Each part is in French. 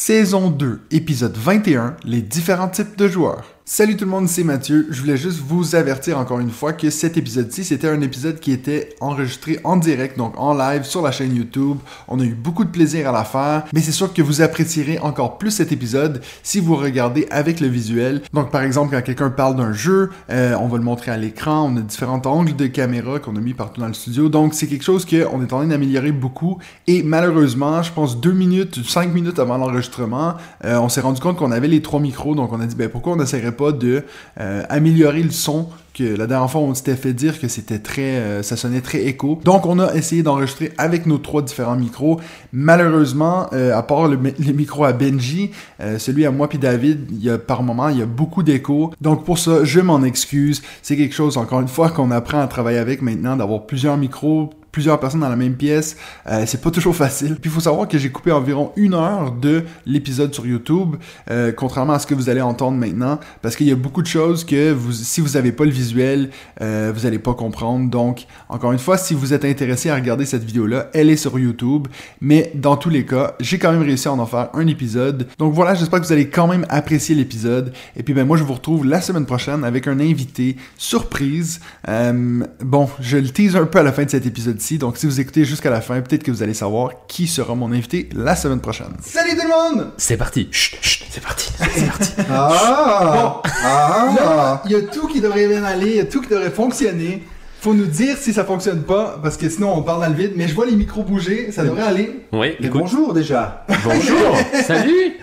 Saison 2, épisode 21, les différents types de joueurs. Salut tout le monde, c'est Mathieu. Je voulais juste vous avertir encore une fois que cet épisode-ci, c'était un épisode qui était enregistré en direct, donc en live sur la chaîne YouTube. On a eu beaucoup de plaisir à la faire, mais c'est sûr que vous apprécierez encore plus cet épisode si vous regardez avec le visuel. Donc par exemple, quand quelqu'un parle d'un jeu, euh, on va le montrer à l'écran, on a différents angles de caméra qu'on a mis partout dans le studio. Donc c'est quelque chose qu'on est en train d'améliorer beaucoup. Et malheureusement, je pense deux minutes, cinq minutes avant l'enregistrement, euh, on s'est rendu compte qu'on avait les trois micros, donc on a dit ben pourquoi on n'essaierait pas de euh, améliorer le son que la dernière fois on s'était fait dire que c'était très euh, ça sonnait très écho. Donc on a essayé d'enregistrer avec nos trois différents micros. Malheureusement, euh, à part le, les micros à Benji, celui à moi puis David, il y a par moment il y a beaucoup d'écho. Donc pour ça, je m'en excuse. C'est quelque chose encore une fois qu'on apprend à travailler avec maintenant d'avoir plusieurs micros plusieurs personnes dans la même pièce, euh, c'est pas toujours facile. Puis il faut savoir que j'ai coupé environ une heure de l'épisode sur YouTube, euh, contrairement à ce que vous allez entendre maintenant, parce qu'il y a beaucoup de choses que vous, si vous avez pas le visuel, euh, vous allez pas comprendre. Donc, encore une fois, si vous êtes intéressé à regarder cette vidéo-là, elle est sur YouTube. Mais dans tous les cas, j'ai quand même réussi à en faire un épisode. Donc voilà, j'espère que vous allez quand même apprécier l'épisode. Et puis ben moi, je vous retrouve la semaine prochaine avec un invité surprise. Bon, je le tease un peu à la fin de cet épisode-ci. Donc si vous écoutez jusqu'à la fin, peut-être que vous allez savoir qui sera mon invité la semaine prochaine. Salut tout le monde! C'est parti. Chut, chut, c'est parti. C'est parti. Ah! Là, Ah! il y a tout qui devrait bien aller, il y a tout qui devrait fonctionner. Faut nous dire si ça fonctionne pas, parce que sinon on parle dans le vide. Mais je vois les micros bouger, ça devrait aller. Oui, Mais écoute. bonjour déjà. Bonjour. Salut.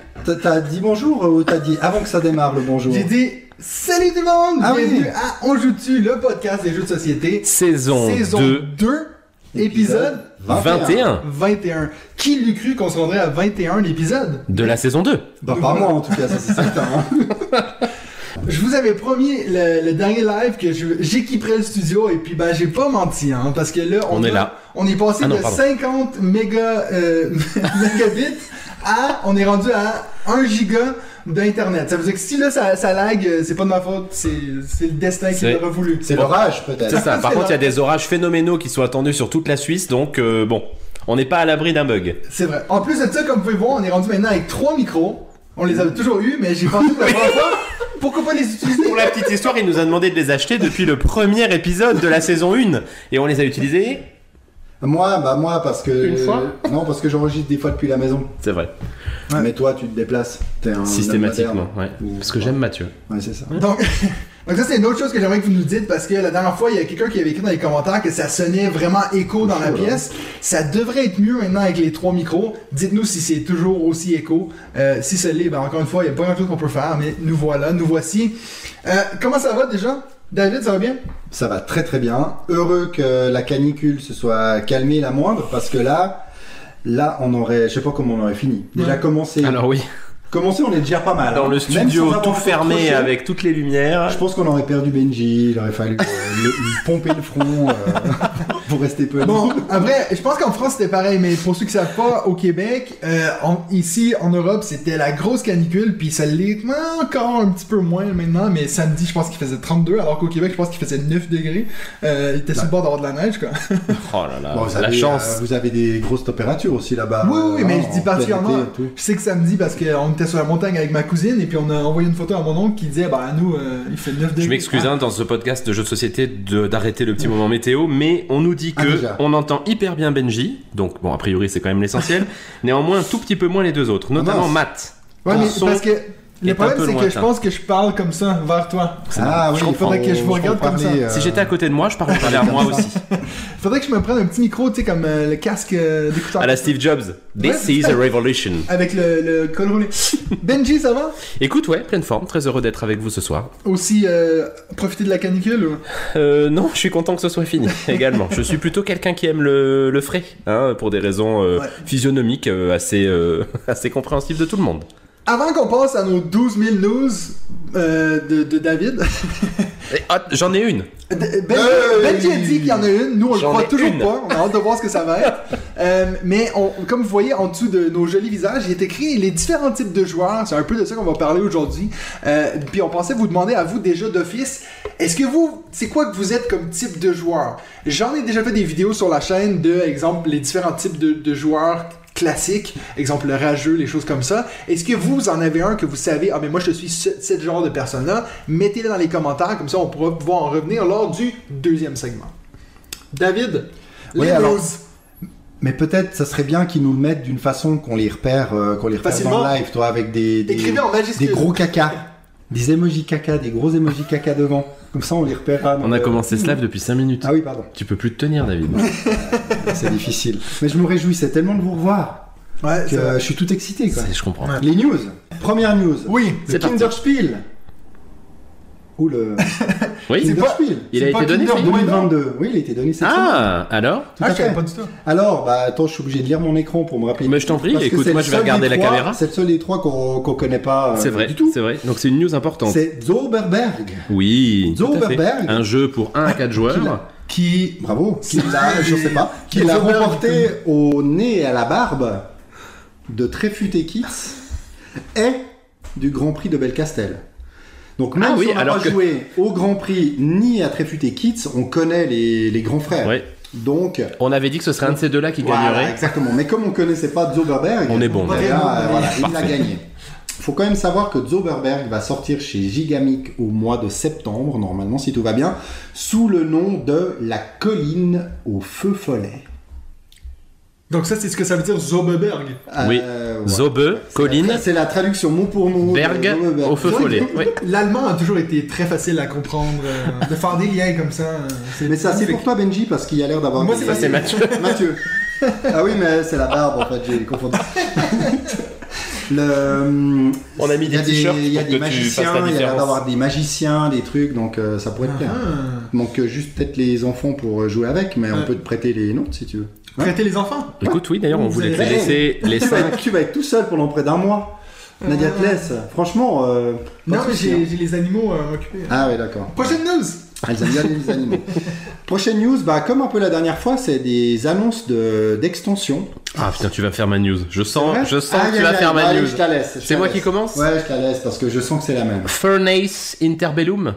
T'as- dit bonjour ou t'as dit avant que ça démarre le bonjour? J'ai dit Salut tout le monde! Ah oui. Bienvenue à On joue-tu, le podcast des jeux de société. Saison, Saison 2, 2, épisode 21 21. Qui l'eût cru qu'on se rendrait à 21 l'épisode? de la saison 2. Bah pas moi en tout cas, ça c'est certain. hein. Je vous avais promis le, le dernier live que j'équiperais le studio et puis ben j'ai pas menti hein, parce que là On est là. On est passé Ah non, de pardon. 50 méga, euh, mégabits à on est rendu à 1 giga d'internet. Ça veut dire que si là ça, ça lag, euh, c'est pas de ma faute, c'est c'est le destin qui l'aurait voulu. C'est l'orage peut-être. C'est ça. Par contre, il y a des orages phénoménaux qui sont attendus sur toute la Suisse, donc euh, bon, on n'est pas à l'abri d'un bug. C'est vrai. En plus de ça, comme vous pouvez voir, on est rendu maintenant avec trois micros. On les avait toujours eu, mais j'ai pensé que la première fois, pourquoi pas les utiliser? Pour la petite histoire, il nous a demandé de les acheter depuis le premier épisode de la saison 1 et on les a utilisés. Moi, bah moi parce que Une fois non parce que j'enregistre des fois depuis la maison. C'est vrai, Ouais. Mais toi tu te déplaces. T'es un homme systématiquement, moderne. ouais. Ou- Parce que j'aime Mathieu. Ouais c'est ça. Donc, donc ça c'est une autre chose que j'aimerais que vous nous dites parce que la dernière fois il y a quelqu'un qui avait écrit dans les commentaires que ça sonnait vraiment écho dans la pièce. Ça devrait être mieux maintenant avec les trois micros. Dites-nous si c'est toujours aussi écho. Euh, si ça l'est, ben encore une fois il n'y a pas grand chose qu'on peut faire, mais nous voilà, nous voici. Euh, comment ça va déjà? David, ça va bien? Ça va très très bien. Heureux que la canicule se soit calmée la moindre parce que là, là on aurait, je sais pas comment on aurait fini. Déjà Ouais. commencé, Alors oui, commencé on est déjà pas mal. dans hein. le studio tout fermé avec toutes les lumières. Je pense qu'on aurait perdu Benji, il aurait fallu euh, le- lui pomper le front euh, pour rester poli. Bon, après, je pense qu'en France c'était pareil, mais pour ceux qui savent pas, au Québec, euh, en- ici en Europe, c'était la grosse canicule, puis ça l'est encore un petit peu moins maintenant, mais samedi, je pense qu'il faisait 32, alors qu'au Québec, je pense qu'il faisait 9 degrés. Euh, il était sur le bord d'avoir de la neige, quoi. Oh là là, Bon, vous la avez, chance. euh, vous avez des grosses températures aussi là-bas. oui, oui, euh, mais je dis particulièrement, je sais que samedi, parce qu'on était sur la montagne avec ma cousine, et puis on a envoyé une photo à mon oncle qui disait, bah, nous, euh, il fait 9 degrés. Je m'excuse hein, dans ce podcast de jeux de société de- d'arrêter le petit moment météo, mais on nous dit Ah, que on entend hyper bien Benji, donc bon a priori c'est quand même l'essentiel. Néanmoins un tout petit peu moins les deux autres, notamment mince. Matt. Ouais, Ton mais son parce que le problème, c'est que je pense que je parle comme ça vers toi. Ah oui, il faudrait que je vous regarde comme ça. euh, Si j'étais à côté de moi, je parlerais vers moi aussi. Faudrait que je me prenne un petit micro, tu sais, comme euh, le casque euh, d'écouteur. À la Steve Jobs. This Ouais. is a revolution. Avec le, le col roulé. Benji, ça va? Écoute, ouais, pleine forme, très heureux d'être avec vous ce soir. Aussi, euh, profiter de la canicule ou... Euh, non, je suis content que ce soit fini également. Je suis plutôt quelqu'un qui aime le, le frais, hein, pour des raisons euh, Ouais. physionomiques euh, assez, euh, assez compréhensibles de tout le monde. Avant qu'on passe à nos 12 000 news, euh, de, de David. Eh, ah, J'en ai une. Ben, Benji a dit qu'il y en a une, nous on le croit toujours une. pas, on a hâte de voir ce que ça va être. Euh, mais on- comme vous voyez en dessous de nos jolis visages, il est écrit les différents types de joueurs, c'est un peu de ça qu'on va parler aujourd'hui. Euh, puis on pensait vous demander à vous déjà d'office, est-ce que vous, c'est quoi que vous êtes comme type de joueur? J'en ai déjà fait des vidéos sur la chaîne de, exemple, les différents types de, de joueurs classiques, exemple le rageux, les choses comme ça. Est-ce que vous en avez un que vous savez, ah mais moi je suis ce, ce genre de personne-là, mettez-le dans les commentaires, comme ça on pourra pouvoir en revenir lors du deuxième segment. David, Oui, les alors- news. Mais peut-être ça serait bien qu'ils nous le mettent d'une façon qu'on les repère, euh, qu'on les repère Facilement. dans le live, toi, avec des, des gros caca, des emojis caca, des gros emojis caca devant. Comme ça, on les repérera. On a le- commencé ce live depuis 5 minutes. Ah oui, pardon, Tu peux plus te tenir, David. c'est difficile. Mais je me réjouissais tellement de vous revoir Ouais, que c'est je suis tout excité. Quoi. C'est- Je comprends. Ouais. Les news. Première news. Oui, Le C'est parti. Kinderspiel. Ou le Oui C'est pas-. Il a c'est pas été donné Kinder celui-là Bueno. 2022. Oui, il a été donné cette semaine. Ah, alors Tout Ah, à je savais fait. pas du tout. Alors, bah attends, je suis obligé de lire mon écran pour me rappeler. Mais je t'en prie, écoute, moi je vais regarder la caméra. C'est le seul des trois qu'on qu'on connaît pas euh, C'est vrai, du tout. c'est vrai. Donc c'est une news importante. C'est Zoberberg. Oui. Zoberberg. Un jeu pour 1 à 4 joueurs. Qui. Bravo. Qui l'a, je sais pas, qui l'a remporté au nez et à la barbe de Tréfuté Kids et du Grand Prix de Belcastel. Donc même Ah oui, si on n'a pas que- joué au Grand Prix ni à Tréfuté Kids, on connaît les, les grands frères. Ouais. Donc On avait dit que ce serait un de ces deux-là qui Voilà, gagnerait. exactement. Mais comme on connaissait pas Zoberberg, On est bon. euh, voilà, il l'a Parfait. gagné. Faut quand même savoir que Zoberberg va sortir chez Gigamic au mois de septembre, normalement, si tout va bien, sous le nom de La colline au feu follet. Donc, ça, c'est ce que ça veut dire Zoberberg. Oui. Euh, ouais. Zobe, C'est la- colline, C'est la traduction mot pour mot. Berg, au feu follet. Oui. L'allemand a toujours été très facile à comprendre, euh, de faire des liens comme ça. euh, Mais ça, c'est pour toi, Benji, parce qu'il a l'air d'avoir. Moi, des- c'est Mathieu. Mathieu. Ah oui, mais c'est la barbe, en fait, j'ai confondu. Le... On a mis Il y a des t-shirts il y a des magiciens, il y a d'avoir des magiciens, des trucs, donc euh, ça pourrait te plaire. Ah. Il manque juste peut-être les enfants pour jouer avec, mais on peut te prêter les nôtres si tu veux. Prêtez les enfants. Écoute, oui, d'ailleurs, on voulait te laisser les tu, vas 5. être, tu vas être tout seul pendant près d'un mois. Nadia te laisse. Franchement. euh, Non, mais j'ai hein. j'ai les animaux à m'occuper. Ah oui, d'accord. Prochaine news. Elles aiment bien les animaux. Prochaine news, bah, comme un peu la dernière fois, c'est des annonces de- d'extension. Ah putain, tu vas faire ma news. Je sens, je sens que tu vas faire ma allez, news. je te la laisse, C'est moi laisse. qui commence Ouais, je te la laisse parce que je sens que c'est la même. Furnace Interbellum.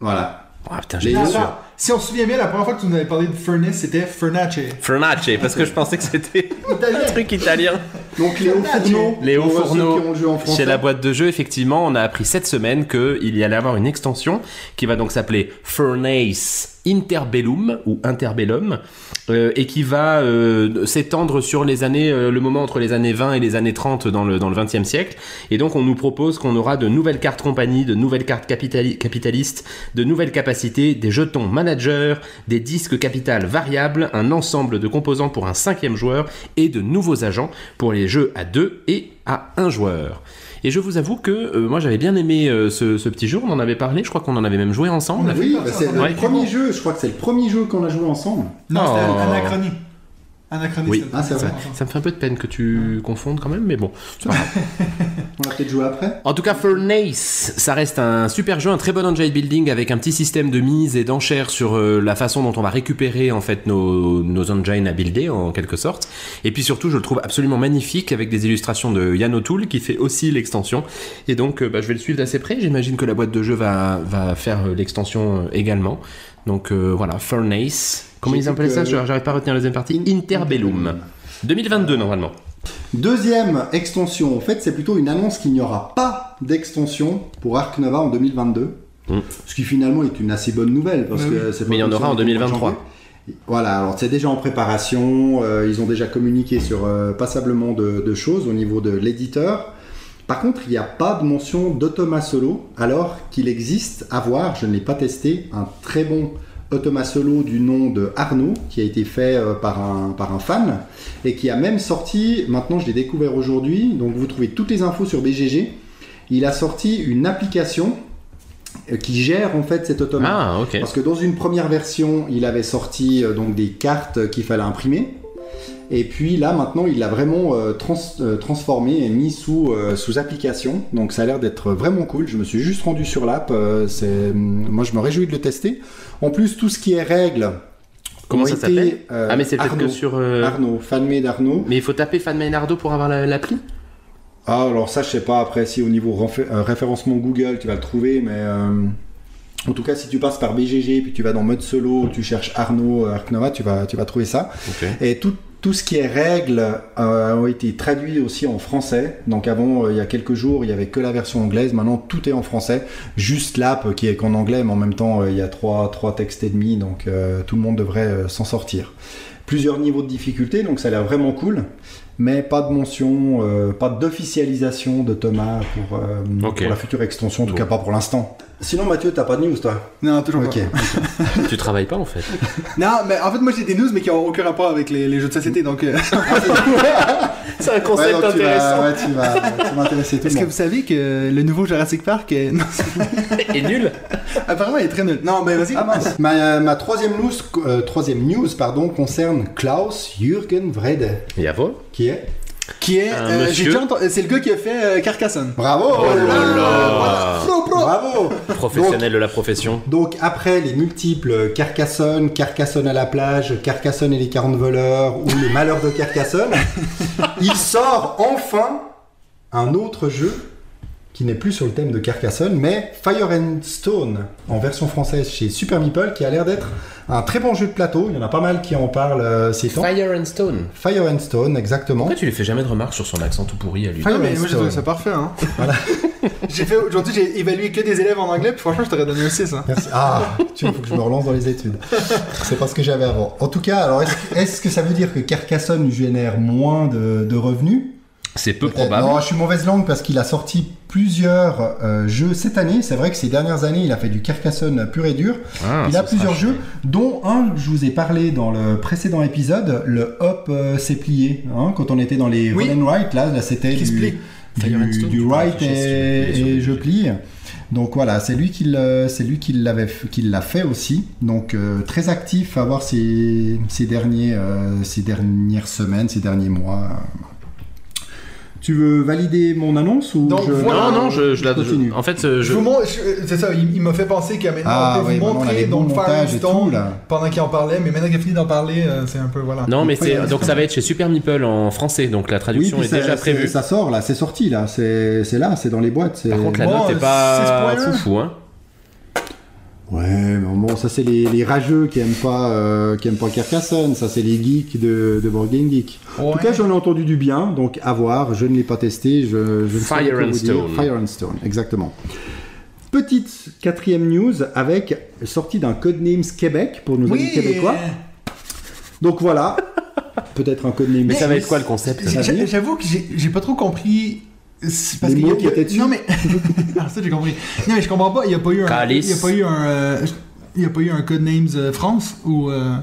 Voilà. Ah putain, j'ai Bien sûr. Si on se souvient bien, la première fois que tu nous avais parlé de Furnace, c'était Furnace. Furnace, parce que je pensais que c'était un truc italien. Donc Léo Fourneau. Léo Fourneau, qui ont joué en français. Chez la boîte de jeu, effectivement, on a appris cette semaine qu'il y allait avoir une extension qui va donc s'appeler Furnace Interbellum ou Interbellum euh, et qui va euh, s'étendre sur les années, euh, le moment entre les années 20 et les années 30 dans le, dans le 20e siècle. Et donc, on nous propose qu'on aura de nouvelles cartes compagnie, de nouvelles cartes capitali- capitalistes, de nouvelles capacités, des jetons managers, des disques capital variables, un ensemble de composants pour un cinquième joueur et de nouveaux agents pour les jeux à deux et à un joueur. Et je vous avoue que euh, moi j'avais bien aimé euh, ce, ce petit jeu, on en avait parlé, je crois qu'on en avait même joué ensemble. On a fait Oui, bah, c'est le Ouais. premier jeu. Je crois que c'est le premier jeu qu'on a joué ensemble. Non, c'était. Anachronie. Oui. Ah. Ça me fait un peu de peine que tu confondes quand même, mais bon. On va peut-être jouer après. En tout cas, Furnace, ça reste un super jeu, un très bon engine building avec un petit système de mise et d'enchères sur euh, la façon dont on va récupérer en fait nos, nos engines à builder en quelque sorte. Et puis surtout, je le trouve absolument magnifique avec des illustrations de Yann O'Toole qui fait aussi l'extension. Et donc, euh, bah, je vais le suivre d'assez près. J'imagine que la boîte de jeu va, va faire euh, l'extension également. Donc euh, voilà, Furnace. Comment ils appellent ça J'arrive pas à retenir la deuxième partie. Interbellum. 2022 normalement. Deuxième extension. En fait, c'est plutôt une annonce qu'il n'y aura pas d'extension pour Ark Nova en 2022. Mm. Ce qui finalement est une assez bonne nouvelle parce Bah que Mais il y en aura en qu'on est 2023. janvier. Voilà, alors c'est déjà en préparation, euh, ils ont déjà communiqué sur euh, passablement de, de choses au niveau de l'éditeur. Par contre, il n'y a pas de mention d'Automa Solo, alors qu'il existe à voir, je ne l'ai pas testé, un très bon Automa Solo du nom de Arnaud, qui a été fait euh, par, un, par un fan, et qui a même sorti, maintenant je l'ai découvert aujourd'hui, donc vous trouvez toutes les infos sur BGG, il a sorti une application euh, qui gère en fait cet Automa. Ah, ok. Parce que dans une première version, il avait sorti euh, donc des cartes qu'il fallait imprimer. Et puis là, maintenant, il l'a vraiment euh, trans- euh, transformé et mis sous, euh, sous application. Donc ça a l'air d'être vraiment cool. Je me suis juste rendu sur l'app. c'est- moi, je me réjouis de le tester. En plus, tout ce qui est règles. Comment ça s'appelle Ah, mais c'est peut-être que Arnaud. sur. Arnaud, fanmade Arnaud. Mais il faut taper Fan Maynardo pour avoir la- l'appli? Ah, alors ça, je sais pas. Après, si au niveau référencement Google, tu vas le trouver, mais en tout cas, si tu passes par BGG, puis tu vas dans mode solo, tu cherches Arnaud, euh, Arc Nova, tu vas, tu vas trouver ça. Et tout, tout ce qui est règles euh, ont été traduits aussi en français. Donc avant, euh, il y a quelques jours, il y avait que la version anglaise. Maintenant, tout est en français. Juste l'app euh, qui est qu'en anglais, mais en même temps, euh, il y a trois, trois textes et demi. Donc euh, tout le monde devrait euh, s'en sortir. Plusieurs niveaux de difficulté, donc ça a l'air vraiment cool. Mais pas de mention, euh, pas d'officialisation de Thomas pour, euh, la future extension, en tout Bon. cas pas pour l'instant. Sinon, Mathieu, t'as pas de news, toi Non, toujours Ok. tu travailles pas en fait. pas. Non, mais en fait, moi j'ai des news, mais qui ont aucun rapport avec les, les jeux de société. Donc, euh, C'est un Ouais, concept donc tu intéressant. vas, ouais, tu vas, tu vas intéresser tout est-ce que monde. vous savez que le nouveau Jurassic Park, est... non, Et nul apparemment, il est très nul. Non, mais vas-y. Ah mince. ma, ma troisième news, euh, troisième news pardon, concerne Klaus Jürgen Vrede, Et avant qui est Qui est. Euh, C'est le gars qui a fait euh, Carcassonne. Bravo Oh là là Pro, pro. Bravo Professionnel de la profession. Donc après les multiples Carcassonne, Carcassonne à la plage, Carcassonne et les 40 voleurs ou les malheurs de Carcassonne, il sort enfin un autre jeu qui n'est plus sur le thème de Carcassonne, mais Fire and Stone en version française chez Super Meeple, qui a l'air d'être un très bon jeu de plateau. Il y en a pas mal qui en parlent euh, ces temps. Fire and Stone. Fire and Stone, exactement. Pourquoi tu lui fais jamais de remarques sur son accent tout pourri à lui Fire Ah, mais and moi j'ai trouvé ça parfait. Hein. Voilà. j'ai fait aujourd'hui, j'ai évalué que des élèves en anglais, puis franchement, je t'aurais donné 6. Hein. Merci. Ah, tu vois, faut que je me relance dans les études. C'est pas ce que j'avais avant. En tout cas, alors est-ce que, est-ce que ça veut dire que Carcassonne génère moins de, de revenus? C'est peu Peut-être. probable. Non, je suis mauvaise langue parce qu'il a sorti plusieurs euh, jeux cette année. C'est vrai que ces dernières années, il a fait du Carcassonne pur et dur. Ah, il a plusieurs jeux, dont un, je vous ai parlé dans le précédent épisode, le Hop euh, s'est plié. Hein, quand on était dans les Oui. roll and write, là, là c'était du, du, du et, je plie. Donc voilà, c'est lui qui le- c'est lui qui l'avait qui l'a fait aussi. Donc euh, très actif à voir ces, ces derniers euh, ces dernières semaines, ces derniers mois. Tu veux valider mon annonce ou Donc, je... voilà. Non, non, je, je la. continue. en fait, euh, Je je. vous montre, je- c'est ça, il, il m'a fait penser que maintenant Ah on peut oui, vous maintenant, on a montrer les bons donc montages et tout, là. pendant qu'il en parlait, mais maintenant qu'il a fini d'en parler, euh, c'est un peu voilà. Non, mais c'est donc ça va être chez Super Meeple en français, donc la Oui, traduction puis est ça, déjà c'est- prévue. ça sort là, c'est sorti là, c'est c'est là, c'est dans les boîtes. c'est- Par contre, la Bon, note euh, est pas 6.1. foufou, hein. Ouais, mais bon, ça c'est les, les rageux qui aiment pas euh, qui aiment pas Carcassonne, ça c'est les geeks de, de Board Game Geek. En tout cas, j'en ai entendu du bien, donc à voir. Je ne l'ai pas testé. Je, je ne saurais Fire and. Stone. Fire and Stone, exactement. Petite quatrième news avec sortie d'un Codenames Québec pour nos amis Oui. québécois. Donc voilà, peut-être un Codenames. Mais ça va être quoi le concept? J'avoue que j'ai pas trop compris. C'est Parce Les qu'il y a- mots qui étaient dessus Non mais. ah, ça j'ai compris. Non mais je comprends pas, il y a pas eu un. Calice. Il y a pas eu un. euh, il y a pas eu un Codenames euh, France ou. euh,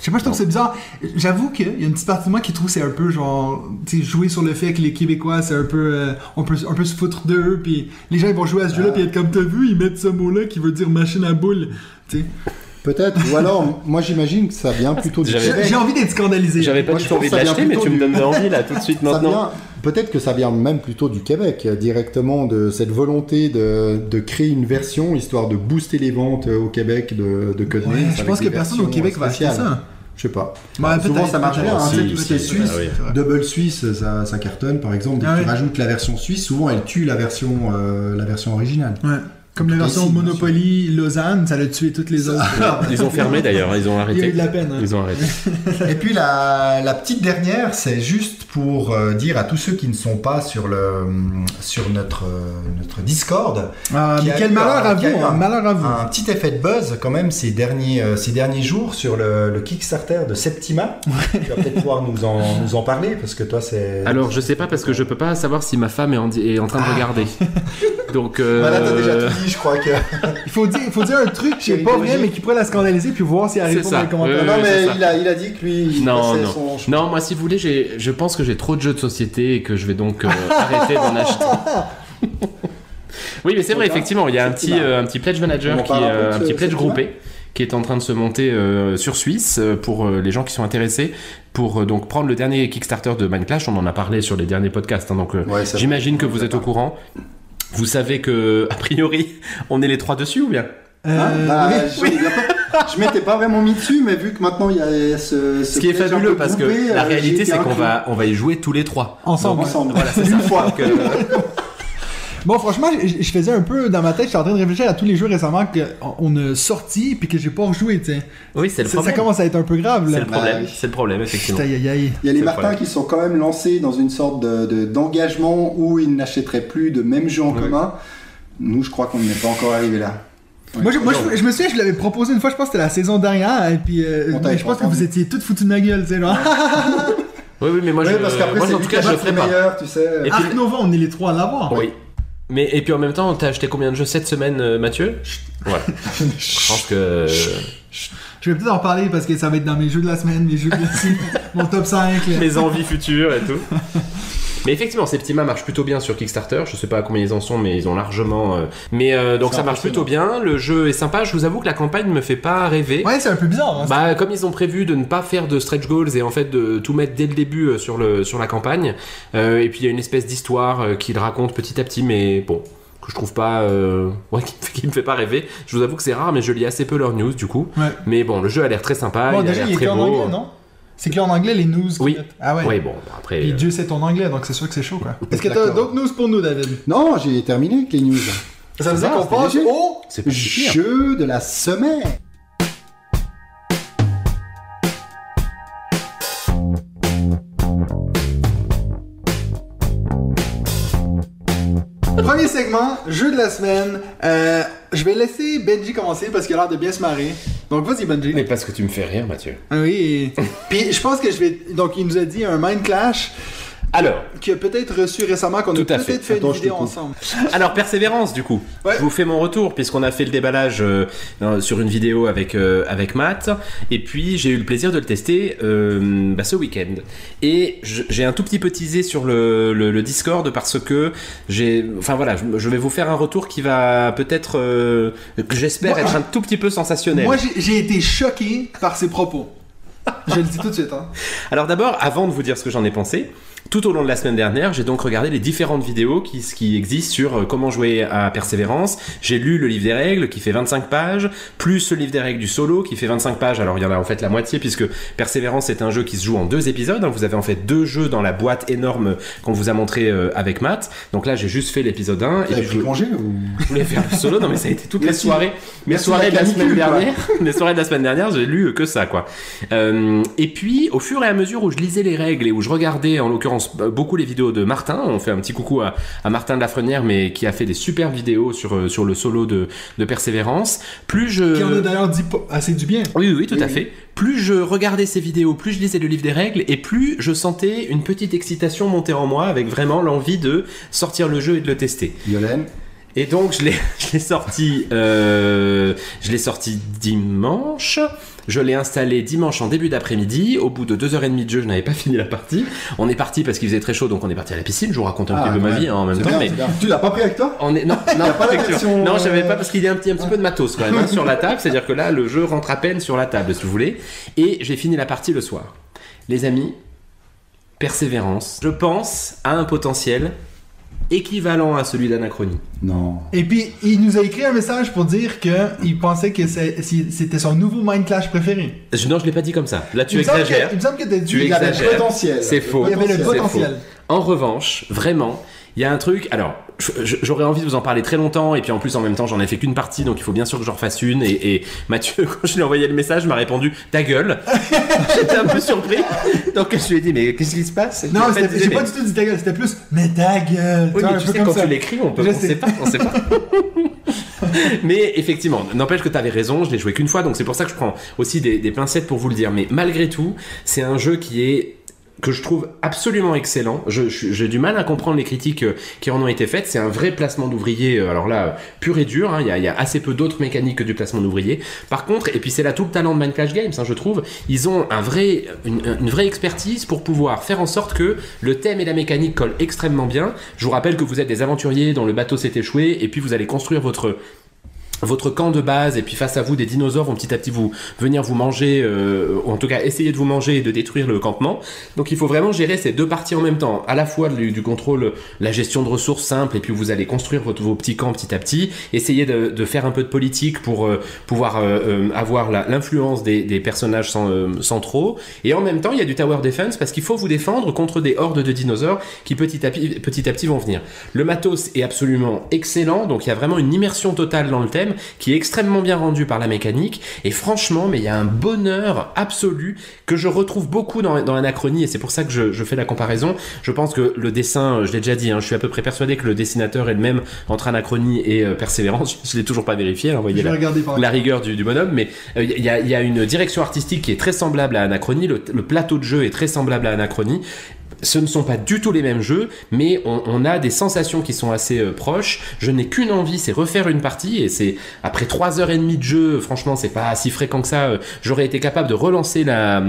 Je sais pas, je trouve que c'est bizarre. J'avoue qu'il y a une petite partie de moi qui trouve que c'est un peu genre. Tu sais, jouer sur le fait que les Québécois, c'est un peu. euh, on peut un peu se foutre d'eux, puis les gens ils vont jouer à ce jeu-là, Ah. puis être comme t'as vu, ils mettent ce mot-là qui veut dire machine à boule. Tu sais. Peut-être, ou alors, moi j'imagine que ça vient plutôt du J'ai envie d'être scandalisé. J'avais pas Moi, du tout envie de ça l'acheter, mais tu me donnes envie là tout de suite Ça maintenant. vient, peut-être que ça vient même plutôt du Québec, euh, directement de cette volonté de, de créer une version histoire de booster les ventes euh, au Québec de, de. Ouais, je pense que personne au Québec va acheter ça. Je sais pas. Ouais, Souvent peut-être, ça marche bien, hein, Si, tu tout si, est suisse. ah oui. Double Suisse, ça, ça cartonne par exemple. Dès que Ah tu ouais. rajoutes la version suisse, souvent elle tue la version, euh, la version originale. Ouais. Comme la version Monopoly Lausanne, ça l'a tué toutes les autres. Ils ont fermé d'ailleurs, ils ont Il y a arrêté. eu de la peine. hein. Ils ont arrêté. Et puis la, la petite dernière, c'est juste pour euh, dire à tous ceux qui ne sont pas sur, le, sur notre, euh, notre Discord, Ah, Qui mais a quel eu malheur un- à vous, eu un un- malheur à vous. un petit effet de buzz quand même ces derniers, euh, ces derniers jours sur le, le Kickstarter de Septima. Tu vas peut-être pouvoir nous en, nous en parler parce que toi c'est... Alors, je sais pas parce que je peux pas savoir si ma femme est en, est en train de regarder. Donc, euh, Voilà, t'as déjà tout dit, je crois que... Il faut dire, il faut dire un truc qui est pas vrai, mais qui pourrait la scandaliser, puis voir si elle ça. dans les commentaires. Oui, non mais il a, il a dit que lui, il Non, non. son... Non, moi, si vous voulez, j'ai- je pense que j'ai trop de jeux de société et que je vais donc euh, arrêter d'en acheter. Oui, mais c'est vrai, effectivement, il y a un petit, euh, un petit pledge manager, qui, un euh, un petit pledge groupé, qui est en train de se monter euh, sur Suisse euh, pour euh, les gens qui sont intéressés pour donc prendre le dernier Kickstarter de Minecraft. On en a parlé sur les derniers podcasts, hein, donc Ouais, j'imagine que vous êtes au courant. Vous savez que a priori on est les trois dessus ou bien Euh, Hein Bah, oui. je, pas- m'étais pas vraiment mis dessus, mais vu que maintenant il y a ce. Ce qui est fabuleux parce que la réalité c'est qu'on va on va y jouer tous les trois. Ensemble. Voilà, c'est ça. Donc, euh, Bon, franchement, je, je faisais un peu dans ma tête, j'étais en train de réfléchir à tous les jeux récemment qu'on a sortis puis que j'ai pas rejoué, tu sais. oui, c'est le Ça, ça problème. commence à être un peu grave, C'est là. le problème. Bah. C'est le problème effectivement. Putain, aïe, aïe. Il y a les C'est Martins qui sont quand même lancés dans une sorte de- de- d'engagement où ils n'achèteraient plus de même jeu en Oui. commun. Nous, je crois qu'on n'est pas encore arrivé là. Ouais. Moi, je, moi je, je me souviens, je l'avais proposé une fois, je pense que c'était la saison dernière, et puis euh, mais je pense que vous étiez toutes foutues de ma gueule, tu sais, genre. Oui, oui, mais moi, Ouais, je, parce qu'après, moi, c'est en tout cas, je le ferai pas. meilleur, tu sais. Et puis- Arc Nova, on est les trois à l'avoir. Oui. Mais et puis en même temps, t'as acheté combien de jeux cette semaine, euh, Mathieu? Voilà. je pense que Je vais peut-être en parler parce que ça va être dans mes jeux de la semaine, mes jeux de la semaine, mon top 5. là. mes envies futures et tout. Mais effectivement, ces petits mains marchent plutôt bien sur Kickstarter. Je sais pas à combien ils en sont, mais ils ont largement. euh, Mais euh, donc C'est ça marche plutôt bien. Le jeu est sympa. Je vous avoue que la campagne me fait pas rêver. Ouais, c'est un peu bizarre. Hein, Bah, comme ils ont prévu de ne pas faire de stretch goals et en fait de tout mettre dès le début euh, sur, le, sur la campagne. Euh, et puis il y a une espèce d'histoire euh, qu'il raconte petit à petit, mais bon, que je trouve pas. euh, Ouais, qui, me fait- qui me fait pas rêver. Je vous avoue que c'est rare, mais je lis assez peu leurs news du coup. Ouais. Mais bon, le jeu a l'air très sympa. bon, il a déjà, l'air il est très écrit en beau. anglais, non? C'est écrit en anglais les news. Oui. Ah ouais. Oui, bon, bah, après. Puis euh, Dieu sait ton anglais, donc c'est sûr que c'est chaud, quoi. Est-ce que t'as d'autres news pour nous, David? Non, j'ai terminé avec les news. Ça veut dire va, qu'on léger. au... c'est. Jeu de la semaine. Segment, jeu de la semaine. Euh, je vais laisser Benji commencer parce qu'il a l'air de bien se marrer. Donc vas-y Benji. Mais parce que tu me fais rire, Mathieu. Ah oui. Puis je pense que je vais. Donc il nous a dit un Mind Clash Alors, qui a peut-être reçu récemment qu'on a Tout à fait. peut-être fait, Attends, une vidéo ensemble. alors persévérance du coup. Ouais. Je vous fais mon retour puisqu'on a fait le déballage euh, sur une vidéo avec euh, avec Matt et puis j'ai eu le plaisir de le tester euh, bah, ce week-end. Et j'ai un tout petit peu teasé sur le, le- le Discord parce que j'ai, enfin voilà, je, je vais vous faire un retour qui va peut-être, euh, que j'espère être un tout petit peu sensationnel. Moi j'ai- j'ai été choqué par ses propos. Je le dis tout de suite. Hein. Alors d'abord, avant de vous dire ce que j'en ai pensé, tout au long de la semaine dernière, j'ai donc regardé les différentes vidéos qui, qui existent sur euh, comment jouer à Persévérance. J'ai lu le livre des règles qui fait 25 pages, plus le livre des règles du solo qui fait 25 pages. Alors il y en a en fait la moitié puisque Persévérance est un jeu qui se joue en deux épisodes. hein. Vous avez en fait deux jeux dans la boîte énorme qu'on vous a montré euh, avec Matt. Donc là j'ai juste fait l'épisode 1 et puis je, congé ou? je voulais faire le solo. Non mais ça a été toutes les Merci. soirées. Mes soirées de la la semaine dernière. les soirées de la semaine dernière, j'ai lu que ça, quoi. Euh, et puis, au fur et à mesure où je lisais les règles et où je regardais, en l'occurrence, euh, beaucoup les vidéos de Martin, on fait un petit coucou à, à Martin de la Frenière, mais qui a fait des super vidéos sur, euh, sur le solo de, de Persévérance, plus je... Qui en a d'ailleurs dit pas- assez du bien. Oui, oui, oui, tout Oui, à oui. fait. Plus je regardais ces vidéos, plus je lisais le livre des règles, et plus je sentais une petite excitation monter en moi, avec vraiment l'envie de sortir le jeu et de le tester. Yolène Et donc je l'ai, je l'ai sorti, euh, je l'ai sorti dimanche. Je l'ai installé dimanche en début d'après-midi. Au bout de deux heures et demie de jeu, je n'avais pas fini la partie. On est parti parce qu'il faisait très chaud, donc on est parti à la piscine. Je vous raconte un Ah, petit peu ma vie hein, en même temps, bien, mais. Tu l'as pas pris avec toi on est non, non, pas la effectivement. version, non, j'avais pas parce qu'il y a un petit, un petit peu de matos quand même hein, sur la table. C'est-à-dire que là, le jeu rentre à peine sur la table, si vous voulez. Et j'ai fini la partie le soir. Les amis, persévérance. Je pense à un potentiel équivalent à celui d'Anachronie. Non. Et puis, il nous a écrit un message pour dire qu'il pensait que c'était son nouveau Mind Clash préféré. Je, non, je l'ai pas dit comme ça. Là, tu il exagères. que- il me semble que dit Tu Il y avait le exagères. potentiel. C'est faux. il y avait le potentiel. faux. En revanche, vraiment, il y a un truc. Alors, j'aurais envie de vous en parler très longtemps, et puis en plus, en même temps, j'en ai fait qu'une partie, donc il faut bien sûr que j'en refasse une. Et, et Mathieu, quand je lui ai envoyé le message, m'a répondu Ta gueule J'étais un peu surpris. Donc je lui ai dit Mais qu'est-ce qui se passe? Non, j'ai disait, pas du tout dit ta gueule, c'était plus Mais ta gueule Oui, mais tu sais, quand ça. tu l'écris, on, peut, on sait pas, on sait pas. mais effectivement, n'empêche que tu avais raison, je l'ai joué qu'une fois, donc c'est pour ça que je prends aussi des, des pincettes pour vous le dire. Mais malgré tout, c'est un jeu qui est que je trouve absolument excellent. J'ai du mal à comprendre les critiques euh, qui en ont été faites. C'est un vrai placement d'ouvrier, euh, alors là, pur et dur. hein. Il y, y a assez peu d'autres mécaniques que du placement d'ouvrier. Par contre, et puis c'est là tout le talent de Minecraft Games, hein, je trouve, ils ont un une vraie expertise pour pouvoir faire en sorte que le thème et la mécanique collent extrêmement bien. Je vous rappelle que vous êtes des aventuriers dont le bateau s'est échoué, et puis vous allez construire votre votre camp de base et puis face à vous des dinosaures vont petit à petit vous venir vous manger euh, ou en tout cas essayer de vous manger et de détruire le campement. Donc il faut vraiment gérer ces deux parties en même temps à la fois du, contrôle la gestion de ressources simple et puis vous allez construire votre, vos petits camps petit à petit essayer de, faire un peu de politique pour euh, pouvoir euh, avoir l'influence des, personnages euh, centraux. Et en même temps il y a du tower defense parce qu'il faut vous défendre contre des hordes de dinosaures qui petit à petit, petit, à petit vont venir. Le matos est absolument excellent donc il y a vraiment une immersion totale dans le thème qui est extrêmement bien rendu par la mécanique. Et franchement mais il y a un bonheur absolu que je retrouve beaucoup dans, dans Anachronie et c'est pour ça que je, je fais la comparaison. Je pense que le dessin euh, je l'ai déjà dit hein, je suis à peu près persuadé que le dessinateur est le même entre Anachronie et euh, Persévérance. Je l'ai toujours pas vérifié hein, vous voyez Je la rigueur du, du bonhomme, mais euh, il y, a, il y a une direction artistique qui est très semblable à Anachronie, le, le plateau de jeu est très semblable à Anachronie. Ce ne sont pas du tout les mêmes jeux, mais on, a des sensations qui sont assez euh, proches. Je n'ai qu'une envie, c'est refaire une partie, et c'est après trois heures et demie de jeu, franchement, c'est pas si fréquent que ça. euh, J'aurais été capable de relancer la.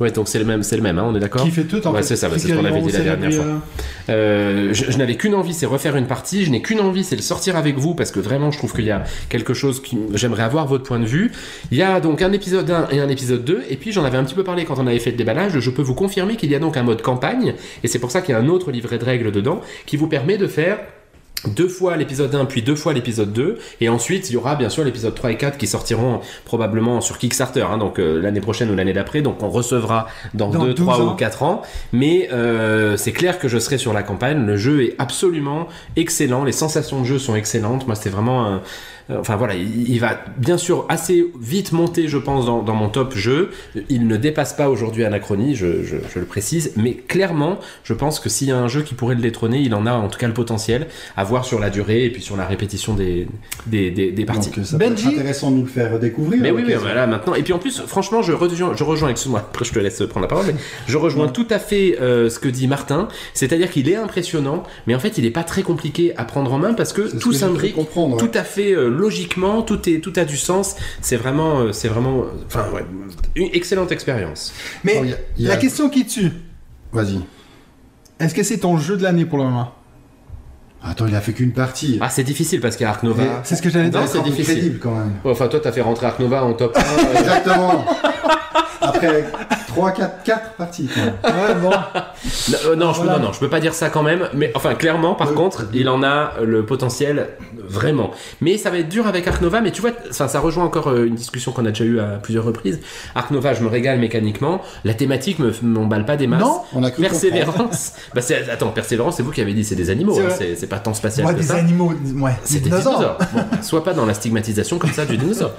Ouais, donc c'est le même, c'est le même, hein, on est d'accord Qui fait tout en Ouais, c'est ça, c'est ce qu'on avait dit la dernière fois. Euh, je, je n'avais qu'une envie, c'est refaire une partie. Je n'ai qu'une envie, c'est le sortir avec vous parce que vraiment, je trouve qu'il y a quelque chose qui j'aimerais avoir votre point de vue. Il y a donc un épisode 1 et un épisode 2, et puis j'en avais un petit peu parlé quand on avait fait le déballage. Je peux vous confirmer qu'il y a donc un mode campagne, et c'est pour ça qu'il y a un autre livret de règles dedans qui vous permet de faire deux fois l'épisode 1 puis deux fois l'épisode 2 et ensuite il y aura bien sûr l'épisode 3 et 4 qui sortiront probablement sur Kickstarter hein, donc euh, l'année prochaine ou l'année d'après. Donc on recevra dans, Dans 2, 12 3 ans. ou 4 ans. Mais euh, c'est clair que je serai sur la campagne. Le jeu est absolument excellent. Les sensations de jeu sont excellentes. Moi c'était vraiment un Enfin voilà, il, il va bien sûr assez vite monter, je pense, dans, dans mon top jeu. Il ne dépasse pas aujourd'hui Anachronie, je, je- je le précise, mais clairement, je pense que s'il y a un jeu qui pourrait le détrôner, il en a en tout cas le potentiel à voir sur la durée et puis sur la répétition des, des, des, des parties. Donc euh, ça peut Benji être intéressant de nous le faire découvrir. Mais à oui, oui, l'occasion. voilà, maintenant. Et puis en plus, franchement, je rejoins, je rejoins excuse-moi, après je te laisse prendre la parole, mais je rejoins tout à fait euh, ce que dit Martin. C'est-à-dire qu'il est impressionnant, mais en fait, il n'est pas très compliqué à prendre en main parce que tout s'imbrique tout à fait euh, logiquement, tout, est, tout a du sens. C'est vraiment, euh, c'est vraiment, euh, enfin, ouais, une excellente expérience. Mais Oh, y a- y a- la question qui tue, Vas-y. est-ce que c'est ton jeu de l'année pour le moment? Attends, il a fait qu'une partie. Ah, c'est difficile parce qu'il y a Ark Nova. C'est ce que j'allais Non, dire. c'est difficile. quand même. Ouais, Enfin, toi, t'as fait rentrer Ark Nova en top 1. euh, Exactement. Après 3, 4, 4 parties. Ouais, bon. Non, euh, non, je peux, Voilà. non, non, je peux pas dire ça quand même. Mais enfin, clairement, par Euh, contre, il en a le potentiel vraiment. Mais ça va être dur avec Ark Nova. Mais tu vois, enfin, ça rejoint encore euh, une discussion qu'on a déjà eue à plusieurs reprises. Ark Nova, je me régale mécaniquement. La thématique me m'emballe pas des masses. Non, On a cru. Persévérance. bah, c'est- attends, Persévérance, c'est vous qui avez dit c'est des animaux. C'est hein, vrai. c'est c'est pas tant spatial Ouais, que des ça. animaux, ouais, C'est des dinosaures. dinosaures. Bon, sois pas dans la stigmatisation comme ça du dinosaure.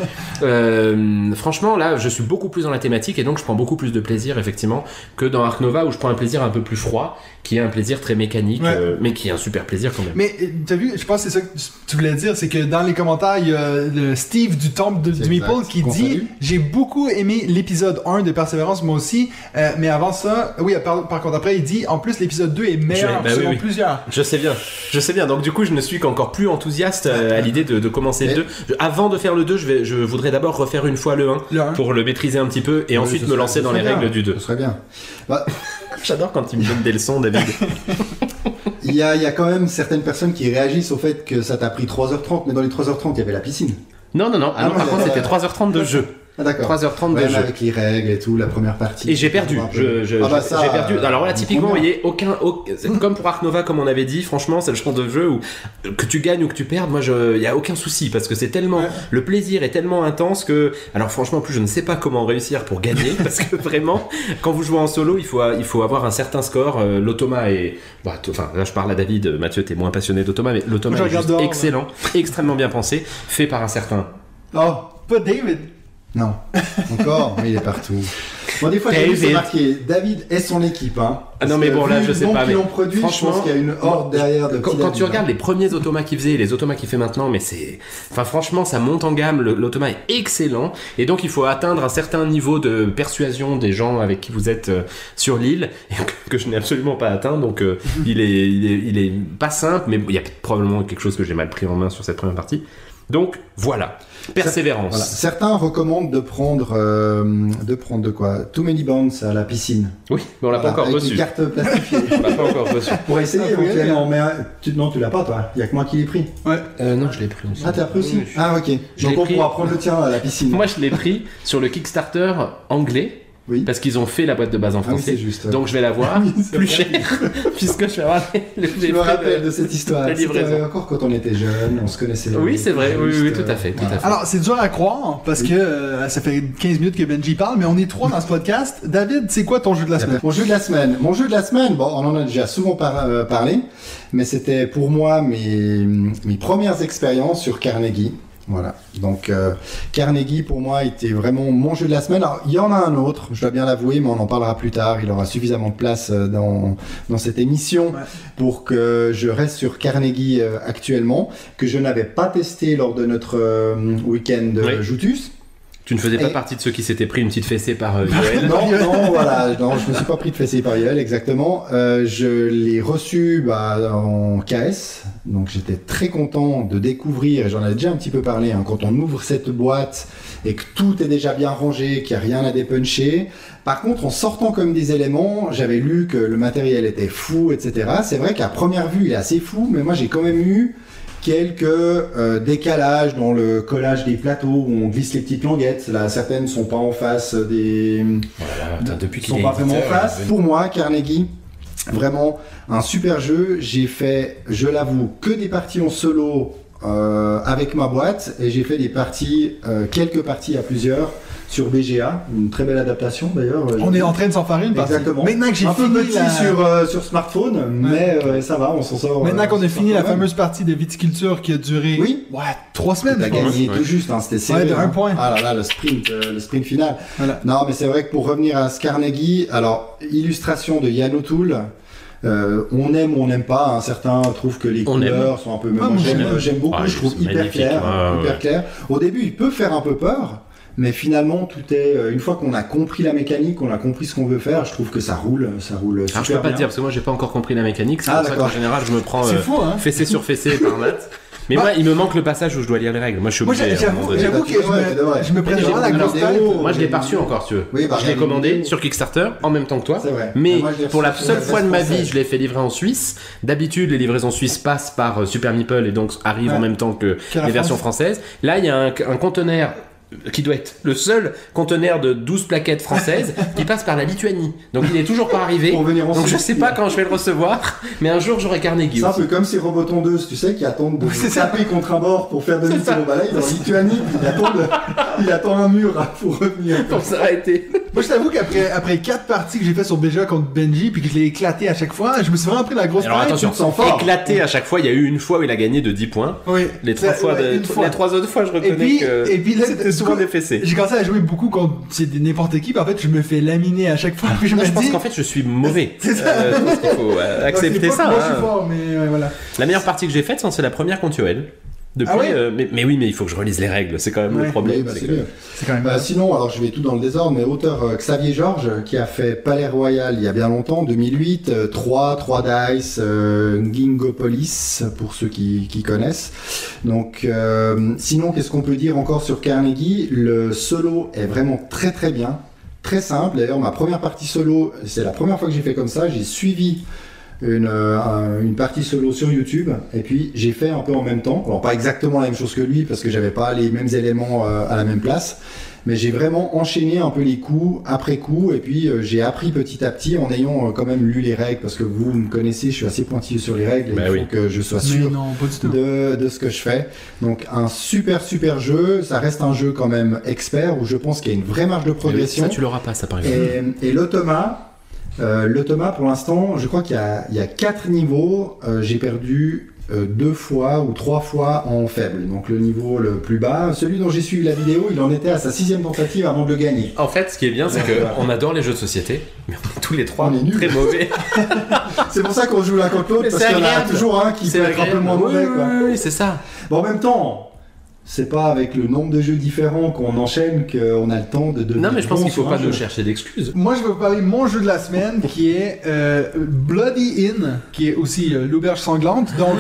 Euh, franchement, là, je suis beaucoup plus dans la thématique et donc je prends beaucoup plus de plaisir, effectivement, que dans Ark Nova où je prends un plaisir un peu plus froid, qui est un plaisir très mécanique, Ouais. euh, mais qui est un super plaisir quand même. Mais euh, t'as vu, je pense que c'est ça que tu voulais dire, c'est que dans les commentaires, il y a le Steve du temple de, du Exact, Meeple qui qu'on dit. J'ai beaucoup aimé l'épisode 1 de Persévérance, moi aussi, euh, mais avant ça, oui, par, par contre, après, il dit En plus, l'épisode 2 est meilleur Je- oui, selon oui. plusieurs. Je sais bien, je sais bien. Donc du coup, je ne suis qu'encore plus enthousiaste euh, à l'idée de, de commencer le Mais- 2. Je- Avant de faire le 2, je, vais, je voudrais d'abord refaire une fois le 1 Le 1. pour le maîtriser un petit peu et Oui, ensuite me serait- lancer ce dans les bien. règles du 2. Ce serait bien. Bah, J'adore quand il me donne des leçons, David. Il y, a, il y a quand même certaines personnes qui réagissent au fait que ça t'a pris 3h30, mais dans les 3h30, il y avait la piscine. Non, non, non. Ah, Ah non, non, par contre, euh, c'était 3h30 de jeu. Ah d'accord. 3h30 Ouais, de jeu. avec les règles et tout, la première partie. Et j'ai perdu. Je, je- Ah bah ça, j'ai perdu. Alors là, typiquement, vous voyez, aucun, au- c'est comme pour Ark Nova, comme on avait dit, franchement, c'est le genre de jeu où que tu gagnes ou que tu perdes, moi, il y a aucun souci parce que c'est tellement, Ouais. le plaisir est tellement intense que, alors franchement, en plus, je ne sais pas comment réussir pour gagner parce que vraiment, quand vous jouez en solo, il faut, il faut avoir un certain score. Euh, L'automa est, bah, enfin, là, je parle à David. Mathieu, t'es moins passionné d'automa, mais l'automa est juste dehors, excellent, extrêmement bien pensé, fait par un certain. Oh, pas David. Non. Encore, mais il est partout. Bon, des fois, j'ai marqué David et son équipe. Hein. Ah non, mais bon, là, je sais pas, mais produit, je franchement, pense qu'il y a une horde derrière de Quand, tu hein. regardes les premiers automas qu'il faisait et les automas qu'il fait maintenant, mais c'est. Enfin, franchement, ça monte en gamme. L'automa est excellent. Et donc, il faut atteindre un certain niveau de persuasion des gens avec qui vous êtes euh, sur l'île, et que, que je n'ai absolument pas atteint. Donc, euh, il, est, il, est, il est pas simple, mais il y a probablement quelque chose que j'ai mal pris en main sur cette première partie. Donc, voilà. Persévérance. Voilà. Certains recommandent de prendre, euh, de prendre de quoi? Too Many Bounds à la piscine. Oui, mais on l'a pas encore reçu. cartes carte plastifiée. On l'a pas encore reçu. Pour essayer Ah, éventuellement, mais euh, tu, non, tu l'as pas toi. Il y a que moi qui l'ai pris. Euh, non, je l'ai pris aussi. Ah, t'as pris aussi? Oui, je- Ah, ok. Je Donc l'ai on pris. pourra prendre le tien à la piscine. Moi, je l'ai pris sur le Kickstarter anglais. Oui. Parce qu'ils ont fait la boîte de base en Ah oui, français. juste. Donc je vais Oui, c'est plus cher puisque je vais avoir les, les Je me rappelle de- de cette histoire. la. C'était encore quand on était jeunes, on se connaissait. Oui, c'est vrai. Oui, oui, tout à fait, tout voilà. à fait. Alors, c'est dur à croire parce Oui. que euh, ça fait 15 minutes que Benji parle, mais on est trois dans ce podcast. David, c'est quoi ton jeu de la semaine? Mon jeu de la semaine. Mon jeu de la semaine, bon, on en a déjà souvent par- euh, parlé, mais c'était pour moi mes, mes premières expériences sur Carnegie. Voilà. Donc euh, Carnegie pour moi était vraiment mon jeu de la semaine. Alors il y en a un autre, je dois bien l'avouer, mais on en parlera plus tard. Il aura suffisamment de place euh, dans dans cette émission Ouais. pour que je reste sur Carnegie euh, actuellement, que je n'avais pas testé lors de notre euh, week-end de Oui. Joutus. Tu ne faisais pas Et- partie de ceux qui s'étaient pris une petite fessée par euh, Yoel. Non, non, voilà, non, je me suis pas pris de fessée par Yoel, exactement. Euh, je l'ai reçu bah, en KS, donc j'étais très content de découvrir, et j'en avais déjà un petit peu parlé, hein, quand on ouvre cette boîte et que tout est déjà bien rangé, qu'il n'y a rien à dépuncher. Par contre, en sortant comme des éléments, j'avais lu que le matériel était fou, etc. C'est vrai qu'à première vue, il est assez fou, mais moi j'ai quand même eu quelques euh, décalages dans le collage des plateaux où on glisse les petites languettes. Là, certaines sont pas en face des, Voilà, depuis sont pas vraiment en face. Pour moi, Carnegie, vraiment un super jeu. J'ai fait, je l'avoue, que des parties en solo euh, avec ma boîte et j'ai fait des parties, euh, quelques parties à plusieurs sur BGA, une très belle adaptation d'ailleurs. On est en train de s'en faire une partie. Exactement. Maintenant que j'ai fini petit la... sur, euh, sur smartphone, mais euh, ça va, on s'en sort. Maintenant euh, qu'on a fini la même. fameuse partie de viticulture qui a duré Oui. ouais, trois semaines, T'as gagné Ouais. tout juste, hein, c'était serré. Ouais, de un hein. point. Ah là là, le sprint, euh, le sprint final. Voilà. Non, mais c'est vrai que pour revenir à Scarnegie, alors illustration de Yann O'Toole. euh, on aime ou on n'aime pas. hein. Certains trouvent que les On couleurs sont un peu. Ah, j'aime, beaucoup. Ouais, je trouve hyper clair, ouais, hyper ouais. clair. Au début, il peut faire un peu peur, mais finalement, tout est. euh, Une fois qu'on a compris la mécanique, qu'on a compris ce qu'on veut faire, je trouve que ça roule, ça roule super Alors je peux pas bien. te dire parce que moi j'ai pas encore compris la mécanique. C'est Ah, pour ça qu'en général je me prends euh, fou, hein? fessée sur fessée par Matt. Mais Bah- moi il me manque le passage où je dois lire les règles. Moi je suis obligé. moment j'avoue, que je me, je vraiment la grosse Moi je l'ai pas reçu encore, tu veux. Oui, bah, je l'ai commandé sur Kickstarter en même temps que toi. Vrai. Mais Moi, l'ai pour la seule fois de ma vie, je l'ai fait livrer en Suisse. D'habitude, les livraisons suisses passent par euh, Super Meeple et donc arrivent Ouais. en même temps que les versions France. françaises. Là, il y a un, un conteneur qui doit être le seul conteneur de 12 plaquettes françaises qui passe par la Lituanie. Donc il est toujours pas arrivé. Pour venir en Donc je Suisse, sais pas quand je vais le recevoir, mais un jour j'aurai Carnegie C'est un peu comme ces robots tondeuses, tu sais, qui attendent de se taper contre un bord pour faire demi-tour au balai. Dans Lituanie, il attend, de- il attend un mur hein, pour revenir. Pour s'arrêter. Moi, je t'avoue qu'après après quatre parties que j'ai fait sur BGA contre Benji, puis que je l'ai éclaté à chaque fois, je me suis vraiment pris la grosse Alors attention, éclaté à chaque fois. Il y a eu une fois où il a gagné de 10 points. Oui. Les trois, fois de- les trois autres fois, je reconnais Et puis, que et puis là, c'était souvent du des coup, fessées. J'ai commencé à jouer beaucoup contre c'est n'importe qui, puis en fait, je me fais laminer à chaque fois. Puis je Non, me je pense dis. qu'en fait, je suis mauvais. C'est ça. Euh, je pense qu'il faut euh, accepter ça. Moi, hein. je suis fort, mais ouais, voilà. La meilleure partie que j'ai faite, c'est la première contre Yoel. Depuis, Ah ouais euh, mais, mais oui, mais il faut que je relise les règles. C'est quand même Ouais. le problème. Oui, bah, c'est c'est que- mieux. C'est quand même. Bah, sinon, alors je vais tout dans le désordre, mais auteur euh, Xavier Georges, qui a fait Palais Royal il y a bien longtemps, 2008, euh, 3, 3 Dice, euh, Gingopolis, pour ceux qui, qui connaissent. Donc, euh, sinon, qu'est-ce qu'on peut dire encore sur Carnegie? Le solo est vraiment très très bien, très simple. D'ailleurs, ma première partie solo, c'est la première fois que j'ai fait comme ça, j'ai suivi une, euh, un- une partie solo sur YouTube et puis j'ai fait un peu en même temps. Alors pas exactement la même chose que lui parce que j'avais pas les mêmes éléments euh, à la même place, mais j'ai vraiment enchaîné un peu les coups après coup et puis euh, j'ai appris petit à petit en ayant euh, quand même lu les règles parce que vous me connaissez, je suis assez pointilleux sur les règles et Bah il faut que je sois sûr non, de, de ce que je fais. Donc un super super jeu, ça reste un jeu quand même expert où je pense qu'il y a une vraie marge de progression. Ça, tu l'auras pas, ça par exemple. Et, et l'automa, euh, l'automa pour l'instant, je crois qu'il y y a quatre niveaux. Euh, j'ai perdu euh, deux fois ou trois fois en faible. Donc le niveau le plus bas, celui dont j'ai suivi la vidéo, il en était à sa sixième tentative avant de le gagner. En fait, ce qui est bien, c'est qu'on adore les jeux de société, mais on est tous les trois On est nuls. très mauvais. C'est pour ça qu'on joue l'un contre l'autre parce qu'il y en a toujours un qui peut être un peu moins mauvais. oui, oui, c'est ça. Bon, en même temps. C'est pas avec le nombre de jeux différents qu'on enchaîne qu'on a le temps de devenir Non, mais je pense bon qu'il faut pas nous chercher d'excuses. Moi, je vais vous parler de mon jeu de la semaine qui est euh, Bloody Inn, qui est aussi euh, l'auberge sanglante. Donc,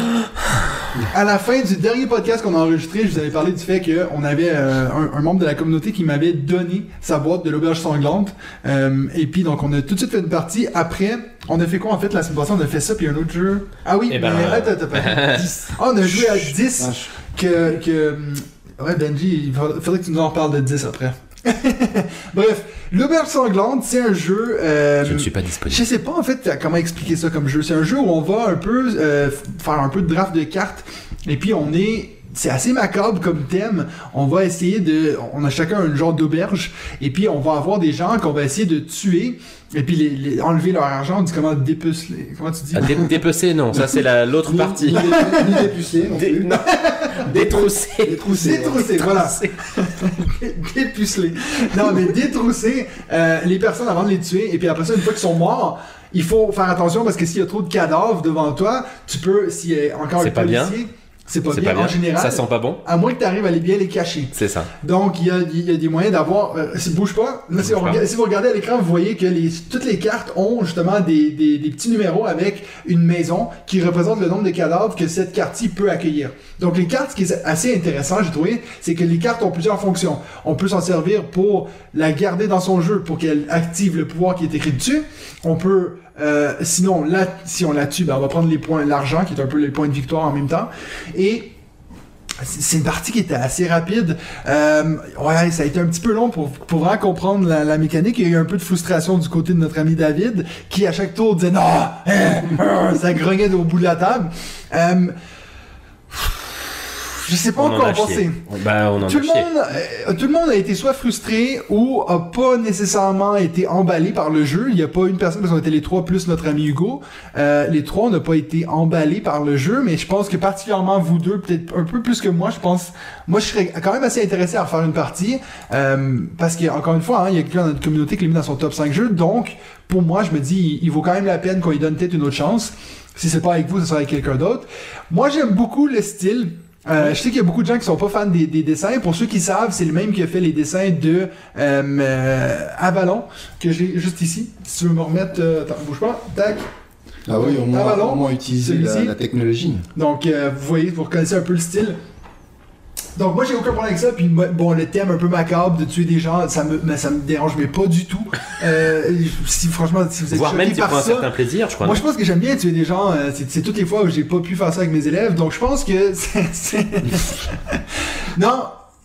à la fin du dernier podcast qu'on a enregistré, je vous avais parlé du fait qu'on avait euh, un, un membre de la communauté qui m'avait donné sa boîte de l'auberge sanglante. Euh, et puis, donc, on a tout de suite fait une partie. Après, On a fait quoi en fait la semaine passée? On a fait ça puis un autre jeu. Ah oui, Eh mais ben, attends, attends, attends. 10. Ah, on a joué à 10 Vache. Que. que hum, ouais, Benji, il faudrait faudrait que tu nous en parles de 10 après. Bref, l'auberge sanglante, c'est un jeu. euh, Je ne suis pas disponible. je sais pas en fait comment expliquer ça comme jeu. C'est un jeu où on va un peu euh, faire un peu de draft de cartes et puis on est c'est assez macabre comme thème. On va essayer de on a chacun un genre d'auberge et puis on va avoir des gens qu'on va essayer de tuer et puis les, les- enlever leur argent, on dit comment dépuceler. Comment tu dis? Ah, dé- dépecer, non, ça c'est la- l'autre partie. Ni, dé- ni dépucelé non Dé- plus. non. Détrousser. Détrousser. Détrousser, voilà. dépuceler. Non, mais détrousser euh, les personnes avant de les tuer. Et puis après ça, une fois qu'ils sont morts, il faut faire attention parce que s'il y a trop de cadavres devant toi, tu peux, s'il y a encore C'est un pas bien. C'est pas, bien pas bien. en général. Ça sent pas bon. À moins que tu arrives à les bien les cacher. C'est ça. Donc, il y a, y a des moyens d'avoir. Euh, si bouge pas, là, si, Bouge on pas. si vous regardez à l'écran, vous voyez que les, toutes les cartes ont justement des, des, des petits numéros avec une maison qui représente le nombre de cadavres que cette carte-ci peut accueillir. Donc, les cartes, ce qui est assez intéressant, j'ai trouvé, c'est que les cartes ont plusieurs fonctions. On peut s'en servir pour la garder dans son jeu pour qu'elle active le pouvoir qui est écrit dessus. On peut, euh, sinon, la, si on la tue, ben, on va prendre les points, l'argent, qui est un peu les points de victoire en même temps. Et c'est une partie qui était assez rapide. Euh, ouais, ça a été un petit peu long pour, pour vraiment comprendre la, la mécanique. Il y a eu un peu de frustration du côté de notre ami David, qui à chaque tour disait non, hein, hein, ça grognait au bout de la table. Euh, je sais pas On en encore a penser. Bah, on en Tout le, monde, euh, tout le monde a été soit frustré ou a pas nécessairement été emballé par le jeu. Il n'y a pas une personne, parce qu'on était les trois plus notre ami Hugo. Euh, les trois, on n'a pas été emballés par le jeu, mais je pense que particulièrement vous deux, peut-être un peu plus que moi, je pense. Moi, je serais quand même assez intéressé à refaire une partie. euh, parce qu'encore une fois, hein, il y a quelqu'un dans notre communauté qui l'a mis dans son top 5 jeux. Donc, pour moi, je me dis, il, il vaut quand même la peine qu'on lui donne peut-être une autre chance. Si c'est pas avec vous, ce sera avec quelqu'un d'autre. Moi, j'aime beaucoup le style. Euh, je sais qu'il y a beaucoup de gens qui sont pas fans des, des dessins. Pour ceux qui savent, c'est le même qui a fait les dessins de euh, euh, Avalon, que j'ai juste ici. Si tu veux me remettre... euh, attends, bouge pas. Tac. Ah oui, au moins, ballon. au moins utiliser la, la technologie. Donc, euh, vous voyez, vous reconnaissez un peu le style. Donc, moi, j'ai aucun problème avec ça. Puis, bon, le thème un peu macabre de tuer des gens, ça me, mais ça me dérange, mais pas du tout. Euh, si, franchement, si vous êtes Voire même tu par prends un ça, certain plaisir, je crois. moi, je pense que j'aime bien tuer des gens. euh, c'est, c'est toutes les fois où j'ai pas pu faire ça avec mes élèves. Donc, je pense que c'est. c'est- non,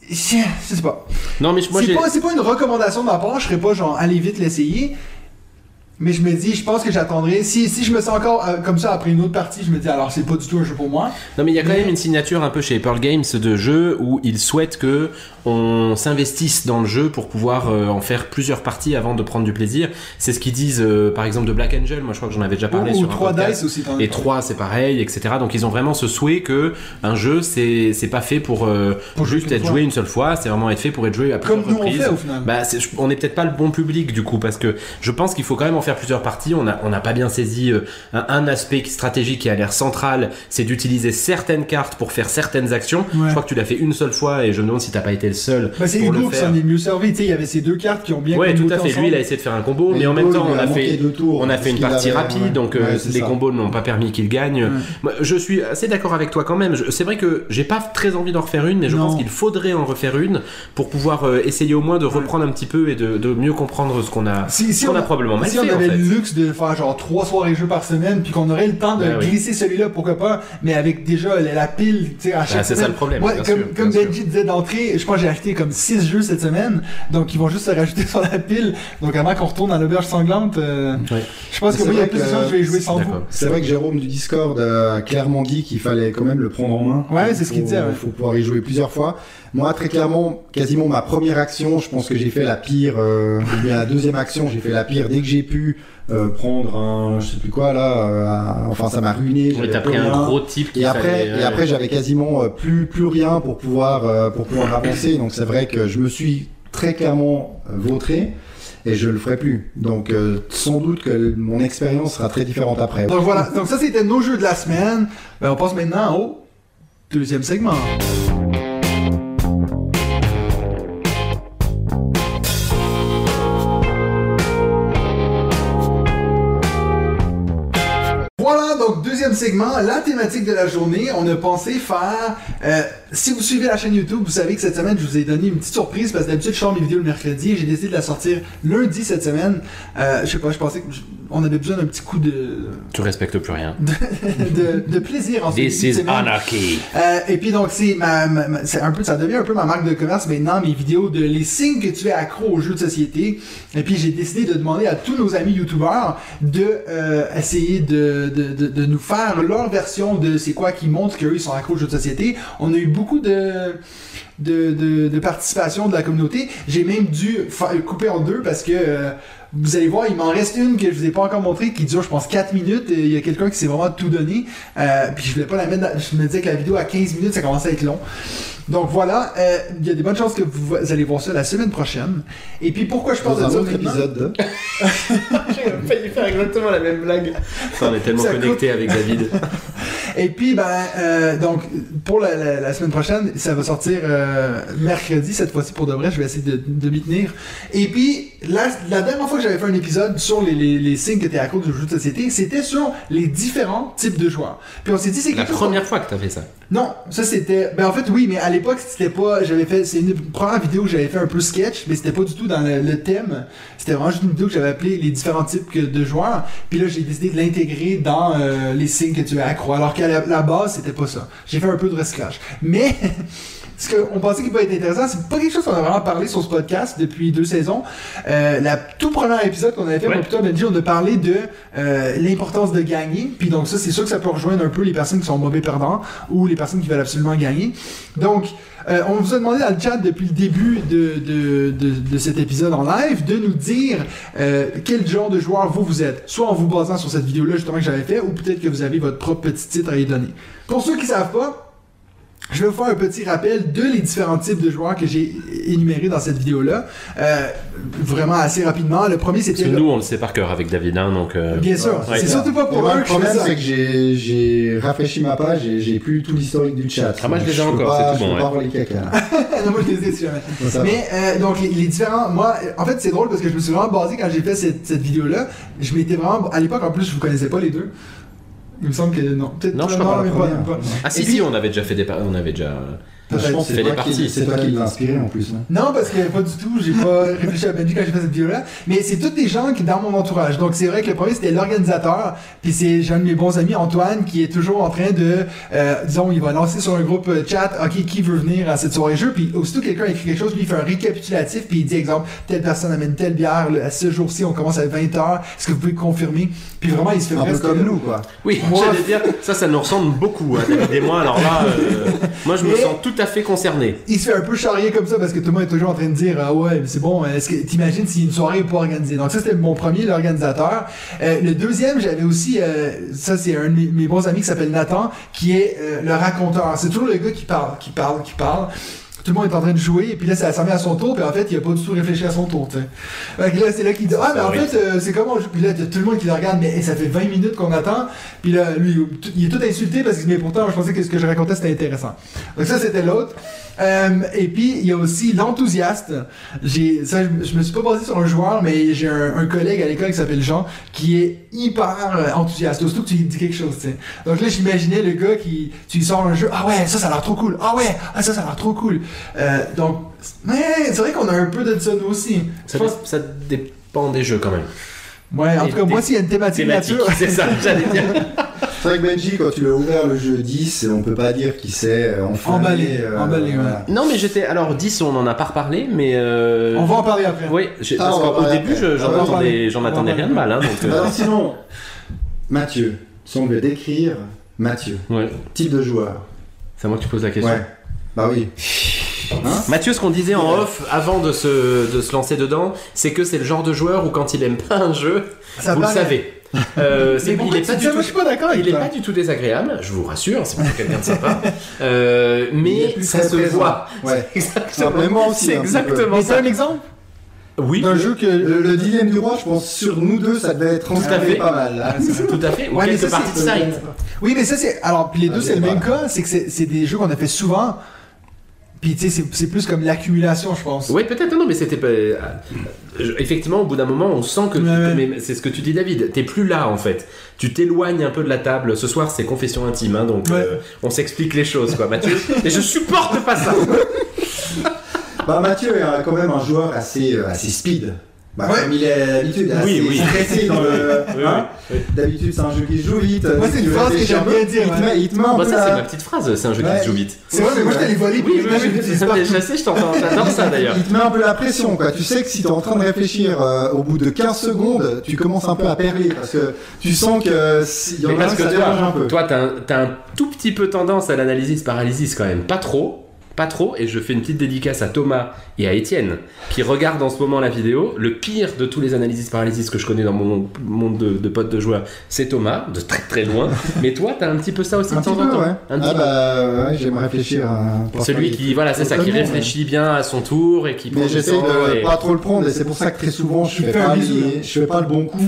je sais pas. Non, mais moi c'est, pas c'est pas une recommandation de ma part. Je serais pas genre, allez vite l'essayer. Mais je me dis, je pense que j'attendrai. Si, si je me sens encore euh, comme ça après une autre partie, je me dis, alors c'est pas du tout un jeu pour moi. Non, mais il y a quand Mais- même une signature un peu chez Pearl Games de jeu où ils souhaitent que on s'investisse dans le jeu pour pouvoir euh, en faire plusieurs parties avant de prendre du plaisir. C'est ce qu'ils disent, euh, par exemple, de Black Angel. Moi, je crois que j'en avais déjà parlé ou sur un 3 podcast. dice aussi. Et 3 c'est pareil, etc. Donc ils ont vraiment ce souhait que un jeu c'est c'est pas fait pour, euh, Pour juste être fois. joué une seule fois, c'est vraiment être fait pour être joué à Comme plusieurs nous on reprises. fait au final. Bah, on n'est peut-être pas le bon public du coup parce que je pense qu'il faut quand même en faire plusieurs parties. On n'a on n'a pas bien saisi un, un aspect stratégique qui a l'air central, c'est d'utiliser certaines cartes pour faire certaines actions. Ouais. Je crois que tu l'as fait une seule fois et je me demande si t'as pas été le seul. Bah, c'est Hugo qui s'en est mieux servi. Tu sais, il y avait ces deux cartes qui ont bien Ouais, tout à fait. ensemble. Lui, il a essayé de faire un combo, mais, en même temps, on a fait, deux tours, on a fait une partie avait- rapide, ouais. donc euh, Ouais, les ça. combos n'ont pas permis qu'il gagne. Ouais. Moi, je suis assez d'accord avec toi quand même. C'est vrai que j'ai pas très envie d'en refaire une, mais je Non. pense qu'il faudrait en refaire une pour pouvoir euh, essayer au moins de reprendre un petit peu et de, de mieux comprendre ce qu'on a, Si, si ce qu'on on, a probablement mal si fait on en avait fait. le luxe de faire genre trois soirées jeux par semaine, puis qu'on aurait le temps de Ben oui. glisser celui-là, pourquoi pas, mais avec déjà la, la pile, tu sais, à chaque Ah, c'est ça le problème, comme, Benji disait d'entrée, je pense j'ai acheté comme 6 jeux cette semaine, donc ils vont juste se rajouter sur la pile. Donc avant qu'on retourne à l'auberge sanglante, euh, Ouais. je pense que moi, il y a plus de choses que je vais jouer sans vous. C'est vrai que Jérôme du Discord a clairement dit qu'il fallait quand même le prendre en main. Ouais, c'est ce qu'il disait, ouais. faut pouvoir y jouer plusieurs fois. Moi, très clairement, quasiment ma première action, je pense que j'ai fait la pire, euh, la deuxième action, j'ai fait la pire dès que j'ai pu euh, prendre un, je sais plus quoi là, euh, un- enfin ça m'a ruiné. T'as pris un rien. gros type qui Et après, et après j'avais quasiment euh, plus plus rien pour pouvoir euh, pour pouvoir avancer. Donc c'est vrai que je me suis très clairement euh, vautré et je le ferai plus. Donc euh, sans doute que mon expérience sera très différente après. Donc voilà, donc ça c'était nos jeux de la semaine. Ben, on passe maintenant au deuxième segment. Deuxième segment, la thématique de la journée. On a pensé faire... euh, si vous suivez la chaîne YouTube, vous savez que cette semaine, je vous ai donné une petite surprise parce que d'habitude, je sors mes vidéos le mercredi et j'ai décidé de la sortir lundi cette semaine. Euh, je sais pas, je pensais que... je- on avait besoin d'un petit coup de, Tu respectes plus rien. de, de plaisir en ce This de is anarchy. Euh, et puis donc c'est ma, ma- un peu ça devient un peu ma marque de commerce maintenant mes vidéos de les signes que tu es accro aux jeux de société et puis j'ai décidé de demander à tous nos amis youtubeurs de euh, essayer de, de, de, de nous faire leur version de c'est quoi qui montre qu'eux ils sont accros aux jeux de société on a eu beaucoup de de, de, participation de la communauté j'ai même dû couper en deux parce que euh, vous allez voir, il m'en reste une que je vous ai pas encore montrée qui dure, je pense, 4 minutes. Il y a quelqu'un qui s'est vraiment tout donné. Euh, puis je voulais pas la mettre. dans- Je me disais que la vidéo à 15 minutes, ça commençait à être long. Donc voilà, euh, il y a des bonnes chances que vous allez voir ça la semaine prochaine. Et puis pourquoi je parle de un ça épisode de... J'ai failli faire exactement la même blague. On est tellement Ça connectés avec David. Et puis, ben, euh, donc, pour la, la- la semaine prochaine, ça va sortir euh, mercredi, cette fois-ci pour de vrai, je vais essayer de, de m'y tenir. Et puis, la, la dernière fois que j'avais fait un épisode sur les, les, les signes que t'es accro de jeux de société, c'était sur les différents types de joueurs. Puis on s'est dit, c'est La première fois que t'as fait ça. Non, ça c'était. Ben en fait oui, mais à l'époque c'était pas. J'avais fait. C'est une première vidéo que j'avais fait un peu sketch, mais c'était pas du tout dans le, thème. C'était vraiment juste une vidéo que j'avais appelée les différents types de joueurs. Puis là j'ai décidé de l'intégrer dans euh, les signes que tu as accro. Alors qu'à la, la base c'était pas ça. J'ai fait un peu de recyclage. Mais ce qu'on pensait qui peut être intéressant, c'est pas quelque chose qu'on a vraiment parlé sur ce podcast depuis deux saisons. Euh, la tout premier épisode qu'on avait fait, Ouais. plutôt Benji, on a parlé de euh, l'importance de gagner. Puis donc ça, c'est sûr que ça peut rejoindre un peu les personnes qui sont mauvais perdants ou les personnes qui veulent absolument gagner. Donc, euh, on vous a demandé dans le chat depuis le début de, de, de, de cet épisode en live de nous dire euh, quel genre de joueur vous vous êtes. Soit en vous basant sur cette vidéo-là justement que j'avais fait, ou peut-être que vous avez votre propre petit titre à y donner. Pour ceux qui savent pas, je vais vous faire un petit rappel de les différents types de joueurs que j'ai énumérés dans cette vidéo-là. Euh, vraiment assez rapidement. Le premier, Parce c'était... que le- nous, on le sait par cœur avec David, hein, donc. euh, Bien sûr, Ouais. c'est surtout pas pour moi, eux le que je fais problème, ça. c'est que j'ai- j'ai rafraîchi ma page et j'ai plus tout l'historique du chat. Ah, moi, je les ai encore, c'est tout je bon, peux pas voir les caca. non, moi, je les ai si jamais. Ça. Mais euh, donc les, les différents, moi, en fait c'est drôle parce que je me suis vraiment basé quand j'ai fait cette, cette vidéo-là. Je m'étais vraiment, à l'époque en plus je vous connaissais pas les deux. Il me semble que non, peut-être Non, je pas, crois pas, mais la pas, première. pas. Ah si, puis- si, on avait déjà fait des. On avait déjà. C'est toi, qui, parties, c'est toi qui l'as inspiré en plus. hein. Non, parce que pas du tout, j'ai pas réfléchi à Benji quand j'ai fait cette vidéo-là. Mais c'est tous des gens qui dans mon entourage. Donc c'est vrai que le premier c'était l'organisateur, puis c'est j'ai un de mes bons amis Antoine qui est toujours en train de, euh, disons, il va lancer sur un groupe euh, chat, ok, qui veut venir à cette soirée jeu, puis aussitôt quelqu'un écrit quelque chose, lui il fait un récapitulatif, puis il dit exemple, telle personne amène telle bière, le- à ce jour-ci on commence à 20h, est-ce que vous pouvez confirmer? Puis vraiment il se fait Un peu presque- comme nous, quoi. Oui, Moi- j'allais dire, ça, ça nous ressemble beaucoup, hein, David et moi. Alors là, euh, moi, je me sens tout fait concerné. il se fait un peu charrier comme ça parce que tout le monde est toujours en train de dire ah ouais c'est bon est-ce que t'imagines si une soirée est pas organisée donc ça c'était mon premier l'organisateur. Euh, le deuxième j'avais aussi euh, ça c'est un de mes, mes bons amis qui s'appelle Nathan qui est euh, le raconteur. C'est toujours le gars qui parle qui parle qui parle tout le monde est en train de jouer et puis là ça s'en met à son tour puis en fait il a pas du tout réfléchi à son tour tu sais. Là c'est là qu'il dit ah mais en fait euh, c'est comment on joue puis là tout le monde qui le regarde mais ça fait 20 minutes qu'on attend puis là lui il est tout insulté parce que mais pourtant je pensais que ce que je racontais c'était intéressant. Donc ça c'était l'autre euh, et puis il y a aussi l'enthousiaste. J'ai ça, je, me- je me suis pas basé sur un joueur, mais j'ai un, un collègue à l'école qui s'appelle Jean, qui est hyper euh, enthousiaste. Aussitôt que tu lui dis quelque chose, tu sais. Donc là, j'imaginais le gars qui, tu lui sors un jeu, ah ouais, ça, ça a l'air trop cool. Ah ouais, ah ça, ça a l'air trop cool. Euh, donc, mais c'est vrai qu'on a un peu de ça nous aussi. Ça, Je pense- ça dépend des jeux quand même. Ouais, en tout cas, moi, s'il y a une thématique, Thématique, nature, c'est ça, j'allais dire. C'est vrai que Benji, quand tu l'as ouvert le jeu 10, on peut pas dire qu'il s'est euh, enflammé, Emballé, emballé, ouais. voilà. Non, mais j'étais. Alors, 10, on en a pas reparlé, mais. euh, on va en parler après. Oui, Ah, parce qu'au début, j'en attendais, attendais parler. rien de mal. Hein, donc, euh, Alors sinon, Mathieu, si on devait décrire Mathieu, ouais. type de joueur. C'est à moi que tu poses la question. Ouais. Bah oui. Hein Mathieu, ce qu'on disait en off avant de se, de se lancer dedans, c'est que c'est le genre de joueur où quand il aime pas un jeu, Ça vous le paraît. savez. Euh, c'est- il est pas du tout. Moi, je suis pas d'accord avec Il est toi. pas du tout désagréable, je vous rassure, c'est plutôt quelqu'un de sympa. Euh, mais ça se présent. voit. Ouais. Exactement. Ah, mais moi aussi, C'est un petit peu. exactement ça. un exemple Oui, d'un jeu que. Le, le dilemme du roi, je pense, sur nous deux, ça devait être Tout à fait. pas mal. là. tout à fait. Ou Ouais, mais quelques ça, parties de c'est- site. Oui, mais ça, c'est. Alors, puis les deux, Ah, c'est le même cas, c'est que c'est c'est des jeux qu'on a fait souvent. Puis, tu sais, c'est- plus comme l'accumulation, je pense. Oui, peut-être, non, mais c'était pas. euh, Effectivement, au bout d'un moment, on sent que. tu- Ouais, ouais. mais c'est ce que tu dis, David. T'es plus là, en fait. Tu t'éloignes un peu de la table. Ce soir, c'est confession intime, hein, donc Ouais. euh, on s'explique les choses, quoi, Mathieu. Et je supporte pas ça. Bah Mathieu est euh, quand même un joueur assez, assez speed. Bah, Ouais. comme il est d'habitude Oui, assez oui. stressé dans le. Oui, hein. D'habitude, c'est un jeu qui se joue vite. Moi, c'est une phrase que j'aime un peu, bien dire, Il te ouais. met, il Moi, peu ça, c'est ma petite phrase, c'est un jeu Ouais. qui se joue vite. C'est vrai, mais moi je t'allais voler, puis Oui, je sais, je t'entends, j'adore ça d'ailleurs. Il te met un peu la pression, quoi. Tu sais que si t'es en train de réfléchir euh, au bout de 15 secondes, tu commences un peu à perler parce que tu sens que s'il y en Mais a que ça dérange un toi, peu. toi, t'as un, t'as un tout petit peu tendance à l'analysis paralysis quand même, pas trop, pas trop, et je fais une petite dédicace à Thomas et à Étienne qui regardent en ce moment la vidéo. Le pire de tous les analysis paralysis que je connais dans mon monde de, de potes de joueurs, c'est Thomas, de très très loin. Mais toi, t'as un petit peu ça aussi Un de temps peu, en temps. ouais. Un petit Ah peu. bah ouais, j'aime réfléchir à... Celui qui, voilà, c'est ça, qui réfléchit bien à son tour et qui Mais j'essaie de et- pas trop le prendre et c'est pour ça que très souvent je fais pas, les- je fais pas le bon coup.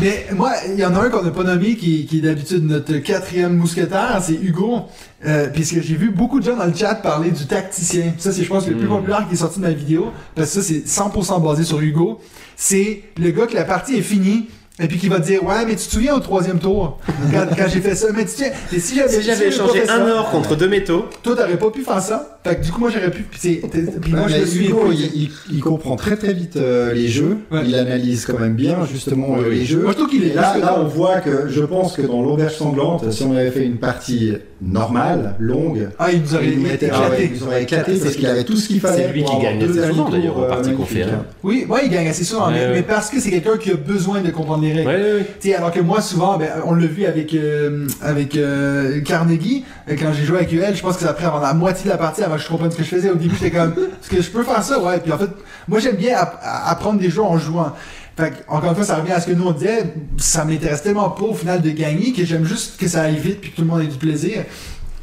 Mais moi, il y en a un qu'on n'a pas nommé qui, qui est d'habitude notre quatrième mousquetaire, c'est Hugo. Euh, puisque j'ai vu beaucoup de gens dans le chat parler du tacticien. Ça, c'est, je pense, le plus Mm. populaire qui est sorti de ma vidéo. Parce que ça, c'est 100% basé sur Hugo. C'est le gars que la partie est finie. Et puis qui va te dire, ouais, mais tu te souviens au troisième tour, quand, quand j'ai fait ça, mais tu sais, et si j'avais Si j'avais échangé un or contre deux métaux, toi t'aurais pas pu faire ça. Fait que du coup, moi j'aurais pu. Puis, puis moi, je mais suis Hugo, il, il- il comprend très très vite euh, les jeux, Ouais. il analyse quand même bien justement euh, les jeux. Moi, je trouve qu'il est là, là, on voit que je pense que dans l'auberge sanglante, si on avait fait une partie normale, longue, Ah, il nous aurait mettait- ah ouais, éclaté. il nous aurait éclaté parce qu'il avait tout ce qu'il fallait. C'est lui qui gagne assez souvent, d'ailleurs, en partie conférée. Oui, ouais, il gagne assez souvent, mais, parce que c'est quelqu'un qui a besoin de comprendre les règles. alors que moi, souvent, ben, on l'a vu avec, euh, avec Carnegie, quand j'ai joué avec UL, je pense que ça a pris avant la moitié de la partie je comprenne ce que je faisais. Au début, j'étais comme, est-ce que je peux faire ça? Ouais. Puis en fait, moi, j'aime bien apprendre des jeux en jouant. Fait encore une fois, ça revient à ce que nous on disait, ça m'intéresse tellement pas au final de gagner que j'aime juste que ça aille vite puis que tout le monde ait du plaisir.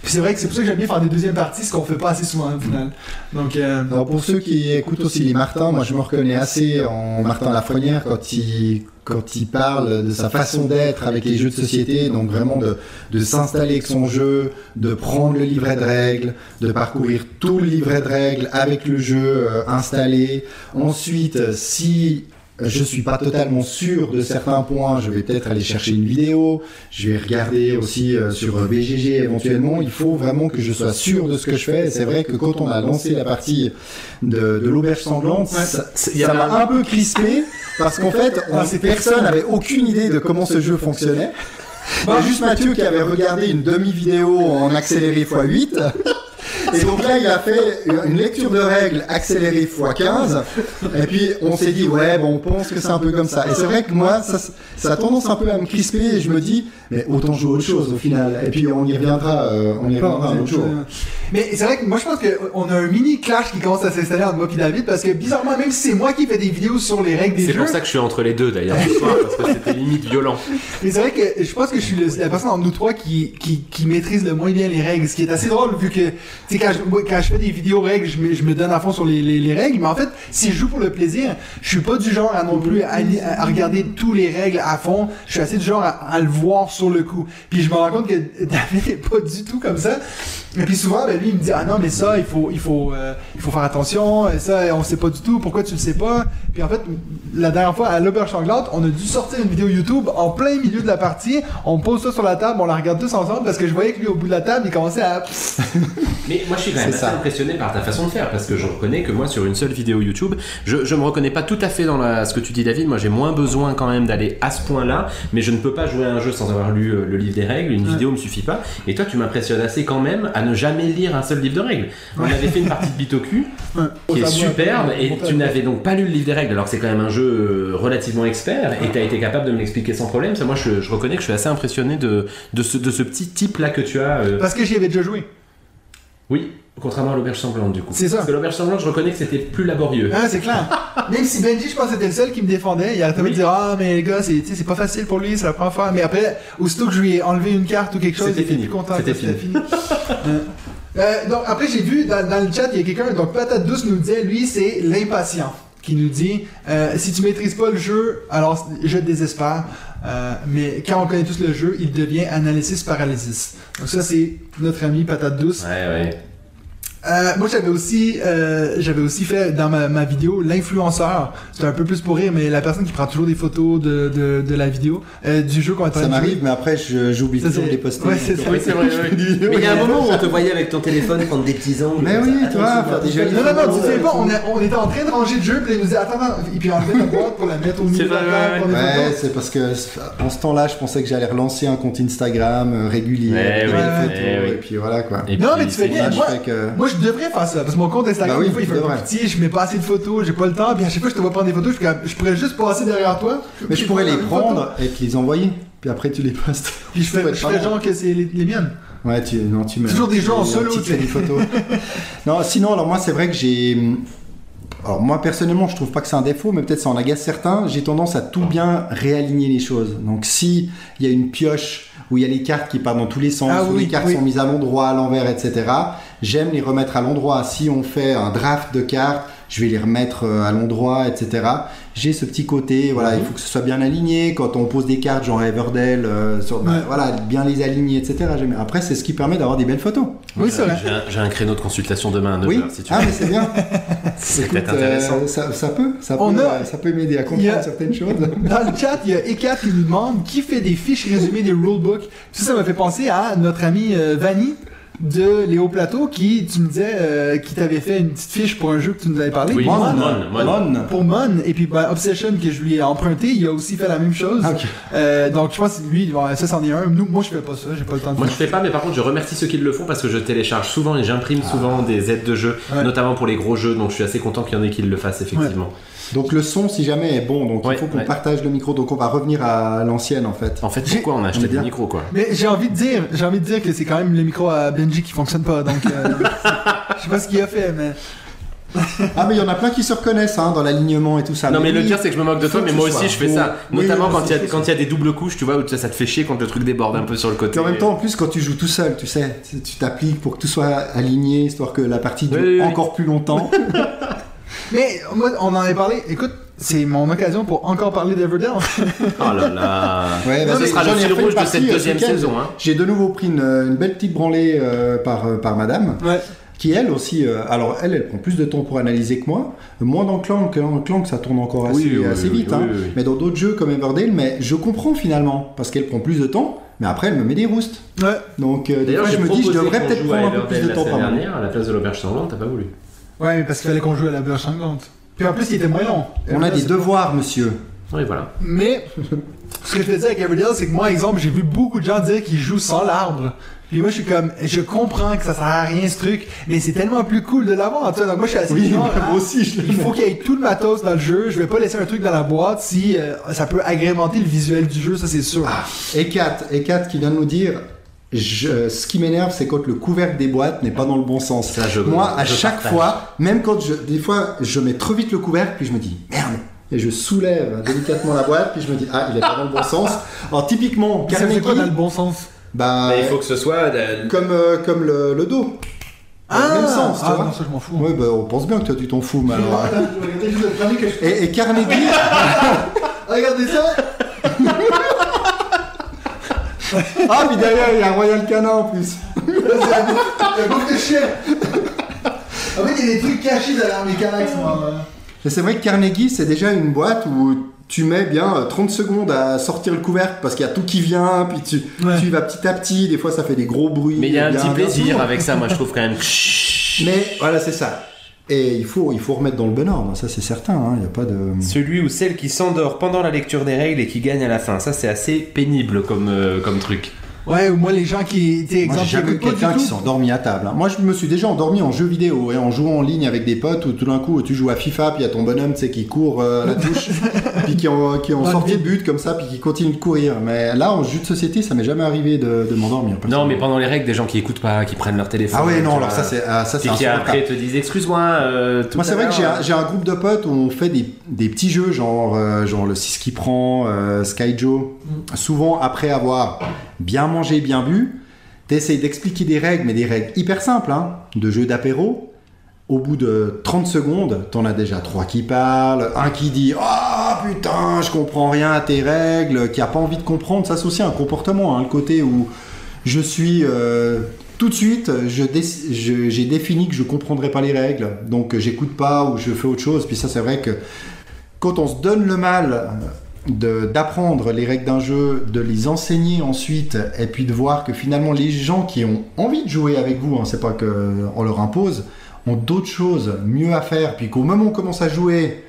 C'est vrai que c'est pour ça que j'aime bien faire des deuxièmes parties, ce qu'on fait pas assez souvent au final. Donc, euh, pour ceux qui écoutent aussi les Martins, moi je me reconnais assez en Martin Lafrenière quand il quand il parle de sa façon d'être avec les jeux de société, donc vraiment de, de s'installer avec son jeu, de prendre le livret de règles, de parcourir tout le livret de règles avec le jeu euh, installé. Ensuite, si je suis pas totalement sûr de certains points, je vais peut-être aller chercher une vidéo, je vais regarder aussi euh, sur BGG éventuellement. Il faut vraiment que je sois sûr de ce que je fais. Et C'est vrai que quand on a lancé la partie de, de l'auberge sanglante, Ouais. ça m'a un- peu crispé parce qu'en fait, on, personne n'avait aucune idée de comment ce jeu fonctionnait. Il y a juste Mathieu qui avait regardé une demi-vidéo en accéléré x8. Et donc là, il a fait une lecture de règles accélérée x15. Et puis, on s'est dit, ouais, bon, on pense que c'est un peu comme ça. Et c'est vrai que moi, ça, ça a tendance un peu à me crisper et je me dis, mais autant jouer autre chose au final. Et puis, on y reviendra, euh, on y reviendra un autre jour. Mais c'est vrai que moi je pense qu'on a un mini clash qui commence à s'installer entre moi et David parce que bizarrement, même si c'est moi qui fais des vidéos sur les règles des C'est jeux, pour ça que je suis entre les deux d'ailleurs ce soir, parce que c'était limite violent. mais c'est vrai que je pense que je suis le- la personne entre nous trois qui, qui, qui maîtrise le moins bien les règles, ce qui est assez drôle vu que, sais, quand je, fais des vidéos règles, je me, donne à fond sur les, les, les règles, mais en fait, si je joue pour le plaisir, je suis pas du genre à non plus à, regarder tous les règles à fond, je suis assez du genre à, le voir sur le coup. Puis je me rends compte que David est pas du tout comme ça. Et puis souvent, ben, lui, il me dit, ah non, mais ça, il faut, il faut, euh, il faut faire attention, et ça, on sait pas du tout, pourquoi tu le sais pas. Puis en fait, la dernière fois, à l'auberge sanglante, on a dû sortir une vidéo YouTube en plein milieu de la partie, on pose ça sur la table, on la regarde tous ensemble, parce que je voyais que lui, au bout de la table, il commençait à... moi je suis quand même assez ça. impressionné par ta façon de faire parce que je reconnais que moi sur une seule vidéo YouTube, je, je me reconnais pas tout à fait dans la, ce que tu dis David. Moi j'ai moins besoin quand même d'aller à ce point-là, mais je ne peux pas jouer à un jeu sans avoir lu euh, le livre des règles. Une Ouais. vidéo me suffit pas. Et toi tu m'impressionnes assez quand même à ne jamais lire un seul livre de règles. On avait fait une partie de Bitoku qui est superbe et tu n'avais donc pas lu le livre des règles alors que c'est quand même un jeu euh, relativement expert et tu as été capable de me l'expliquer sans problème. Ça moi je, je reconnais que je suis assez impressionné de, de, ce, de ce petit type là que tu as. euh, Parce que j'y avais déjà joué. Oui, contrairement à l'auberge sanglante du coup. C'est ça. Parce que l'auberge sanglante, je reconnais que c'était plus laborieux. Hein, c'est clair. Même si Benji, je pense que c'était le seul qui me défendait, il arrêtait pas Oui. de dire Ah, mais les gars, c'est pas facile pour lui, c'est la première fois. Mais après, aussitôt que je lui ai enlevé une carte ou quelque chose, C'était il était fini. plus content. C'était que fini. Euh, euh, donc, après, j'ai vu dans, dans le chat, il y a quelqu'un, donc Patate Douce nous disait Lui, c'est l'impatient qui nous dit euh, Si tu maîtrises pas le jeu, alors je désespère. Euh, mais quand on connaît tous le jeu, il devient analysis paralysis. Donc, ça, c'est notre ami Patate Douce. Ouais, ouais. Euh, moi, j'avais aussi, euh, j'avais aussi fait dans ma, ma vidéo l'influenceur. C'est un peu plus pour rire, mais la personne qui prend toujours des photos de, de, de la vidéo, euh, du jeu qu'on est en train Ça m'arrive, mais après, j'oublie Ça, toujours de les poster. ouais, c'est ça. Oui, c'est vrai, oui. Mais il y a un moment où on te voyait avec ton téléphone prendre des petits angles. Mais oui, Attention, toi, faire des jolies Non, non, non, tu sais pas, on, a- on était en train de ranger le jeu, puis il nous dit attends, attends, et puis on enlevait la boîte pour la mettre au milieu C'est de la vrai, table, ouais, c'est parce que en ce temps-là, je pensais que j'allais relancer un compte Instagram euh, régulier, ouais, oui. et puis voilà quoi. Non, mais tu fais bien. Là, je je devrais faire ça, parce que mon compte Instagram, Bah oui, des fois, il fait un peu petit, je mets pas assez de photos, j'ai pas le temps, puis à chaque fois, je te vois prendre des photos, je, pourrais juste passer derrière toi. Mais je pourrais les prendre et te les envoyer, puis après tu les postes. Puis je fais, je fais genre que c'est les, les miennes. Ouais, tu, non, tu mets. Toujours des gens en solo, Tu fais des photos. non, sinon, alors moi, c'est vrai que j'ai. Alors moi personnellement je trouve pas que c'est un défaut mais peut-être ça en agace certains j'ai tendance à tout bien réaligner les choses donc si il y a une pioche où il y a les cartes qui partent dans tous les sens Ah où oui, les cartes oui. sont mises à l'endroit à l'envers etc j'aime les remettre à l'endroit si on fait un draft de cartes je vais les remettre euh, à l'endroit etc j'ai ce petit côté voilà il faut que ce soit bien aligné quand on pose des cartes genre Everdell euh, sur, bah, Ouais. voilà bien les aligner etc après c'est ce qui permet d'avoir des belles photos Oui, c'est vrai. J'ai un, créneau de consultation demain à 9h, oui si tu ah veux. mais c'est bien C'est peut-être intéressant. euh, ça, ça peut, ça peut, a- ça peut m'aider à comprendre a- certaines choses. Dans le chat, il y a Ekat qui nous demande qui fait des fiches résumées des rulebooks. Ça, ça m'a fait penser à notre ami euh, Vanny de Léo Plateau qui, tu me disais, euh, qui t'avait fait une petite fiche pour un jeu que tu nous avais parlé. Oui, Mon. Mon, Mon. Mon. Pour Mon, et puis ben, Obsession que je lui ai emprunté, il a aussi fait la même chose. Ah, ok. Euh, donc je pense que lui, ouais, ça c'en est un. Nous, moi je fais pas ça, j'ai pas le temps de Moi je faire. fais pas, mais par contre je remercie ceux qui le font parce que je télécharge souvent et j'imprime souvent des aides de jeu, Ouais. notamment pour les gros jeux, donc je suis assez content qu'il y en ait qui le fassent effectivement. Donc le son, si jamais, est bon. Donc Ouais, il faut qu'on ouais. partage le micro. Donc on va revenir à l'ancienne en fait. En fait, pourquoi on a acheté des micros quoi Mais j'ai envie de dire, j'ai envie de dire que c'est quand même le micro à Benji qui fonctionne pas, donc euh, je sais pas ce qu'il a fait, mais Ah mais il y en a plein qui se reconnaissent hein, dans l'alignement et tout ça. Non mais le pire c'est que je me moque de toi, mais moi aussi soit je fais beau. ça, notamment oui, quand il y a c'est- quand il y a des doubles couches, tu vois, où ça te fait chier quand le truc déborde un peu sur le côté. Et en même temps, en plus, quand tu joues tout seul, tu sais, tu tu t'appliques pour que tout soit aligné, histoire que la partie dure Oui, oui, oui. encore plus longtemps. mais moi on en avait parlé. Écoute, c'est mon occasion pour encore parler d'Everdell. Oh là là. Ouais, Non, vas-y, ce sera le fil rouge de cette euh, deuxième saison. Hein. J'ai de nouveau pris une, une belle petite branlée euh, par, euh, par madame. ouais. qui elle aussi, euh, alors elle, elle prend plus de temps pour analyser que moi, moins dans Clank, hein, Clank ça tourne encore assez, Oui, oui, assez oui, vite, oui, hein. oui, oui. mais dans d'autres jeux comme Everdale, mais je comprends finalement, parce qu'elle prend plus de temps, mais après elle me met des roustes. Ouais. Donc euh, des fois je me dis, je devrais peut-être prendre un peu plus de la temps semaine par dernière à la place de l'auberge sanglante, t'as pas voulu. Ouais, mais parce qu'il fallait qu'on joue à la berge sanglante. Puis en plus, il était moins long. On a des devoirs, monsieur. Oui voilà. Mais ce que je te dis avec Everdell, c'est que moi, exemple, j'ai vu beaucoup de gens dire qu'ils jouent sans l'arbre. Puis moi, je suis comme, je comprends que ça sert à rien ce truc, mais c'est tellement plus cool de l'avoir. Tu vois, donc moi, je suis assez Oui, genre, moi ah, aussi, je le Il faut qu'il y ait tout le matos dans le jeu. Je vais pas laisser un truc dans la boîte si euh, ça peut agrémenter le visuel du jeu, ça c'est sûr. Et Kat, et Kat qui vient de nous dire, je- ce qui m'énerve, c'est quand le couvercle des boîtes n'est pas dans le bon sens. Ça, je- Moi, à je chaque partage. fois, même quand je, des fois, je mets trop vite le couvercle, puis je me dis merde. Et je soulève délicatement la boîte, puis je me dis ah, il est pas dans le bon sens. Alors typiquement, ça fait quoi dans le Carnegie, bon sens bah, Mais il faut que ce soit. euh, comme euh, comme le, le dos. Dans le même sens, tu ah, vois. non, ça je m'en fous. Ouais, bah, on pense bien que toi tu t'en fous, mais alors. Fais. Et, et Carnegie, Regardez ça ah, puis derrière il y a un Royal Canin en plus. Un bouffe de chien En fait, il y a des trucs cachés derrière mes canax, moi. Mais c'est vrai que Carnegie, c'est déjà une boîte où tu mets bien euh, 30 secondes à sortir le couvercle parce qu'il y a tout qui vient, puis tu, Ouais. tu y vas petit à petit, des fois ça fait des gros bruits. Mais il y a un petit plaisir avec ça, moi je trouve quand même. Mais voilà, c'est ça. Et il faut, il faut remettre dans le bon ordre, ça c'est certain, hein, il n'y a pas de... Celui ou celle qui s'endort pendant la lecture des règles et qui gagne à la fin, ça c'est assez pénible comme, euh, comme truc. Ouais, ou moi, les gens qui, tu sais, Moi exemple, j'ai jamais eu quelqu'un qui endormi à table. hein. Moi je me suis déjà endormi en jeu vidéo, et en jouant en ligne avec des potes, où tout d'un coup tu joues à FIFA, puis il y a ton bonhomme tu sais, qui court euh, la touche, puis qui en, qui en sortie de but comme ça, puis qui continue de courir. Mais là en jeu de société, ça m'est jamais arrivé de, de m'endormir. Non, mais pendant les règles, des gens qui écoutent pas, qui prennent leur téléphone. Ah ouais, non, alors vois. ça c'est ah, ça, c'est Et qui après te disent excuse-moi. euh, tout Moi, c'est vrai que j'ai un, j'ai un groupe de potes où on fait des, des petits jeux, genre, euh, genre le 6 qui prend, euh, Sky Joe. Souvent, après avoir bien mangé, bien bu, t'essayes d'expliquer des règles, mais des règles hyper simples, hein, de jeux d'apéro. Au bout de 30 secondes, t'en as déjà trois qui parlent, un qui dit Ah putain, je comprends rien à tes règles, qui a pas envie de comprendre. Ça, c'est aussi un comportement, hein, le côté où Je suis euh, tout de suite, j'ai défini que je comprendrais pas les règles, donc j'écoute pas ou je fais autre chose. Puis ça, c'est vrai que quand on se donne le mal d'apprendre les règles d'un jeu, de les enseigner ensuite, et puis de voir que finalement les gens qui ont envie de jouer avec vous, hein, c'est pas qu'on leur impose, ont d'autres choses mieux à faire, puis qu'au moment où on commence à jouer,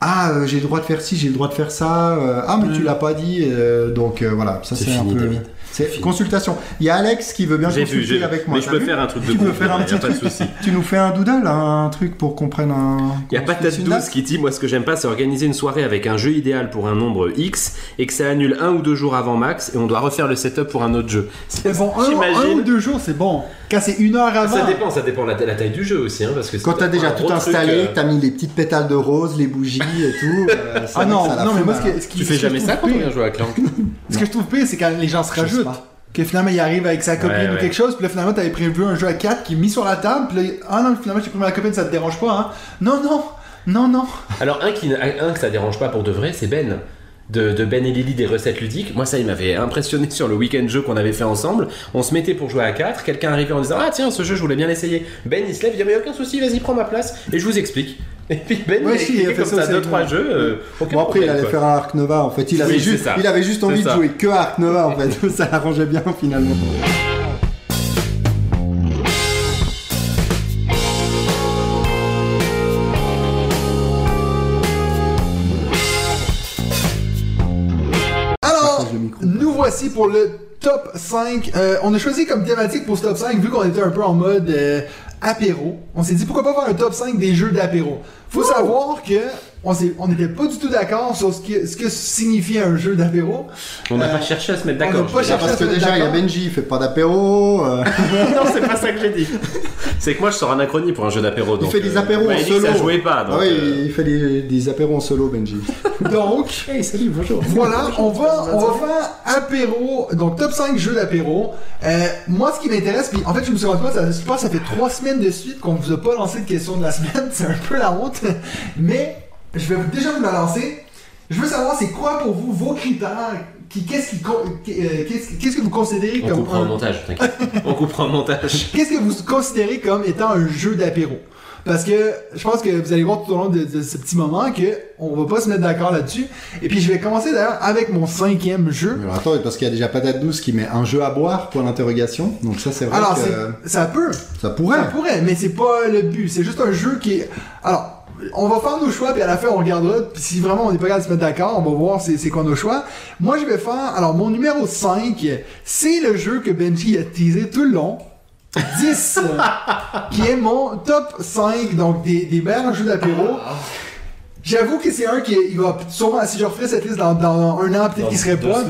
ah euh, j'ai le droit de faire ci, j'ai le droit de faire ça, euh, ah mais tu l'as pas dit, euh, donc voilà, ça C'est un peu. David. C'est consultation. Il y a Alex qui veut bien consulter vu. avec moi. Mais je peux faire un truc de Tu peux faire un petit truc. Tu nous fais un doodle, un truc pour qu'on prenne un. Il y a Patate fixe une 12 date qui dit Moi, ce que j'aime pas, c'est organiser une soirée avec un jeu idéal pour un nombre X et que ça annule un ou deux jours avant max et on doit refaire le setup pour un autre jeu. Mais bon, un, ou deux jours, c'est bon. Quand c'est une heure avant. Ça dépend, ça dépend de la, la taille du jeu aussi. Hein, parce que Quand c'est t'as déjà tout installé, euh, t'as mis les petites pétales de rose, les bougies et tout. euh, c'est Ah non, non, mais moi, ce, hein. que, ce qui Tu fais jamais ça quand on vient jouer à Clank Ce que je trouve pire, c'est quand les gens se Je Que finalement, il arrive avec sa copine Ouais, ou ouais. quelque chose, puis là, finalement, t'avais prévu un jeu à 4 qui est mis sur la table, puis là, ah non, finalement, j'ai pris ma copine, ça te dérange pas, hein. Non, non, non, non. Alors, un, qui, un que ça dérange pas pour de vrai, c'est Ben. De, de Ben et Lily des recettes ludiques. Moi, ça, il m'avait impressionné sur le week-end jeu qu'on avait fait ensemble. On se mettait pour jouer à 4. Quelqu'un arrivait en disant Ah, tiens, ce jeu, je voulais bien l'essayer. Ben, il se lève, il dit Mais aucun souci, vas-y, prends ma place. Et je vous explique. Et puis Ben, Ouais, il a si, il a expliqué fait comme ça ça deux, trois jeux. euh, Bon, après, il allait quoi. faire un Arc Nova en fait. Il avait, Oui, juste, il avait juste envie de jouer que à Arc Nova en fait. ça l'arrangeait bien finalement. Alors, nous voici pour le top 5. Euh, on a choisi comme thématique pour ce top 5, vu qu'on était un peu en mode euh, apéro, on s'est dit pourquoi pas faire un top 5 des jeux d'apéro? Faut savoir que on n'était pas du tout d'accord sur ce que, ce que signifie un jeu d'apéro. On n'a Euh, pas cherché à se mettre on n'a d'accord. Parce que déjà, il y a. Benji, il fait pas d'apéro. euh, non, c'est pas ça que j'ai dit. C'est que moi, je sors un acronyme pour un jeu d'apéro. il fait des euh, apéros bah, en solo. Ça jouait pas. Donc, ah oui, euh, il fait des, des apéros en solo, Benji. Donc, Hey, salut, bonjour. Voilà, on va, on va faire apéro, donc top 5 jeux d'apéro. Euh, moi, ce qui m'intéresse, puis en fait, je me suis rendu compte, ça, je pense que ça fait trois semaines de suite qu'on vous a pas lancé de question de la semaine, c'est un peu la honte, mais je vais déjà vous la lancer. Je veux savoir, c'est quoi pour vous vos critères qu'est-ce, qui, euh, qu'est-ce, qu'est-ce que vous considérez On comme coupera un, montage, t'inquiète. On coupera en montage. qu'est-ce que vous considérez comme étant un jeu d'apéro? Parce que je pense que vous allez voir tout au long de, de ce petit moment que on va pas se mettre d'accord là-dessus. Et puis je vais commencer d'ailleurs avec mon cinquième jeu. Mais alors, attends, parce qu'il y a déjà Patate Douce qui met un jeu à boire pour l'interrogation. Donc ça, c'est vrai Alors, que ça peut. ça pourrait. Ça pourrait, mais c'est pas le but. C'est juste un jeu qui est. Alors, on va faire nos choix, puis à la fin, on regardera. Puis si vraiment on n'est pas capable de se mettre d'accord, on va voir c'est c'est quoi nos choix. Moi, je vais faire. Alors, mon numéro 5, c'est le jeu que Benji a teasé tout le long. 10, euh, qui est mon top 5, donc des, des meilleurs jeux d'apéro. J'avoue que c'est un qui il va sûrement, si je referais cette liste dans, dans un an, peut-être qu'il serait pas.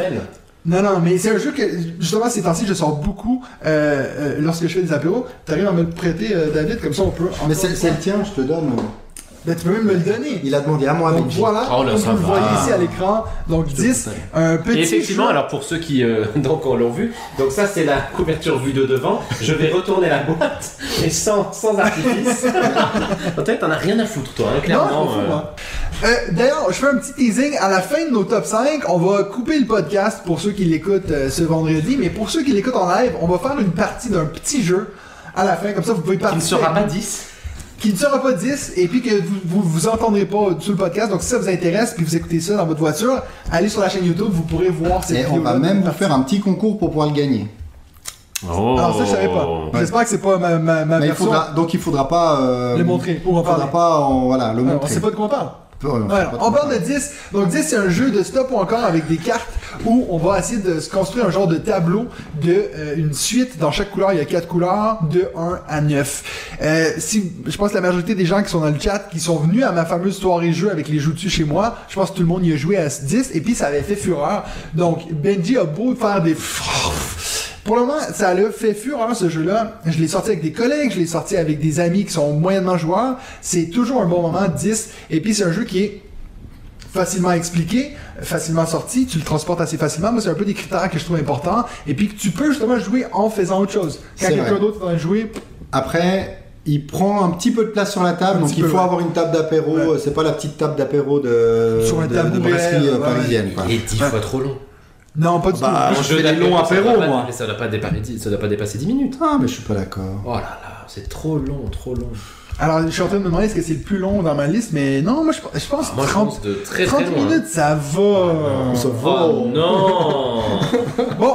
Non, non, mais c'est un jeu que, justement, ces temps-ci, je sors beaucoup euh, euh, lorsque je fais des apéros. T'arrives à me le prêter, euh, David, comme ça on peut. Mais c'est le tien, je te donne. Ben, tu peux même me le donner. Il a demandé à moi, Donc Benji. voilà, Oh là, comme vous le voyez ici à l'écran. Donc 10, un petit Et effectivement, jeu. alors pour ceux qui euh, donc on l'ont vu, donc ça c'est la couverture vue de devant. Je vais retourner la boîte et sans, sans artifice. Peut-être t'en as rien à foutre toi, hein, Non, clairement. euh. Euh, D'ailleurs, je fais un petit teasing. À la fin de nos top 5, on va couper le podcast pour ceux qui l'écoutent euh, ce vendredi. Mais pour ceux qui l'écoutent en live, on va faire une partie d'un petit jeu à la fin. Comme ça, vous pouvez qui ne participer. sera pas nous. 10. Qui ne sera pas 10 et puis que vous, vous vous entendrez pas sur le podcast. Donc si ça vous intéresse puis vous écoutez ça dans votre voiture, allez sur la chaîne YouTube, vous pourrez voir cette Et on va même vous faire un petit concours pour pouvoir le gagner. Oh. Alors ça je savais pas. J'espère que c'est pas ma, ma, ma Mais il faudra, donc il faudra pas euh, Le montrer, en Il faudra parler. pas en- voilà, le Alors, on montrer. sait pas de quoi on parle. Ouais, on parle de 10. Donc 10 c'est un jeu de stop ou encore avec des cartes où on va essayer de se construire un genre de tableau de euh, une suite. Dans chaque couleur, il y a 4 couleurs de 1 à 9. Euh, si, je pense que la majorité des gens qui sont dans le chat, qui sont venus à ma fameuse soirée jeu avec les jeux dessus chez moi, je pense que tout le monde y a joué à ce 10 et puis ça avait fait fureur. Donc Benji a beau faire des pour le moment, ça a fait fureur ce jeu-là. Je l'ai sorti avec des collègues, je l'ai sorti avec des amis qui sont moyennement joueurs. C'est toujours un bon moment, 10. Et puis c'est un jeu qui est facilement expliqué, facilement sorti, tu le transportes assez facilement. Moi, c'est un peu des critères que je trouve importants. Et puis que tu peux justement jouer en faisant autre chose. Quand C'est quelqu'un vrai. d'autre va jouer, Après, il prend un petit peu de place sur la table, Un donc il peu, faut ouais. avoir une table d'apéro. Ouais. C'est pas la petite table d'apéro de, Sur de, de brasserie euh, ouais. parisienne. Quoi. Il est 10 fois trop long. Non, pas du Bah, tout. je fais des longs apéros, moi. Mais ça doit pas dépasser, ça doit pas dépasser 10 minutes. Ah, mais je suis pas d'accord. Oh là là, c'est trop long, trop long. Alors, je suis en train de me demander est-ce que c'est le plus long dans ma liste, mais non, moi je, je pense Ah, moi, je 30, pense de très 30 très loin. minutes, ça va. Ça va. Oh non Bon,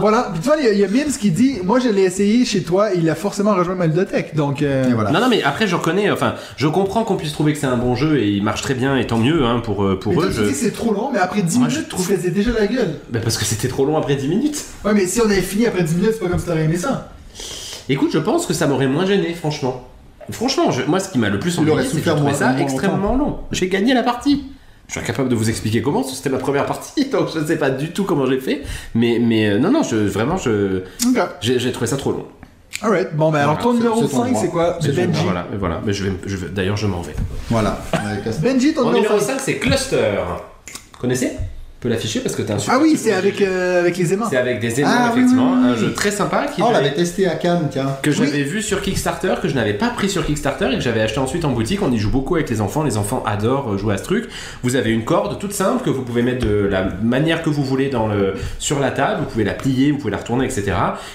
voilà. Puis tu vois, il y a- il y a, Mims qui dit Moi, je l'ai essayé chez toi, il a forcément rejoint ma ludothèque. Donc, euh, voilà. Non, non, mais après, je reconnais, enfin, je comprends qu'on puisse trouver que c'est un bon jeu et il marche très bien, et tant mieux hein, pour, euh, pour mais eux. Je... dis que c'est trop long, mais après 10 Moi, je minutes, trouve- tu faisais déjà la gueule. Bah, parce que c'était trop long après 10 minutes. Ouais, mais si on avait fini après 10 minutes, c'est pas comme si t'aurais aimé ça. Écoute, je pense que ça m'aurait moins gêné, franchement. Franchement, je- moi, ce qui m'a le plus ennuyé, c'est que je souffert trouvais moins- ça extrêmement long. J'ai gagné la partie. Je suis incapable de vous expliquer comment, c'était ma première partie, donc je ne sais pas du tout comment j'ai fait. Mais, mais euh, non, non, je, vraiment, je, j'ai trouvé ça trop long. Alright, bon, ben alors Voilà, ton c'est- numéro c'est ton 5, droit. c'est quoi? C'est Benji. Voilà, voilà. Mais je vais, je vais- d'ailleurs, je m'en vais. Voilà. Benji, ton Mon numéro numéro 5. 5, c'est Cluster. Connaissez? On peut l'afficher parce que t'as un super Ah oui, c'est avec, euh, avec les aimants. C'est avec des aimants, Ah, oui, effectivement. oui, oui, Un jeu très sympa qui Ah, on l'avait testé à Cannes, tiens. que j'avais vu sur Kickstarter, que je n'avais pas pris sur Kickstarter et que j'avais acheté ensuite en boutique. On y joue beaucoup avec les enfants. Les enfants adorent jouer à ce truc. Vous avez une corde toute simple que vous pouvez mettre de la manière que vous voulez dans le, sur la table. Vous pouvez la plier, vous pouvez la retourner, etc.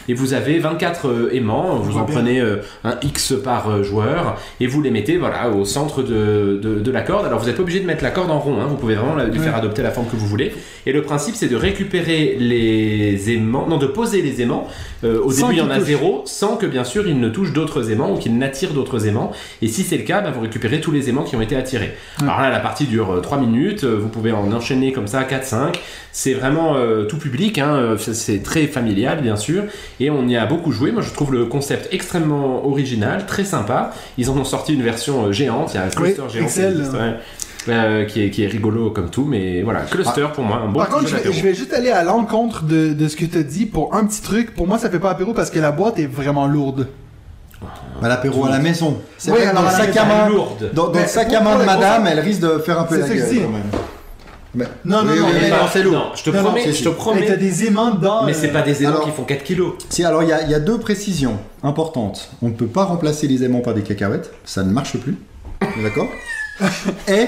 Et vous avez 24 euh, aimants. Vous en bien. prenez euh, un X par joueur et vous les mettez voilà, au centre de, de, de la corde. Alors vous n'êtes pas obligé de mettre la corde en rond. hein. Vous pouvez vraiment la- lui faire adopter la forme que vous voulez. Et le principe, c'est de récupérer les aimants, non, de poser les aimants. Euh, au Sans début, il y en a zéro, sans que bien sûr il ne touche d'autres aimants ou qu'il n'attire d'autres aimants. Et si c'est le cas, bah, vous récupérez tous les aimants qui ont été attirés. Alors là, la partie dure 3 minutes. euh, Vous pouvez en enchaîner comme ça 4-5. C'est vraiment euh, tout public. hein, euh, c'est- très familial, bien sûr. Et on y a beaucoup joué. Moi, je trouve le concept extrêmement original, très sympa. Ils en ont sorti une version euh, géante. Il y a un cluster Oui, géant. Euh, qui, est, qui est rigolo comme tout, mais voilà, cluster pour moi, un bon Par contre, je vais, d'apéro. je vais juste aller à l'encontre de, de ce que tu as dit pour un petit truc. Pour moi, ça fait pas apéro parce que la boîte est vraiment lourde. Bah, l'apéro à la maison. C'est Oui, vrai dans le sac à main, lourde. dans, dans le sac à main de madame, elle risque de faire un peu C'est la gueule quand même. Mais- Non, non, Oui, non, oui, mais- non, c'est lourd. Non, je te Non, promets, je te Mais t'as promets. des aimants dedans. Mais euh, c'est pas des aimants alors- qui font 4 kilos. Si, alors il y, y a deux précisions importantes. On ne peut pas remplacer les aimants par des cacahuètes, ça ne marche plus. D'accord? Et,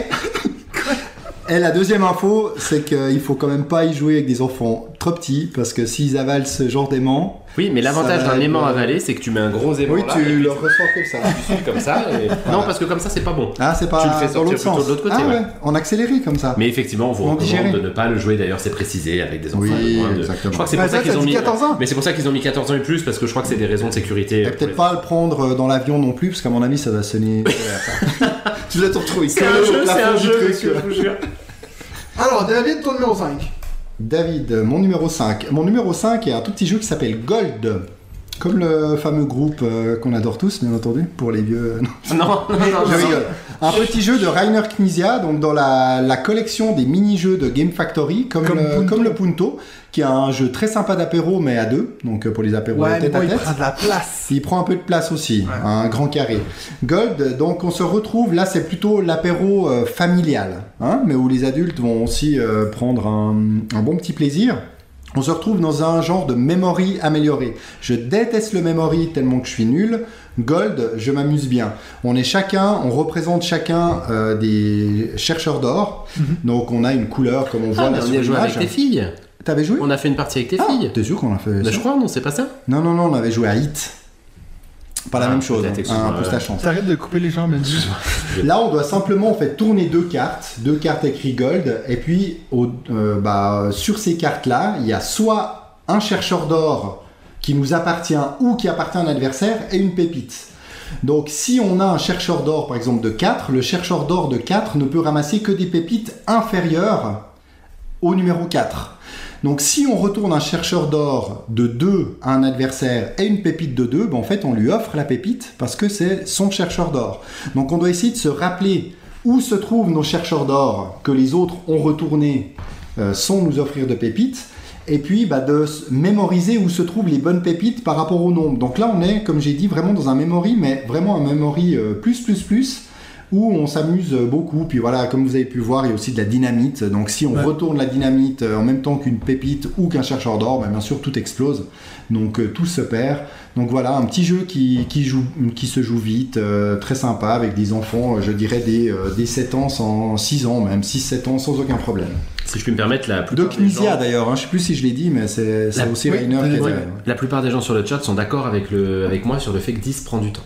et la deuxième info, c'est qu'il faut quand même pas y jouer avec des enfants trop petits, parce que s'ils avalent ce genre d'aimants, Oui, mais l'avantage d'un aimant euh, avalé, c'est que tu mets un gros aimant oui, là, tu le ressors comme ça. tu suis comme ça. et- Non, parce que comme ça, c'est pas bon. Ah, c'est pas Tu le fais sortir l'autre plutôt sens. de l'autre côté, Ah ouais. en accéléré comme ça. Mais effectivement, on vous recommande de ne pas le jouer. D'ailleurs, c'est précisé avec des enfants Oui, de moins de- exactement. Je crois que c'est Bah, pour ça ça, qu'ils ont mis 14 ans. Mais c'est pour ça qu'ils ont mis 14 ans et plus parce que je crois que c'est des raisons de sécurité. Et peut-être pas le prendre euh, dans l'avion non plus, parce qu'à mon avis, ça va sonner. tu vas te retrouver. C'est un jeu, c'est un jeu, truc, monsieur, je vous jure. Alors, David, ton numéro 5. David, mon numéro 5. Mon numéro 5 est un tout petit jeu qui s'appelle Gold. Comme le fameux groupe euh, qu'on adore tous, bien entendu, pour les vieux. non, Non, non, non, je non. rigole. Un petit jeu de Rainer Knizia, donc dans la, la collection des mini-jeux de Game Factory, comme, Comme le, Punto. comme le Punto, qui est un jeu très sympa d'apéro, mais à deux, donc euh, pour les apéros Ouais, mais tête bon, à il tête. prend de la place. Il prend un peu de place aussi, un grand carré. Gold, donc on se retrouve, là c'est plutôt l'apéro euh, familial, hein, mais où les adultes vont aussi euh, prendre un, un bon petit plaisir. On se retrouve dans un genre de memory amélioré. Je déteste le memory tellement que je suis nul. Gold, je m'amuse bien. On est chacun, on représente chacun euh, des chercheurs d'or. Donc on a une couleur comme on voit Ah, mais là on sur joué avec tes filles. T'avais joué? On a fait une partie avec tes Ah, filles. T'es sûr qu'on a fait Bah, je crois, non, c'est pas ça? Non, non, non, on avait joué à Hit. Pas la Ah, même chose, hein, un peu ta chance. T'arrêtes de couper les jambes, Benji. Là, on doit simplement en fait tourner deux cartes, deux cartes écrites gold, et puis au- euh, bah, sur ces cartes-là, il y a soit un chercheur d'or qui nous appartient ou qui appartient à un adversaire et une pépite. Donc, si on a un chercheur d'or, par exemple, de 4, le chercheur d'or de 4 ne peut ramasser que des pépites inférieures au numéro 4. Donc, si on retourne un chercheur d'or de 2 à un adversaire et une pépite de 2, ben, en fait, on lui offre la pépite parce que c'est son chercheur d'or. Donc, on doit essayer de se rappeler où se trouvent nos chercheurs d'or que les autres ont retournés euh, sans nous offrir de pépites. Et puis bah, de mémoriser où se trouvent les bonnes pépites par rapport au nombre. Donc là, on est, comme j'ai dit, vraiment dans un memory, mais vraiment un memory euh, plus, plus, plus, où on s'amuse beaucoup. Puis voilà, comme vous avez pu voir, il y a aussi de la dynamite. Donc si on Ouais. retourne la dynamite euh, en même temps qu'une pépite ou qu'un chercheur d'or, bah, bien sûr, tout explose. Donc euh, tout se perd. Donc voilà, un petit jeu qui, qui, joue, qui se joue vite, euh, très sympa, avec des enfants, je dirais, des, euh, des 7 ans, sans 6 ans même, 6-7 ans, sans aucun problème. Si je puis me permettre, la plupart Nisia gens, d'ailleurs, hein, je sais plus si je l'ai dit, mais c'est aussi oui, Rainer qui dit. la plupart des gens sur le chat sont d'accord avec, le, avec moi sur le fait que 10 prend du temps.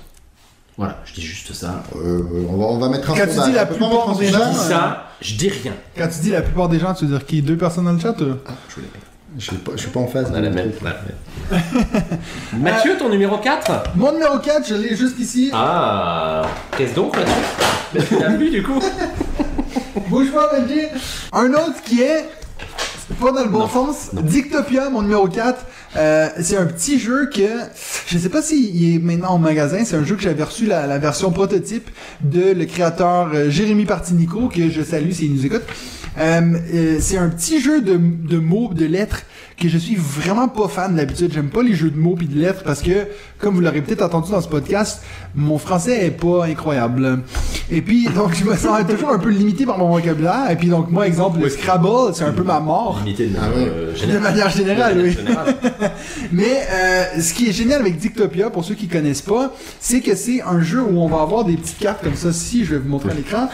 Voilà, je dis juste ça. Euh, on, va, on va mettre un Quand tu sondage. dis la pas plupart des Je gens, dis euh, ça, je dis rien. Quand tu dis la plupart des gens, tu veux dire qui? Deux personnes dans le chat euh? Je vous les mets. Je suis pas, je suis pas en phase. On a la même. Mathieu, ton numéro 4 Mon numéro 4, je l'ai juste ici. Ah, qu'est-ce donc Mathieu? Mais tu l'as vu du coup Bouge pas, Benji. Un autre qui est pas dans le bon Non, sens. non. Dictopia, mon numéro 4. Euh, c'est un petit jeu que je sais pas s'il est maintenant en magasin. C'est un jeu que j'avais reçu la, version prototype de le créateur euh, Jérémy Partinico que je salue s'il nous écoute. Euh, c'est un petit jeu de, de mots, de lettres que je suis vraiment pas fan d'habitude. J'aime pas les jeux de mots puis de lettres parce que, comme vous l'aurez peut-être entendu dans ce podcast, mon français est pas incroyable. Et puis, donc, je me sens toujours un peu limité par mon vocabulaire. Et puis, donc, moi, exemple, le Scrabble, c'est un peu ma mort. Limité de euh, De manière générale, oui. Mais euh, ce qui est génial avec Dictopia, pour ceux qui connaissent pas, c'est que c'est un jeu où on va avoir des petites cartes comme ça. Si je vais vous montrer à l'écran.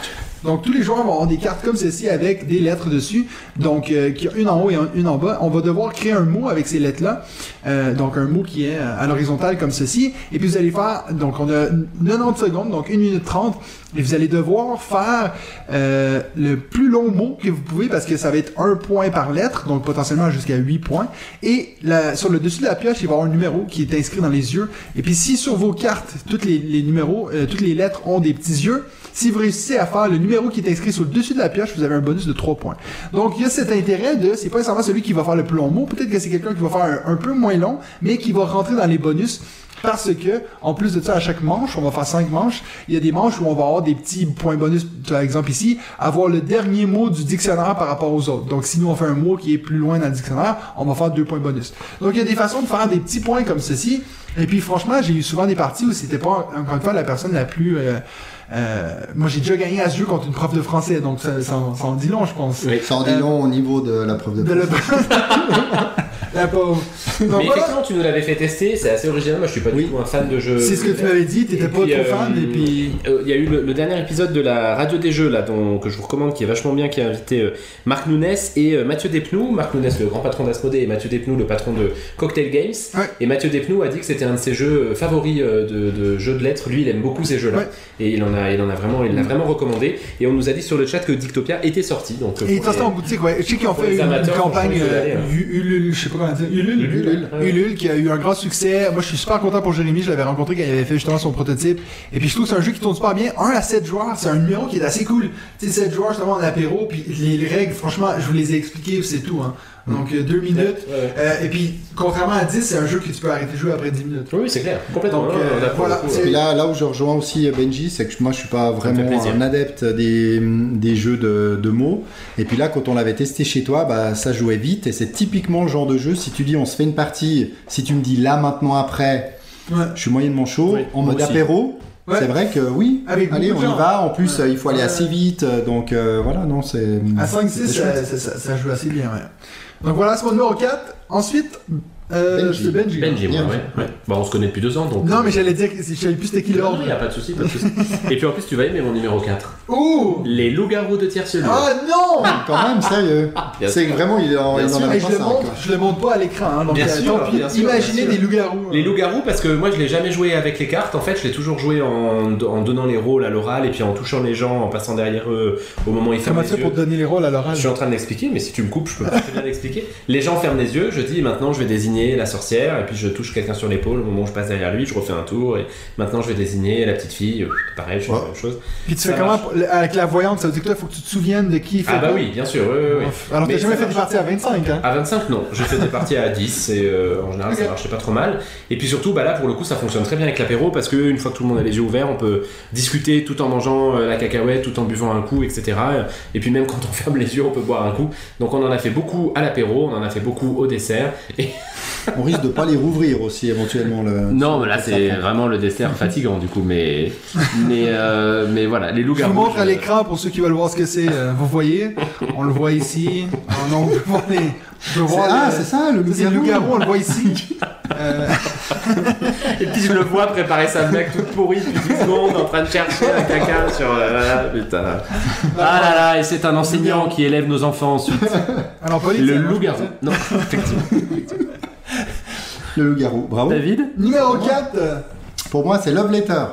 Donc tous les joueurs vont avoir des cartes comme ceci avec des lettres dessus. Donc euh, qui a une en haut et une en bas. On va devoir créer un mot avec ces lettres-là. Euh, donc un mot qui est euh, à l'horizontale comme ceci. Et puis vous allez faire. Donc on a 90 secondes, donc 1 minute 30. Et vous allez devoir faire euh, le plus long mot que vous pouvez parce que ça va être un point par lettre, donc potentiellement jusqu'à 8 points. Et la- sur le dessus de la pioche, il va y avoir un numéro qui est inscrit dans les yeux. Et puis si sur vos cartes, toutes les, les numéros, euh, toutes les lettres ont des petits yeux, si vous réussissez à faire le numéro qui est inscrit sur le dessus de la pioche, vous avez un bonus de 3 points. Donc il y a cet intérêt de, c'est pas nécessairement celui qui va faire le plus long mot, peut-être que c'est quelqu'un qui va faire un, un peu moins long, mais qui va rentrer dans les bonus. Parce que, en plus de ça, à chaque manche, on va faire cinq manches. Il y a des manches où on va avoir des petits points bonus. Par exemple ici, avoir le dernier mot du dictionnaire par rapport aux autres. Donc, si nous on fait un mot qui est plus loin dans le dictionnaire, on va faire deux points bonus. Donc, il y a des façons de faire des petits points comme ceci. Et puis, franchement, j'ai eu souvent des parties où c'était pas, encore une fois, la personne la plus... euh, euh, moi, j'ai déjà gagné à ce jeu contre une prof de français, donc ça, ça, en- ça en dit long, je pense. Oui. Ça en dit long au niveau de la preuve de De la, la pauvre. Donc, Mais voilà. effectivement, tu nous l'avais fait tester, c'est assez original. Moi, je suis pas Oui. du tout un fan de jeux. C'est ce que tu m'avais dit, t'étais pas puis, trop euh, fan, et puis... euh, Il y a eu le, le dernier épisode de la radio des jeux là, dont, que je vous recommande, qui est vachement bien, qui a invité euh, Marc Nounès et euh, Mathieu Despnous. Marc Nounès, le grand patron d'Asmodée, et Mathieu Despnous, le patron de Cocktail Games. Ouais. Et Mathieu Despnous a dit que c'était un de ses jeux euh, favoris euh, de, de jeux de lettres. Lui, il aime beaucoup ces jeux-là, Ouais. et il en a, il en a vraiment, il l'a vraiment recommandé. Et on nous a dit sur le chat que Dictopia était sorti. Donc, euh, Et les- en boutique, ouais. Je sais qu'ils ont fait une, campagne euh, hein. Ulule, je sais pas comment dire. Ulule Ulule, Ulule, ouais. Ulule, qui a eu un grand succès. Moi, je suis super content pour Jérémy. Je l'avais rencontré quand il avait fait justement son prototype. Et puis, je trouve que c'est un jeu qui tourne super bien. 1 à 7 joueurs, c'est un numéro qui est assez cool. Tu sais, 7 joueurs, justement, en apéro. Puis, les, les règles, franchement, je vous les ai expliquées, c'est tout, hein. Donc, 2 minutes. Ouais, ouais. Euh, et puis, contrairement à 10, c'est un jeu que tu peux arrêter de jouer après 10 minutes. Oui, c'est clair, complètement. Donc, euh, là, voilà, Et où je rejoins aussi Benji, c'est que moi je suis pas vraiment un adepte des, des jeux de, de mots. Et puis là, quand on l'avait testé chez toi, bah, ça jouait vite. Et c'est typiquement le genre de jeu, si tu dis on se fait une partie, si tu me dis là, maintenant, après, Ouais. je suis moyennement chaud, Oui, en mode aussi. apéro. Ouais. C'est vrai que oui, Avec allez, on y va. En plus, Ouais. euh, il faut aller Ouais. assez vite. euh, Donc euh, voilà, non, c'est. À 5-6, c'est ça, chouette. ça, ça, ça joue assez bien, ouais. Donc voilà, c'est mon numéro 4. Ensuite, euh, Benji. c'est Benji. Benji, moi, Bien. ouais. ouais. Bah, on se connaît depuis deux ans, donc. Non, mais j'allais dire que je savais plus c'était qui Non, l'ordre. il n'y a pas de souci, pas de souci. Et puis en plus, tu vas aimer mon numéro 4. Ouh! Les loups-garous de tierce lieu. Ah non! Quand même, sérieux. Bien C'est sûr. vraiment, il en, Bien il en sûr, a Mais pas je le cinq, montre, je le montre pas à l'écran. Hein, donc, Bien euh, sûr, tant pis. bien sûr, imaginez bien sûr. des loups-garous. Les loups-garous, parce que moi je l'ai jamais joué avec les cartes, en fait je l'ai toujours joué en, en donnant les rôles à l'oral et puis en touchant les gens, en passant derrière eux au moment où ils ferment Comment les tu fais yeux. pour te donner les rôles à l'oral? Je suis en train de l'expliquer, mais si tu me coupes, je peux pas très bien l'expliquer. Les gens ferment les yeux, je dis maintenant je vais désigner la sorcière, et puis je touche quelqu'un sur l'épaule au moment où je passe derrière lui, je refais un tour, et maintenant je vais désigner la petite fille, euh, pareil, je fais Ouais. la même chose. Puis tu Ça fais comment marche. avec la voyante? Ça veut dire que toi, il faut que tu te souviennes de qui fait Ah bah quoi? oui, bien sûr, oui, oui, oui. Alors, t'as jamais fait des parties à 25, hein? À 25, non. J'ai fait des parties à 10 et euh, en général ça marchait pas trop mal. Et puis surtout, bah là pour le coup, ça fonctionne très bien avec l'apéro parce que une fois que tout le monde a les yeux ouverts, on peut discuter tout en mangeant euh, la cacahuète, tout en buvant un coup, etc. Et puis même quand on ferme les yeux, on peut boire un coup. Donc on en a fait beaucoup à l'apéro, on en a fait beaucoup au dessert. Et... On risque de pas les rouvrir aussi éventuellement. Le... Non, mais là c'est vraiment le dessert fatigant du coup, mais mais euh, mais voilà, les Je loups-garous. vous montre à je- l'écran pour ceux qui veulent voir ce que c'est. euh, vous voyez? On le voit ici. Oh non, on peut les. voir Ah, c'est ça, le loup-garou. loup-garou, on le voit ici. Euh, Et puis je le vois préparer sa blague toute pourrie depuis 10 secondes en train de chercher un caca sur. euh, putain. Ah là là, et c'est un enseignant qui élève nos enfants ensuite. alors, Pauline, Le loup-garou. Non, effectivement. Le loup-garou. Bravo. David Numéro 4. Pour moi, c'est Love Letter.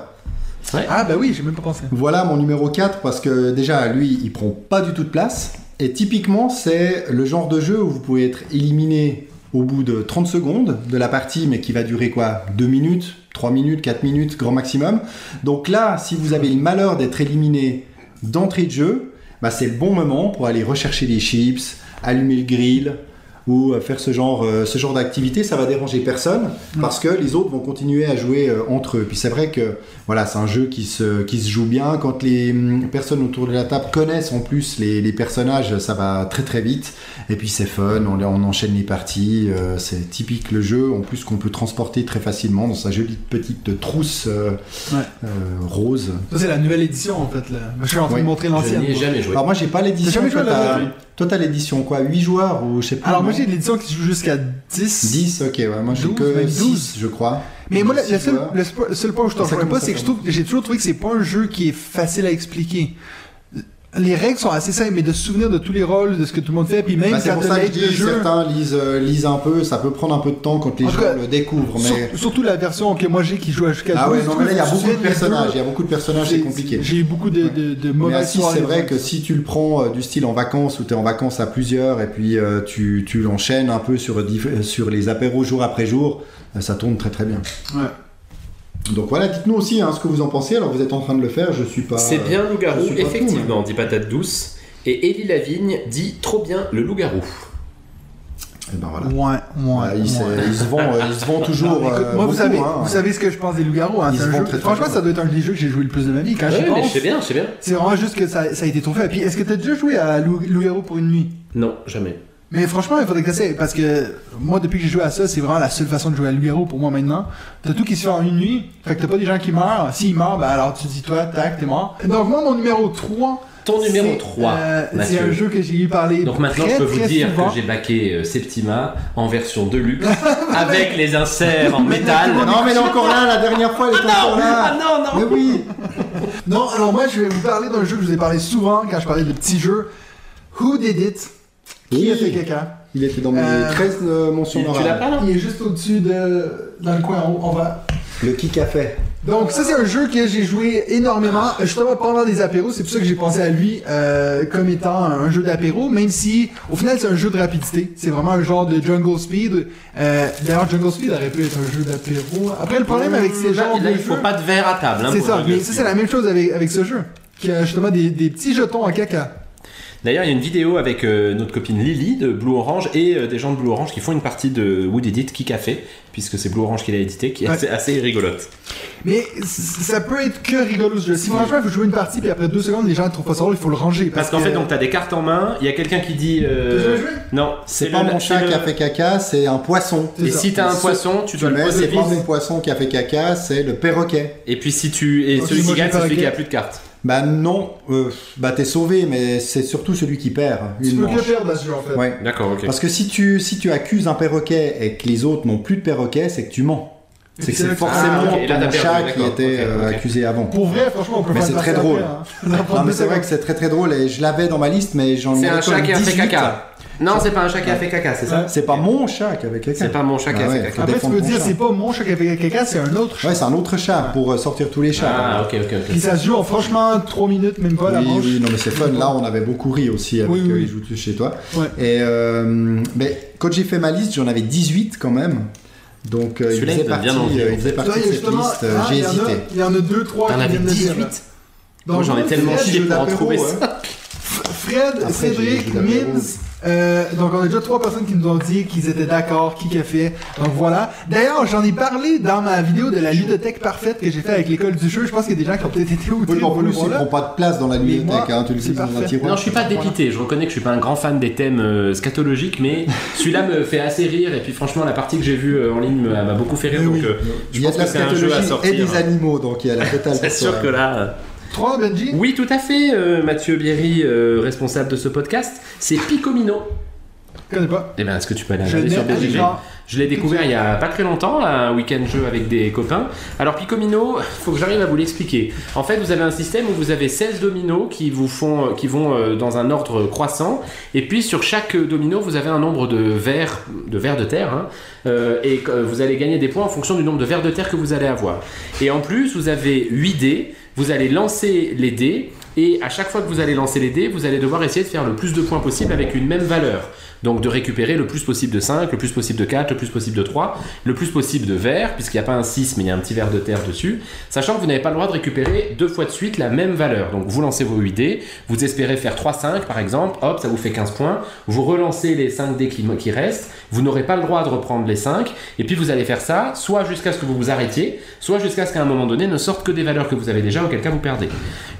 Ah, bah oui, j'ai même pas pensé. Voilà mon numéro 4 parce que déjà, lui, il prend pas du tout de place. Et typiquement, c'est le genre de jeu où vous pouvez être éliminé au bout de 30 secondes de la partie, mais qui va durer quoi? 2 minutes, 3 minutes, 4 minutes, grand maximum. Donc là, si vous avez le malheur d'être éliminé d'entrée de jeu, bah, c'est le bon moment pour aller rechercher des chips, allumer le grill ou euh, faire ce genre, euh, ce genre d'activité. Ça va déranger personne parce que les autres vont continuer à jouer euh, entre eux. Puis c'est vrai que voilà, c'est un jeu qui se, qui se joue bien. Quand les hum, personnes autour de la table connaissent en plus les, les personnages, ça va très très vite. Et puis c'est fun, on, on enchaîne les parties. c'est typique le jeu, en plus qu'on peut transporter très facilement dans sa jolie petite trousse euh, Ouais. euh, rose. Ça, c'est la nouvelle édition en fait. Là. Je suis en train Oui. de montrer Je l'ancienne. n'y ai moi. jamais joué. Alors moi j'ai pas l'édition. T'as l'édition quoi 8 joueurs ou je sais pas. Alors, moi, j'ai l'édition qui joue jusqu'à 10. 10, ok, ouais, moi j'ai 12, que même 6 12. je crois. Mais moi, le, seul, le seul- point où je t'en Ça rejoins pas, c'est que j'ai toujours trouvé que c'est pas un jeu qui est facile à expliquer. Les règles sont assez simples, mais de se souvenir de tous les rôles, de ce que tout le monde fait, puis même Bah, c'est pour ça que je dis, jeu. certains lisent, euh, lisent un peu, ça peut prendre un peu de temps quand les En gens cas, le découvrent. Sur- Mais... surtout la version que moi j'ai qui joue à jusqu'à 12. Ah ouais, non, mais là il y a beaucoup de personnages, il y a beaucoup de personnages, c'est compliqué. J'ai eu beaucoup de, de, de mauvaises soirées. c'est vrai que si tu le prends euh, du style en vacances ou tu es en vacances à plusieurs et puis euh, tu, tu l'enchaînes un peu sur, diff- sur les apéros jour après jour, euh, ça tourne très très bien. Ouais. Donc voilà, dites-nous aussi hein, ce que vous en pensez. Alors vous êtes en train de le faire, je suis pas. C'est bien loup-garou, effectivement, dit Patate Douce. Et Élie Lavigne dit trop bien le loup-garou. Et ben voilà. Ouais, ouais. Ouais, il, se- euh, il se vend toujours. Non, écoute, euh, moi, vous, savez, hein. vous savez ce que je pense des loups-garous. Hein, Ils franchement, ça doit être un des jeux que j'ai joué le plus de ma vie. Quand mais je sais bien, je sais bien. c'est vraiment juste que ça, ça a été trop fait. Puis, est-ce que t'as déjà joué à Loup- loup-garou pour une nuit? Non, jamais. Mais franchement, il faudrait que ça parce que moi, depuis que j'ai joué à ça, c'est vraiment la seule façon de jouer à loup-garou pour moi maintenant. T'as tout qui se fait en une nuit, fait que t'as pas des gens qui meurent. S'ils meurent, ben alors tu dis toi, tac, t'es mort. Donc moi, mon numéro 3... Ton numéro c'est, 3, euh, C'est un jeu que j'ai eu parler Donc maintenant, très, je peux vous dire souvent. que j'ai baqué euh, Septima en version Deluxe avec les inserts en métal. Non, mais est encore là, la dernière fois, elle est encore Ah là. non, non Mais oui Non, alors moi, je vais vous parler d'un jeu que je vous ai parlé souvent quand je parlais de petits jeux. Who Did It? Qui a fait Oui. caca? Il était dans mes Euh, 13 euh, mentions Tu, tu l'as honorables. pas là? Il est juste au-dessus de... dans le coin en haut, on va... Le qui café. Donc ça c'est un jeu que j'ai joué énormément, justement pendant des apéros, c'est pour ça que j'ai pensé à lui euh, comme étant un jeu d'apéro, même si au final c'est un jeu de rapidité, c'est vraiment un genre de Jungle Speed. Euh, D'ailleurs Jungle Speed aurait pu être un jeu d'apéro. Après le problème avec ces genres là, de il faut jeux, pas de verre à table. hein, c'est pour ça, mais ça c'est la même chose avec, avec ce jeu, qui a justement des, des petits jetons en caca. D'ailleurs, il y a une vidéo avec euh, notre copine Lily de Blue Orange et euh, des gens de Blue Orange qui font une partie de Wood Edit Qui Café, puisque c'est Blue Orange qui l'a édité, qui est Ouais. assez, assez rigolote. Mais ça peut être que rigolo ce jeu. Si franchement faut jouer une partie puis après deux secondes les gens trouvent pas ça drôle, il faut le ranger. Parce qu'en que- fait, donc t'as des cartes en main, il y a quelqu'un qui dit. euh, joué Non, C'est le- pas mon c'est chat le- qui a fait caca, c'est un poisson. C'est Et ça. si t'as un poisson, tu dois le poser c'est pas mon poisson qui a fait caca, c'est le perroquet. Et puis si tu. Et Ok, celui qui gagne, c'est celui qui a plus de cartes. Bah non, euh, bah t'es sauvé, mais c'est surtout celui qui perd Tu une peux que perdre jeu en fait. Ouais. D'accord, ok. Parce que si tu, si tu accuses un perroquet et que les autres n'ont plus de perroquet, c'est que tu mens. C'est que c'est c'est forcément Ah, là, ton perdu, chat qui était euh, accusé avant. Pour vrai, franchement, on peut Mais faire c'est très drôle. après, hein. Non mais c'est vrai que c'est très très drôle et je l'avais dans ma liste mais j'en C'est ai un chat qui a fait 18. caca. Non, c'est pas un chat qui a fait caca, c'est ça? C'est pas mon chat qui avait caca. C'est pas mon chat qui a Ah fait caca. Après, tu peux dire, c'est pas mon chat qui a fait caca, c'est un autre chat. Ouais, c'est un autre chat pour euh, sortir tous les chats. Ah, ok, ok, Puis ok. ça se joue en franchement 3 minutes, même pas la oui, manche. oui, non mais c'est fun. Là, on avait beaucoup ri aussi avec les joues chez toi. Ouais. Et euh, mais quand j'ai fait ma liste, j'en avais 18 quand même. Donc euh, il faisait partie, euh, il faisait fait. partie de a cette liste. ah, j'ai a- hésité. Il y en a 2, 3 T'en qui avais viennent de dire. 18 Donc, Moi, j'en ai tellement chié pour en trouver ça. Fred, Cédric. Mims, euh, donc on a déjà trois personnes qui nous ont dit qu'ils étaient d'accord, qui qu'a fait. Donc voilà. D'ailleurs, j'en ai parlé dans ma vidéo de la ludothèque parfaite que j'ai fait avec l'école du jeu. Je pense qu'il y a des gens qui ont peut-être été outrés Oui, en plus, il voir là. prend pas de place dans la moi, hein, tu le c'est dis dans un parfait. tiroir. Non, je suis pas dépité. Je reconnais que je suis pas un grand fan des thèmes euh, scatologiques, mais celui-là me fait assez rire. Et puis franchement, la partie que j'ai vue euh, en ligne m'a beaucoup fait rire. Mais Donc, oui. euh, Il je y a pense de la que c'est un jeu à scatologie sortir. et des animaux, donc il y a la totale. C'est sûr que là. Euh, 3, Benji Oui, tout à fait, euh, Mathieu Bierry, euh, responsable de ce podcast. C'est Picomino. Je connais pas. Eh ben, est-ce que tu peux aller regarder sur BGG. Je l'ai découvert il y a pas très longtemps, là, un week-end jeu avec des copains. Alors Picomino, faut que j'arrive à vous l'expliquer. En fait, vous avez un système où vous avez 16 dominos qui vous font, qui vont euh, dans un ordre croissant, et puis sur chaque domino, vous avez un nombre de vers, de de terre, hein, euh, et vous allez gagner des points en fonction du nombre de vers de terre que vous allez avoir. Et en plus, vous avez 8 dés. Vous allez lancer les dés, et à chaque fois que vous allez lancer les dés, vous allez devoir essayer de faire le plus de points possible avec une même valeur. Donc de récupérer le plus possible de 5, le plus possible de 4, le plus possible de 3, le plus possible de verre, puisqu'il n'y a pas un 6 mais il y a un petit verre de terre dessus, sachant que vous n'avez pas le droit de récupérer deux fois de suite la même valeur. Donc vous lancez vos 8 dés, vous espérez faire 3 5 par exemple, hop, ça vous fait 15 points, vous relancez les 5 dés qui, qui restent, vous n'aurez pas le droit de reprendre les 5, et puis vous allez faire ça, soit jusqu'à ce que vous vous arrêtiez, soit jusqu'à ce qu'à un moment donné ne sortent que des valeurs que vous avez déjà, auquel cas vous perdez.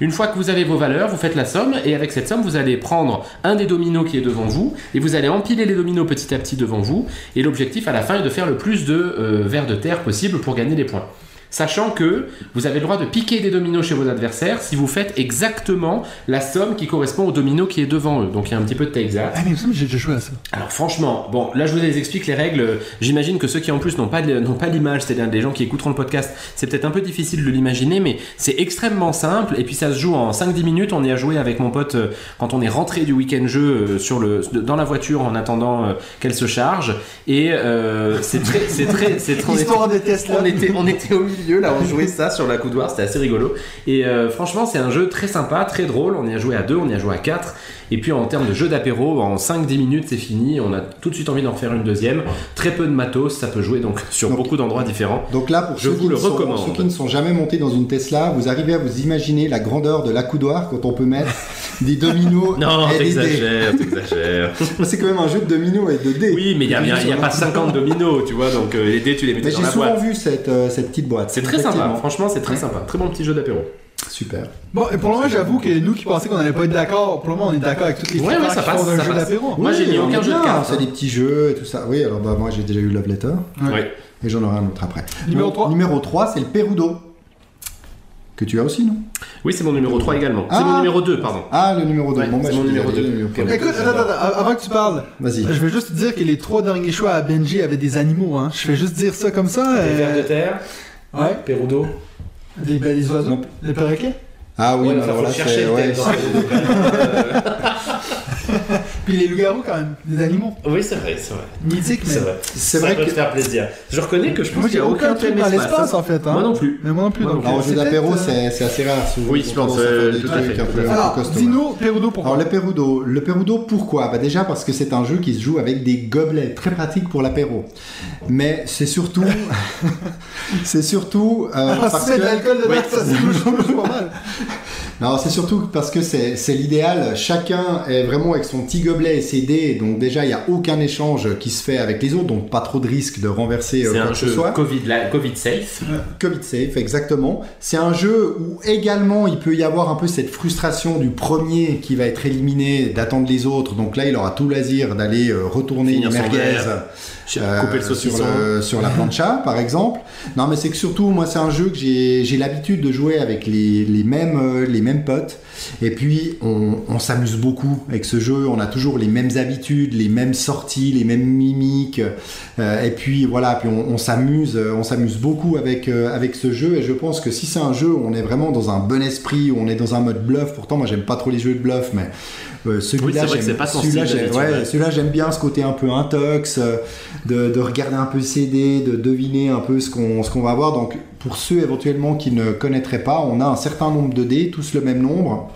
Une fois que vous avez vos valeurs, vous faites la somme, et avec cette somme, vous allez prendre un des dominos qui est devant vous, et vous allez empiler les dominos petit à petit devant vous, et l'objectif à la fin est de faire le plus de euh, vers de terre possible pour gagner des points. Sachant que vous avez le droit de piquer des dominos chez vos adversaires si vous faites exactement la somme qui correspond au domino qui est devant eux. Donc il y a un petit peu de texte. Ah, mais j'ai déjà joué à ça. Alors franchement, bon, là je vous explique les règles. J'imagine que ceux qui en plus n'ont pas n'ont pas l'image, c'est-à-dire des gens qui écouteront le podcast, c'est peut-être un peu difficile de l'imaginer, mais c'est extrêmement simple. Et puis ça se joue en 5-10 minutes. On y a joué avec mon pote euh, quand on est rentré du week-end jeu euh, sur le dans la voiture en attendant euh, qu'elle se charge. Et euh, c'est très, c'est très, c'est très. Histoire de Tesla. On était, on était au milieu là, on jouait ça sur la coudoir, c'était assez rigolo. Et euh, franchement, c'est un jeu très sympa, très drôle. On y a joué à deux, on y a joué à quatre. Et puis en termes de jeu d'apéro, en 5-10 minutes, c'est fini. On a tout de suite envie d'en refaire une deuxième. Très peu de matos, ça peut jouer donc sur Donc- beaucoup d'endroits différents. Donc là, pour Je ceux, vous qui le ne sont- recommande. ceux qui ne sont jamais montés dans une Tesla, vous arrivez à vous imaginer la grandeur de l'accoudoir quand on peut mettre des dominos Non, t'exagères, t'exagères. C'est quand même un jeu de dominos et de dés. Oui, mais il n'y a, y a- y a pas 50 dominos, tu vois, donc euh, les dés, tu les Mais dans j'ai la souvent boîte. vu cette, euh, cette petite boîte. C'est très sympa, franchement, c'est très sympa. Très bon petit jeu d'apéro. Super. Bon, et pour le moment, j'avoue que nous qui pensaient qu'on allait pas être d'accord, pour le moment, on est d'accord avec toutes les Ouais, ouais, ça qui passe, font d'un ça jeu passe. d'apéro. Moi, j'ai mis aucun jeu de cartes, C'est des petits jeux et tout ça. Oui, alors bah moi j'ai déjà eu Love Letter Ouais. et j'en aurai un autre après. Numéro Donc, 3. Numéro 3, c'est le Perudo. Que tu as aussi, non? Oui, c'est mon numéro 3 également. C'est Ah. mon numéro 2, pardon. Ah, le numéro 2. Ouais, bon, bah, c'est je mon numéro allez, deux. le numéro Ok. deux. Écoute, attends, attends, attends, avant que tu parles, Vas-y. je vais juste te dire que les trois derniers choix à Benji avaient des animaux, hein. Je fais juste dire ça comme ça. euh, terre, Ouais, Perudo. Des, des oiseaux. Non. Les perroquets? Ah oui, Ouais, alors là, chercher c'est. ouais, Puis les loups-garous quand même, des animaux. Oui, c'est vrai, c'est vrai. Mythiques, mais. C'est vrai. C'est Ça vrai peut que. te faire plaisir. Je reconnais que je pense qu'il n'y a aucun aucun truc dans espace. l'espace en fait. Hein. Moi non plus. Mais moi non plus. Moi donc, Alors, jeu c'est d'apéro, euh, c'est c'est assez rare. Souvent, Oui, on je pense, euh, tout à fait, Alors, dis-nous, Perudo, pourquoi Alors le Perudo, le Perudo pourquoi? Bah déjà parce que c'est un jeu qui se joue avec des gobelets, très pratique pour l'apéro. Mais c'est surtout, c'est surtout euh, Ah, parce de que l'alcool dedans, ça se joue pas mal. non, c'est surtout parce que c'est l'idéal. Chacun est vraiment avec son petit gobelet et ses dés. Donc déjà il n'y a aucun échange qui se fait avec les autres, donc pas trop de risque de renverser euh, C'est quoi un que ce jeu soit. Covid, la- Covid safe. Covid safe, exactement. C'est un jeu où également il peut y avoir un peu cette frustration du premier qui va être éliminé, d'attendre les autres. Donc là, il aura tout loisir d'aller euh, retourner Finir son merguez. Euh, couper le sur, saucisson. le- sur la plancha, par exemple. Non, mais c'est que surtout, moi, c'est un jeu que j'ai l'habitude de jouer avec les, les mêmes, euh, les mêmes potes. Et puis, on, on s'amuse beaucoup avec ce jeu. On a toujours les mêmes habitudes, les mêmes sorties, les mêmes mimiques. Euh, et puis, voilà, puis on, on s'amuse, euh, on s'amuse beaucoup avec, euh, avec ce jeu. Et je pense que si c'est un jeu où on est vraiment dans un bon esprit, où on est dans un mode bluff, pourtant, moi, j'aime pas trop les jeux de bluff, mais euh, celui-là, j'aime- celui-là, j'aime- ouais, bien ce côté un peu intox, euh, de, de regarder un peu ses dés, de deviner un peu ce qu'on ce qu'on va avoir. Donc, pour ceux éventuellement qui ne connaîtraient pas, on a un certain nombre de dés, tous le même nombre.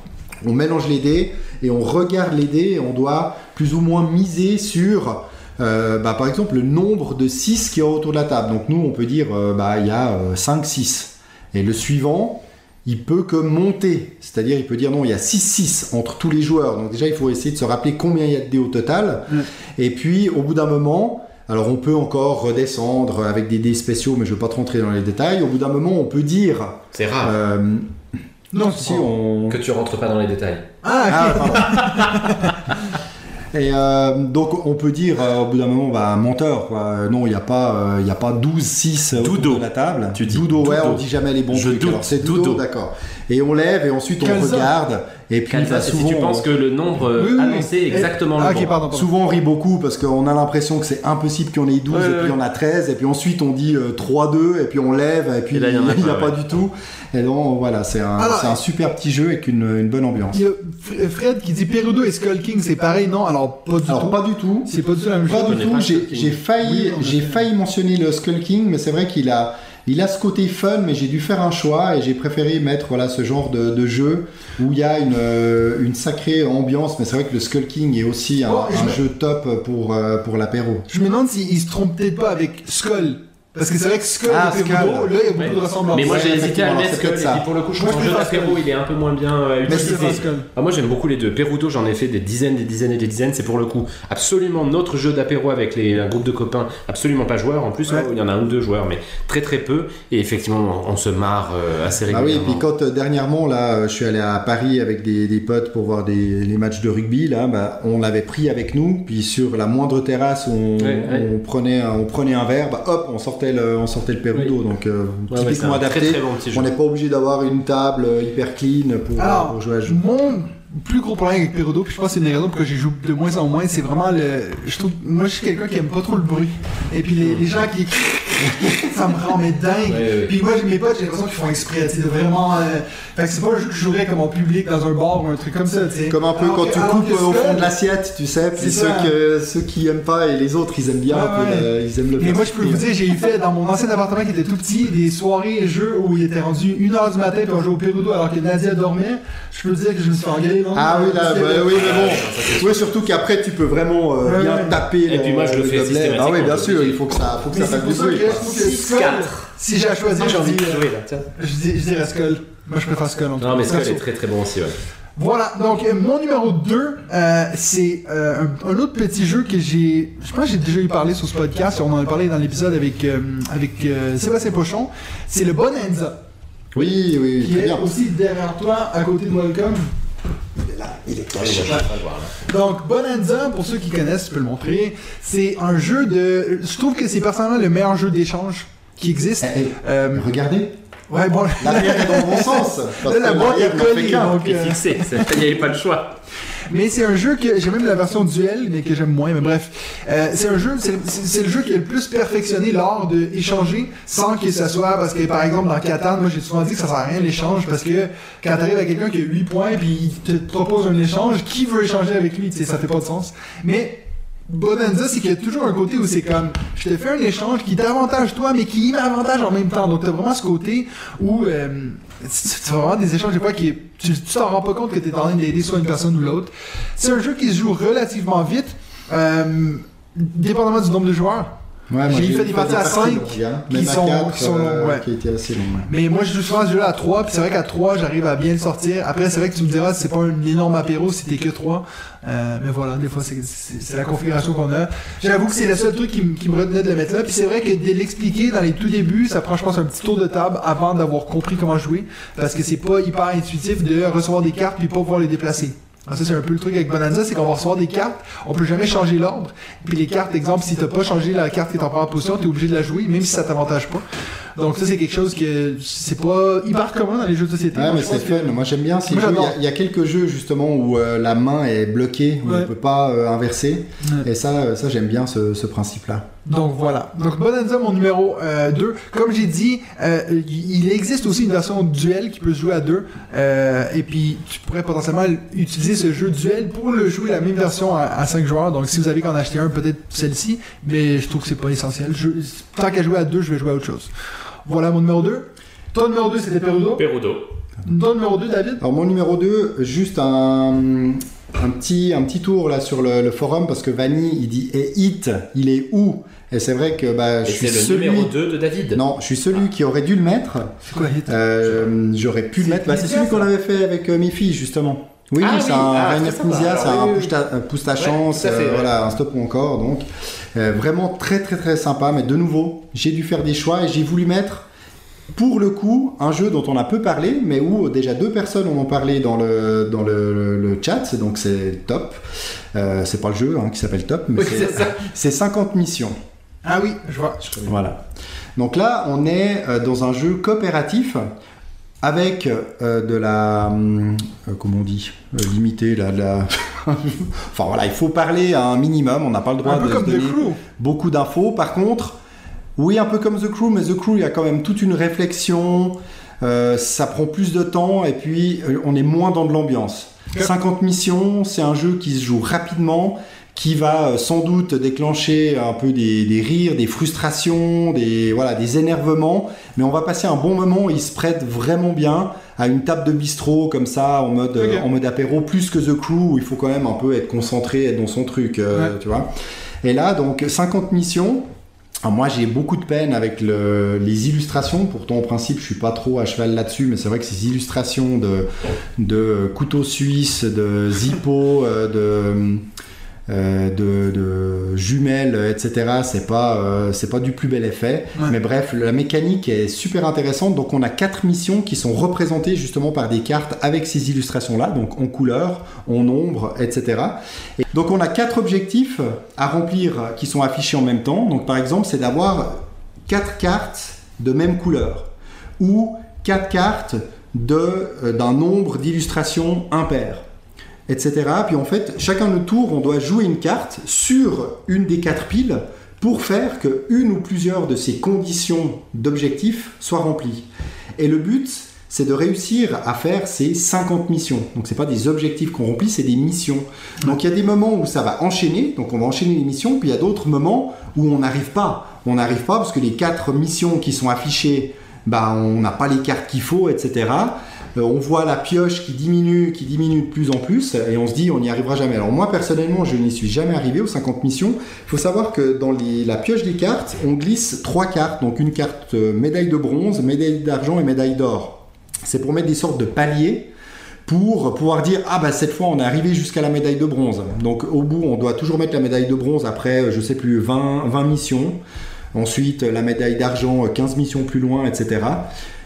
On mélange les dés et on regarde les dés et on doit plus ou moins miser sur, euh, bah, par exemple, le nombre de 6 qui y a autour de la table. Donc, nous, on peut dire, euh, bah, il y a 5, 6. Et le suivant, il peut que monter. C'est-à-dire, il peut dire non, il y a 6-6 entre tous les joueurs. Donc déjà, il faut essayer de se rappeler combien il y a de dés au total. Et puis, au bout d'un moment, alors on peut encore redescendre avec des dés spéciaux, mais je ne veux pas trop rentrer dans les détails. Au bout d'un moment, on peut dire... C'est rare euh, Non, si on... que tu rentres pas dans les détails. Ah, ok. Ah, pardon. Et euh, donc on peut dire euh, au bout d'un moment, bah, menteur, quoi. Euh, Non, il n'y a pas, euh, il y a pas 12, 6 autour Dudo. de la table. Tu dis Dudo, ouais, on dit jamais les bons Je trucs. doute, Alors c'est Dudo, Dudo. d'accord. Et on lève et ensuite on regarde. Et puis bah, souvent, si tu penses que le nombre euh, Oui, oui, annoncé est oui. exactement Ah, le pardon, pardon. Souvent on rit beaucoup parce qu'on a l'impression que c'est impossible qu'il y en ait 12 Ouais, et ouais, puis on a 13 et puis ensuite on dit euh, 3-2 et puis on lève et puis Et là, il y en a n'y a pas, pas du tout. Et donc voilà, c'est un, Alors, un super petit jeu avec une, une bonne ambiance. Il y a Fr- Fred qui dit Perudo et Skull King, c'est pareil, non? Alors, pas du Alors tout. pas du tout. C'est pas du tout la même Pas chose. du connais tout. pas J'ai failli, j'ai failli mentionner le Skull King, mais c'est vrai qu'il a, il a ce côté fun, mais j'ai dû faire un choix et j'ai préféré mettre voilà ce genre de, de jeu où il y a une, euh, une sacrée ambiance. Mais c'est vrai que le Skull King est aussi un, Oh, je un me- jeu top pour euh, pour l'apéro. Je me demande s'il se trompe peut-être pas avec Skull. Parce que c'est vrai que Skull Ah, et Perudo, là, il y a beaucoup Ouais. de ressemblances. Mais moi j'ai hésité à le mettre Skull, et pour le coup je jeu préfère d'apéro Skull. il est un peu moins bien euh, utilisé. Ah, moi j'aime beaucoup les deux. Perudo, j'en ai fait des dizaines, des dizaines et des dizaines. C'est pour le coup absolument notre jeu d'apéro avec les, un groupe de copains, absolument pas joueurs en plus. Ouais. hein, il y en a un ou deux joueurs, mais très très peu. Et effectivement, on, on se marre euh, assez Ah oui, et régulièrement. puis quand euh, dernièrement là, euh, je suis allé à Paris avec des, des potes pour voir des, les matchs de rugby là, bah, on l'avait pris avec nous, puis sur la moindre terrasse où on, Ouais, ouais. on prenait un- on prenait un verre, bah, hop, on sortait le on sortait le Perudo, donc euh, Ouais, typiquement adapté. très très bon petit jeu. On n'est pas obligé d'avoir une table euh, hyper clean pour, Alors, pour jouer à jeu. Mon plus gros problème avec Perudo, puis je pense que c'est une des raisons pour que j'y joue de moins en moins, c'est vraiment le. Je trouve. Moi, je suis quelqu'un qui aime pas trop le bruit. Et puis les, les gens qui. Ça me rend mais dingue. Ouais, ouais. Puis moi, j'ai mes potes, j'ai l'impression qu'ils font exprès, tu sais, de vraiment. euh, Fait que c'est pas un jeu que je jouerais comme en public dans un bar ou un truc comme ça, tu sais. Comme un peu Alors quand que- tu coupes au fond de l'assiette, tu sais, puis C'est ceux, ça. que, ceux qui aiment pas et les autres, ils aiment bien Ouais, un peu, le- ils aiment le Mais moi, je peux vous dire, j'ai eu fait dans mon ancien appartement qui était tout petit, des soirées jeux où il était rendu 1h du matin puis on jouait au Perudo alors que Nadia dormait. Je peux vous dire que je me suis fait engueuler. non? Ah oui, là, bah, oui, mais bon. c'est Oui, surtout qu'après tu peux vraiment euh, Ouais, bien ouais. taper. Et puis moi, je le fais gobelet. Ah oui, systématiquement, bien sûr, il faut que ça, faut que Mais ça c'est fasse pour du ça bruit. que je quoi. trouve que Skull, 6-4. si j'ai à choisir, j'ai je, envie de dis, euh, jouer là, tiens. je, dis- je dirais Skull. Moi, je préfère Skull. En tout Non, mais cas. Skull est très très bon aussi, ouais. Voilà, donc euh, mon numéro 2, c'est euh, un, un autre petit jeu que j'ai. Je pense que j'ai déjà eu parlé sur ce podcast. On en a parlé dans l'épisode avec, euh, avec euh, Sébastien Pochon. C'est le Bonanza, Oui, oui, qui très est bien. aussi derrière toi, à côté de Welcome. Il est Ouais, caché. là. Donc, Bonanza, pour ceux qui connaissent, je peux le montrer. C'est un jeu de. Je trouve que c'est personnellement le meilleur jeu d'échange qui existe. Eh, eh, Euh, Regardez, ouais, bon. la est dans le bon sens. Parce Là, la boîte est collée, donc, euh, fixé, il n'y avait pas le choix. Mais c'est un jeu que j'ai même la version duel, mais que j'aime moins. Mais bref, Euh, c'est un jeu, c'est le jeu qui est le plus perfectionné l'art de échanger sans que ça soit parce que par exemple dans Catan, moi j'ai souvent dit que ça sert à rien l'échange parce que quand t'arrives à quelqu'un qui a 8 points puis il te propose un échange, qui veut échanger avec lui, tu sais, ça fait pas de sens. Mais Bonanza, c'est qu'il y a toujours un côté où c'est comme, je te fais un échange qui t'avantage toi, mais qui m'avantage en même temps. Donc t'as vraiment ce côté où euh, tu vas avoir des échanges des fois qui tu t'en rends pas compte que t'es en train d'aider soit une personne ou l'autre. C'est un jeu qui se joue relativement vite, euh, dépendamment du nombre de joueurs. Ouais, J'ai fait des parties à cinq longues, hein. qui Même à sont- quatre, qui sont euh, longues, ouais. qui étaient assez longues. Mais moi, je joue souvent ce jeu-là à 3, puis c'est vrai qu'à 3, j'arrive à bien le sortir. Après, c'est vrai que tu me diras, c'est pas un énorme apéro si t'es que 3. Euh, mais voilà, des fois, c'est- la configuration qu'on a. J'avoue que c'est le seul truc qui, qui me retenait de le mettre là. Puis c'est vrai que de l'expliquer dans les tout débuts, ça prend, je pense, un petit tour de table avant d'avoir compris comment jouer. Parce que c'est pas hyper intuitif de recevoir des cartes puis pas pouvoir les déplacer. Ça, c'est un peu le truc avec Bonanza, c'est qu'on va recevoir des cartes, on peut jamais changer l'ordre. Puis les cartes, exemple, si t'as pas changé la carte qui est en première position, t'es obligé de la jouer, même si ça t'avantage pas. Donc ça, c'est quelque chose que c'est pas hyper commun dans les jeux de société. Ouais, Moi, mais c'est que- fun. Moi, j'aime bien ces Moi, jeux. Il y, a, il y a quelques jeux, justement, où euh, la main est bloquée, où on Ouais. ne peut pas euh, inverser. Ouais. Et ça, euh, ça j'aime bien ce, ce principe-là. Donc voilà. Donc Bonanza, mon numéro 2. Comme j'ai dit, euh, il existe aussi une version duel qui peut se jouer à deux. Euh, et puis tu pourrais potentiellement utiliser ce jeu duel pour le jouer la même version à, 5 joueurs. Donc si vous avez qu'en acheter un, peut-être celle-ci. Mais je trouve que c'est pas essentiel. Je- tant qu'à jouer à deux, je vais jouer à autre chose. Voilà mon numéro 2. Ton numéro 2, c'était Perudo. Perudo. Ton numéro 2, David. Alors, mon numéro 2, juste un, un, petit, un petit tour là sur le, le forum, parce que Vanny, il dit Et Hit, il est où? Et c'est vrai que bah, Et je suis c'est le celui. numéro 2 de David. Non, je suis celui qui aurait dû le mettre. C'est quoi Hit? Euh, J'aurais pu le mettre. Bah, c'est celui qu'on avait fait avec euh, mes filles, justement. Oui, Ah oui, c'est oui, un ah, Rainer. Knizia, c'est un oui, oui. pousse ta, un pousse ta Ouais, chance, fait, euh, ouais. voilà, un stop ou encore. Donc, euh, vraiment très très très sympa. Mais de nouveau, j'ai dû faire des choix et j'ai voulu mettre pour le coup, un jeu dont on a peu parlé, mais où déjà deux personnes en ont parlé dans le, dans le, le chat, donc c'est top. Euh, c'est pas le jeu hein, qui s'appelle top, mais Oui, c'est- c'est ça. c'est 50 missions. Ah oui, je vois. Voilà. Donc là, on est euh, dans un jeu coopératif avec euh, de la. euh, comment on dit euh, Limité, là, de la. enfin voilà, il faut parler à un minimum, on n'a pas le droit Un peu de comme donner beaucoup d'infos. Par contre, oui, un peu comme The Crew, mais The Crew, il y a quand même toute une réflexion. euh, ça prend plus de temps et puis euh, on est moins dans de l'ambiance. Ok. 50 missions, c'est un jeu qui se joue rapidement, qui va euh, sans doute déclencher un peu des, des rires, des frustrations, des, voilà, des énervements, mais on va passer un bon moment. Il se prête vraiment bien à une table de bistrot comme ça, en mode, en mode apéro, plus que The Crew où il faut quand même un peu être concentré, être dans son truc, euh, Ouais. tu vois. Et là, donc 50 missions. Alors moi j'ai beaucoup de peine avec le- les illustrations, pourtant en principe je suis pas trop à cheval là-dessus, mais c'est vrai que ces illustrations de, de couteaux suisses, de zippo, euh, de, euh, de, de jumelles, etc. C'est pas, euh, c'est pas du plus bel effet. Ouais. Mais bref, la mécanique est super intéressante. Donc on a quatre missions qui sont représentées justement par des cartes avec ces illustrations-là, donc en couleur, en nombre, etc. Et donc on a quatre objectifs à remplir qui sont affichés en même temps. Donc par exemple, c'est d'avoir quatre cartes de même couleur ou quatre cartes de, euh, d'un nombre d'illustrations impair etc. Puis en fait, chacun notre tour, on doit jouer une carte sur une des quatre piles pour faire que une ou plusieurs de ces conditions d'objectifs soient remplies. Et le but, c'est de réussir à faire ces 50 missions. Donc c'est pas des objectifs qu'on remplit, c'est des missions. Donc il y a des moments où ça va enchaîner, donc on va enchaîner les missions, puis il y a d'autres moments où on n'arrive pas. On n'arrive pas parce que les quatre missions qui sont affichées, bah, on n'a pas les cartes qu'il faut, etc. Euh, on voit la pioche qui diminue, qui diminue de plus en plus, et on se dit on n'y arrivera jamais. Alors moi personnellement, je n'y suis jamais arrivé aux 50 missions. Il faut savoir que dans la pioche des cartes, on glisse trois cartes, donc une carte euh, médaille de bronze, médaille d'argent et médaille d'or. C'est pour mettre des sortes de paliers pour pouvoir dire ah bah cette fois on est arrivé jusqu'à la médaille de bronze. Donc au bout on doit toujours mettre la médaille de bronze après euh, je sais plus 20, 20 missions. Ensuite la médaille d'argent euh, 15 missions plus loin etc.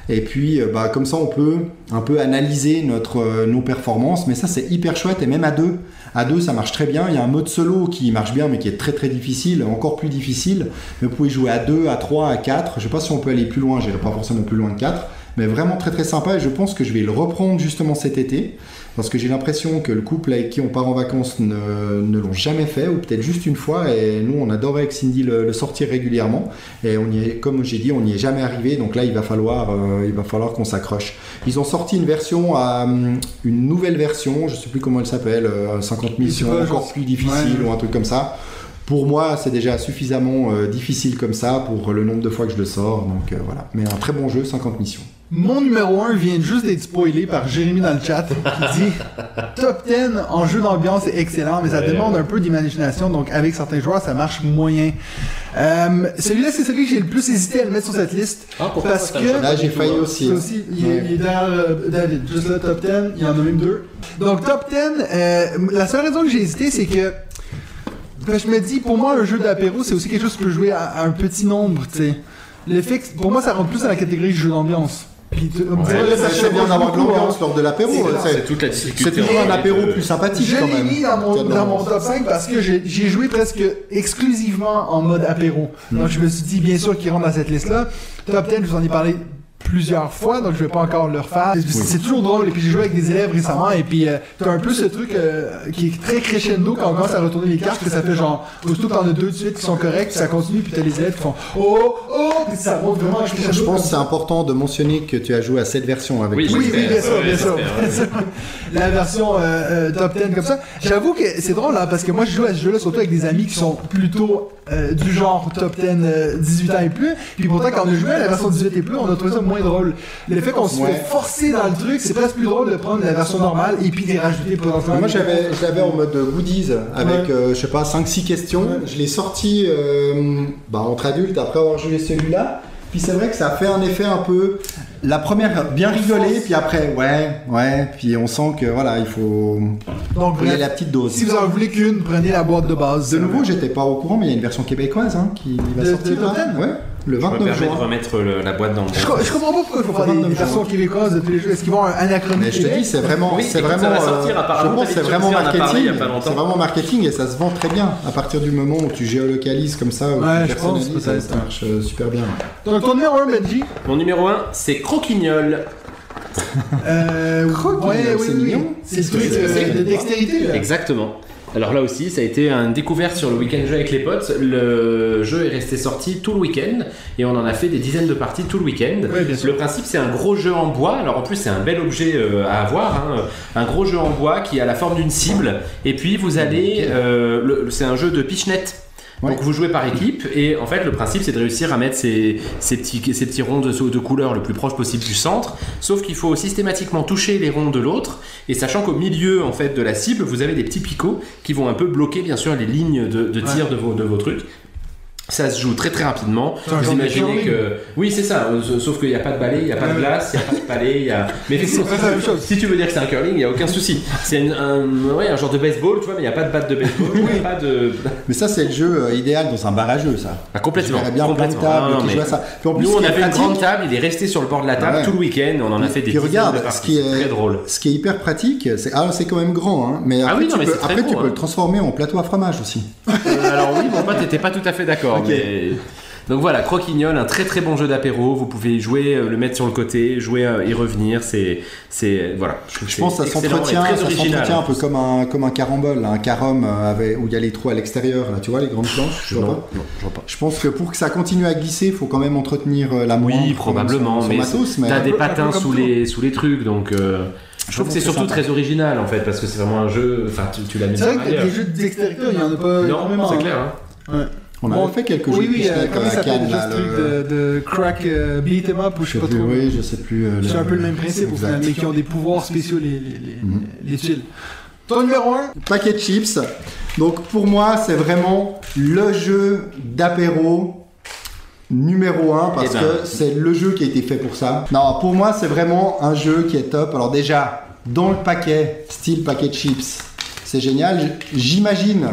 Et puis euh, bah, comme ça on peut un peu analyser notre, euh, nos performances mais ça c'est hyper chouette et même à deux. À deux ça marche très bien. Il y a un mode solo qui marche bien mais qui est très très difficile, encore plus difficile. Vous pouvez jouer à 2, à 3, à 4. Je sais pas si on peut aller plus loin, j'irai pas forcément plus loin que 4 mais vraiment très très sympa et je pense que je vais le reprendre justement cet été parce que j'ai l'impression que le couple avec qui on part en vacances ne, ne l'ont jamais fait ou peut-être juste une fois et nous on adorait avec Cindy le, le sortir régulièrement et on y est comme j'ai dit on n'y est jamais arrivé donc là il va falloir euh, il va falloir qu'on s'accroche ils ont sorti une version à hum, une nouvelle version je sais plus comment elle s'appelle euh, 50 missions encore genre- plus difficile Ouais. ou un truc comme ça pour moi, c'est déjà suffisamment euh, difficile comme ça pour le nombre de fois que je le sors. Donc euh, voilà. Mais un très bon jeu, 50 missions. Mon numéro 1 vient juste d'être spoilé par Jérémy dans le chat qui dit Top 10 en jeu d'ambiance est excellent, mais ça Ouais. demande un peu d'imagination, donc avec certains joueurs ça marche moyen. Euh, Celui-là, c'est celui que j'ai le plus hésité à le mettre sur cette liste. Ah, pourquoi Parce que- Là, j'ai failli tout, aussi. Il, est- Ouais. il est derrière euh, David. Juste là, top 10, il y en a même deux. Donc, top 10, euh, la seule raison que j'ai hésité, c'est que. ben, je me dis, pour moi, un jeu d'apéro, c'est aussi quelque chose que je peux jouer à, à un petit nombre, tu sais. L'effet, que- pour moi, ça rentre plus dans la catégorie jeu d'ambiance. Puis, ça c'est bien d'avoir de beaucoup, l'ambiance hein. lors de l'apéro. C'est- C'est C'est toute la c'est difficulté. toujours un fait, apéro plus sympathique Je l'ai mis dans mon, top 5 parce que j'ai j'ai joué presque exclusivement en mode apéro. Donc je me suis dit bien sûr qu'il rentre dans cette liste-là. Top 10, je vous en ai parlé plusieurs fois, donc je vais pas encore le refaire. C'est c'est toujours drôle, et puis j'ai joué avec des élèves récemment, et puis euh, t'as un peu ce truc euh, qui est très crescendo quand on commence à retourner les cartes, que ça fait genre, aussitôt que t'en as deux de suite qui sont corrects, puis ça continue, puis t'as les élèves qui font oh, oh, puis ça monte vraiment crescendo. Je pense que c'est important de mentionner que tu as joué à cette version avec Oui, oui, oui, bien sûr, bien sûr. La version euh, euh, top 10 comme ça. J'avoue que c'est drôle là, parce que moi je joue à ce jeu-là surtout avec des amis qui sont plutôt euh, du genre top 10 euh, 18 ans et plus. Puis pourtant quand on a joué à la version 18 et plus, on a trouvé ça moins drôle. Le fait qu'on se Ouais. fait forcer dans le truc, c'est presque plus drôle de prendre la version normale et puis d'y rajouter potentiellement. Moi j'avais, je l'avais en mode goodies avec, Ouais. euh, je sais pas, 5-6 questions. Ouais. Je l'ai sorti euh, bah, entre adultes après avoir joué celui-là. Puis c'est vrai que ça fait un effet un peu. La première bien rigolé, puis après, ouais, ouais. Puis on sent que voilà, il faut. Donc bref, la petite dose. si vous en voulez qu'une, prenez la boîte de base. De nouveau, j'étais pas au courant, mais il y a une version québécoise hein, qui va De- sortir. de. 10? Ouais. Le Je me 29 permets de juin. remettre le- la boîte dans le Je, bon je comprends pas pourquoi il faut faire des, des versions québécoises de tous les jeux. Est-ce qu'ils vont un anachronique Mais je te dis, c'est vraiment, Oui, c'est quand ça vraiment, va sortir, euh, apparemment, je pense que c'est vraiment Jones en a parlé il y marketing. a pas longtemps. C'est vraiment marketing et ça se vend très bien à partir du moment où tu géolocalises comme ça, où Ouais, tu je pense, personnalises, ça, peut-être. ça marche euh, super bien. Donc ton numéro 1, Benji. Mon numéro 1, c'est Croquignol. Euh, ouais, c'est oui, oui. mignon. C'est le truc euh, c'est- de dextérité. là. Exactement. Alors là aussi, ça a été un découverte sur le week-end jeu avec les potes. Le jeu est resté sorti tout le week-end et on en a fait des dizaines de parties tout le week-end. Ouais. Le principe, c'est un gros jeu en bois. Alors en plus, c'est un bel objet euh, à avoir. hein. Un gros jeu en bois qui a la forme d'une cible. Et puis vous allez, euh, c'est un jeu de pitchnet. Ouais. Donc vous jouez par équipe et en fait le principe c'est de réussir à mettre ces, ces petits, ces petits ronds de, de couleur le plus proche possible du centre. Sauf qu'il faut systématiquement toucher les ronds de l'autre et sachant qu'au milieu en fait de la cible vous avez des petits picots qui vont un peu bloquer bien sûr les lignes de, de tir de, vos, de vos trucs. Ça se joue très très rapidement. Vous imaginez que oui c'est ça. euh, Sauf qu'il n'y a pas de balai, il n'y a pas de glace, il n'y a pas de palais, il y a. Mais effectivement, C'est pas la même chose. si tu veux dire que c'est un curling, il n'y a aucun souci. C'est un, ouais, un genre de baseball, tu vois, mais il n'y a pas de batte de baseball, il n'y a pas de. Mais ça, c'est le jeu euh, idéal dans un bar à jeu, ça. Ah, complètement. Je verrais bien plein de complètement. tables Non, mais ça. Puis en plus, Nous, on est avait une grande table, il est resté sur le bord de la table Ouais. tout le week-end, on en a fait des Puis regarde, de ce qui est très drôle. Ce qui est hyper pratique, c'est alors c'est quand même grand, hein, mais Ah après, oui, non, tu, mais peux, après tu hein. le transformer en plateau à fromage aussi. Euh, alors oui, mon pote n'était pas tout à fait d'accord. Mais- Donc voilà, Croquignol, un très très bon jeu d'apéro. Vous pouvez jouer, euh, le mettre sur le côté, jouer, euh, y revenir. C'est, c'est voilà. trouve Je pense que ça et s'entretient, un peu comme un, comme un carambole, un carom euh, avec, où il y a les trous à l'extérieur, là, tu vois, les grandes planches. Non, vois non, pas je vois pas. Je pense que pour que ça continue à glisser, il faut quand même entretenir euh, la moindre. Oui, probablement, son- son mais matos, mais t'as des patins sous tout. les sous les trucs, donc. euh, Je trouve que c'est surtout sympa. très original en fait, parce que c'est vraiment un jeu. Enfin, tu, tu l'as mis C'est vrai que des jeux de dextérité, il y en a pas énormément. Non, c'est hein. clair. hein. On Bon, avait fait quelques jeux Oui, de oui, euh, comment ça s'appelle ce truc le- de, de crack euh, beat 'em up ou je sais pas plus, trop. oui, je sais plus. euh, C'est un peu le même principe au Exact. final, mais qui ont des pouvoirs spéciaux, les, les, les, Mhm. les tuiles. Ton numéro 1 Paquet de chips. Donc pour moi, c'est vraiment le jeu d'apéro numéro 1 parce Eh ben. que c'est le jeu qui a été fait pour ça. Non, pour moi, c'est vraiment un jeu qui est top. Alors déjà, dans le paquet, style paquet de chips, c'est génial. J'imagine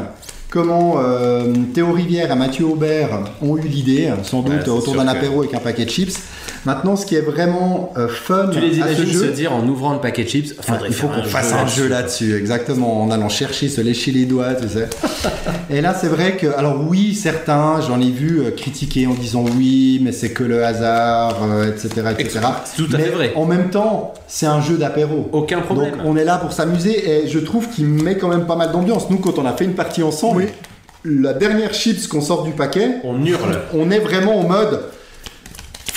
comment euh, Théo Rivière et Mathieu Aubert ont eu l'idée, sans doute Ouais, autour d'un que- apéro avec un paquet de chips. Maintenant, ce qui est vraiment euh, fun Tu les à ce imagines se jeu, dire en ouvrant le paquet de chips, faudrait il faut qu'on fasse un jeu là-dessus, exactement, en allant chercher, se lécher les doigts, tu sais. Et là, c'est vrai que, alors oui, certains, j'en ai vu euh, critiquer en disant oui, mais c'est que le hasard, etc., etc. C'est tout à fait vrai. En même temps, c'est un jeu d'apéro. Aucun problème. Donc on est là pour s'amuser et je trouve qu'il met quand même pas mal d'ambiance. Nous, quand on a fait une partie ensemble, la dernière chips qu'on sort du paquet, On hurle. on est vraiment en mode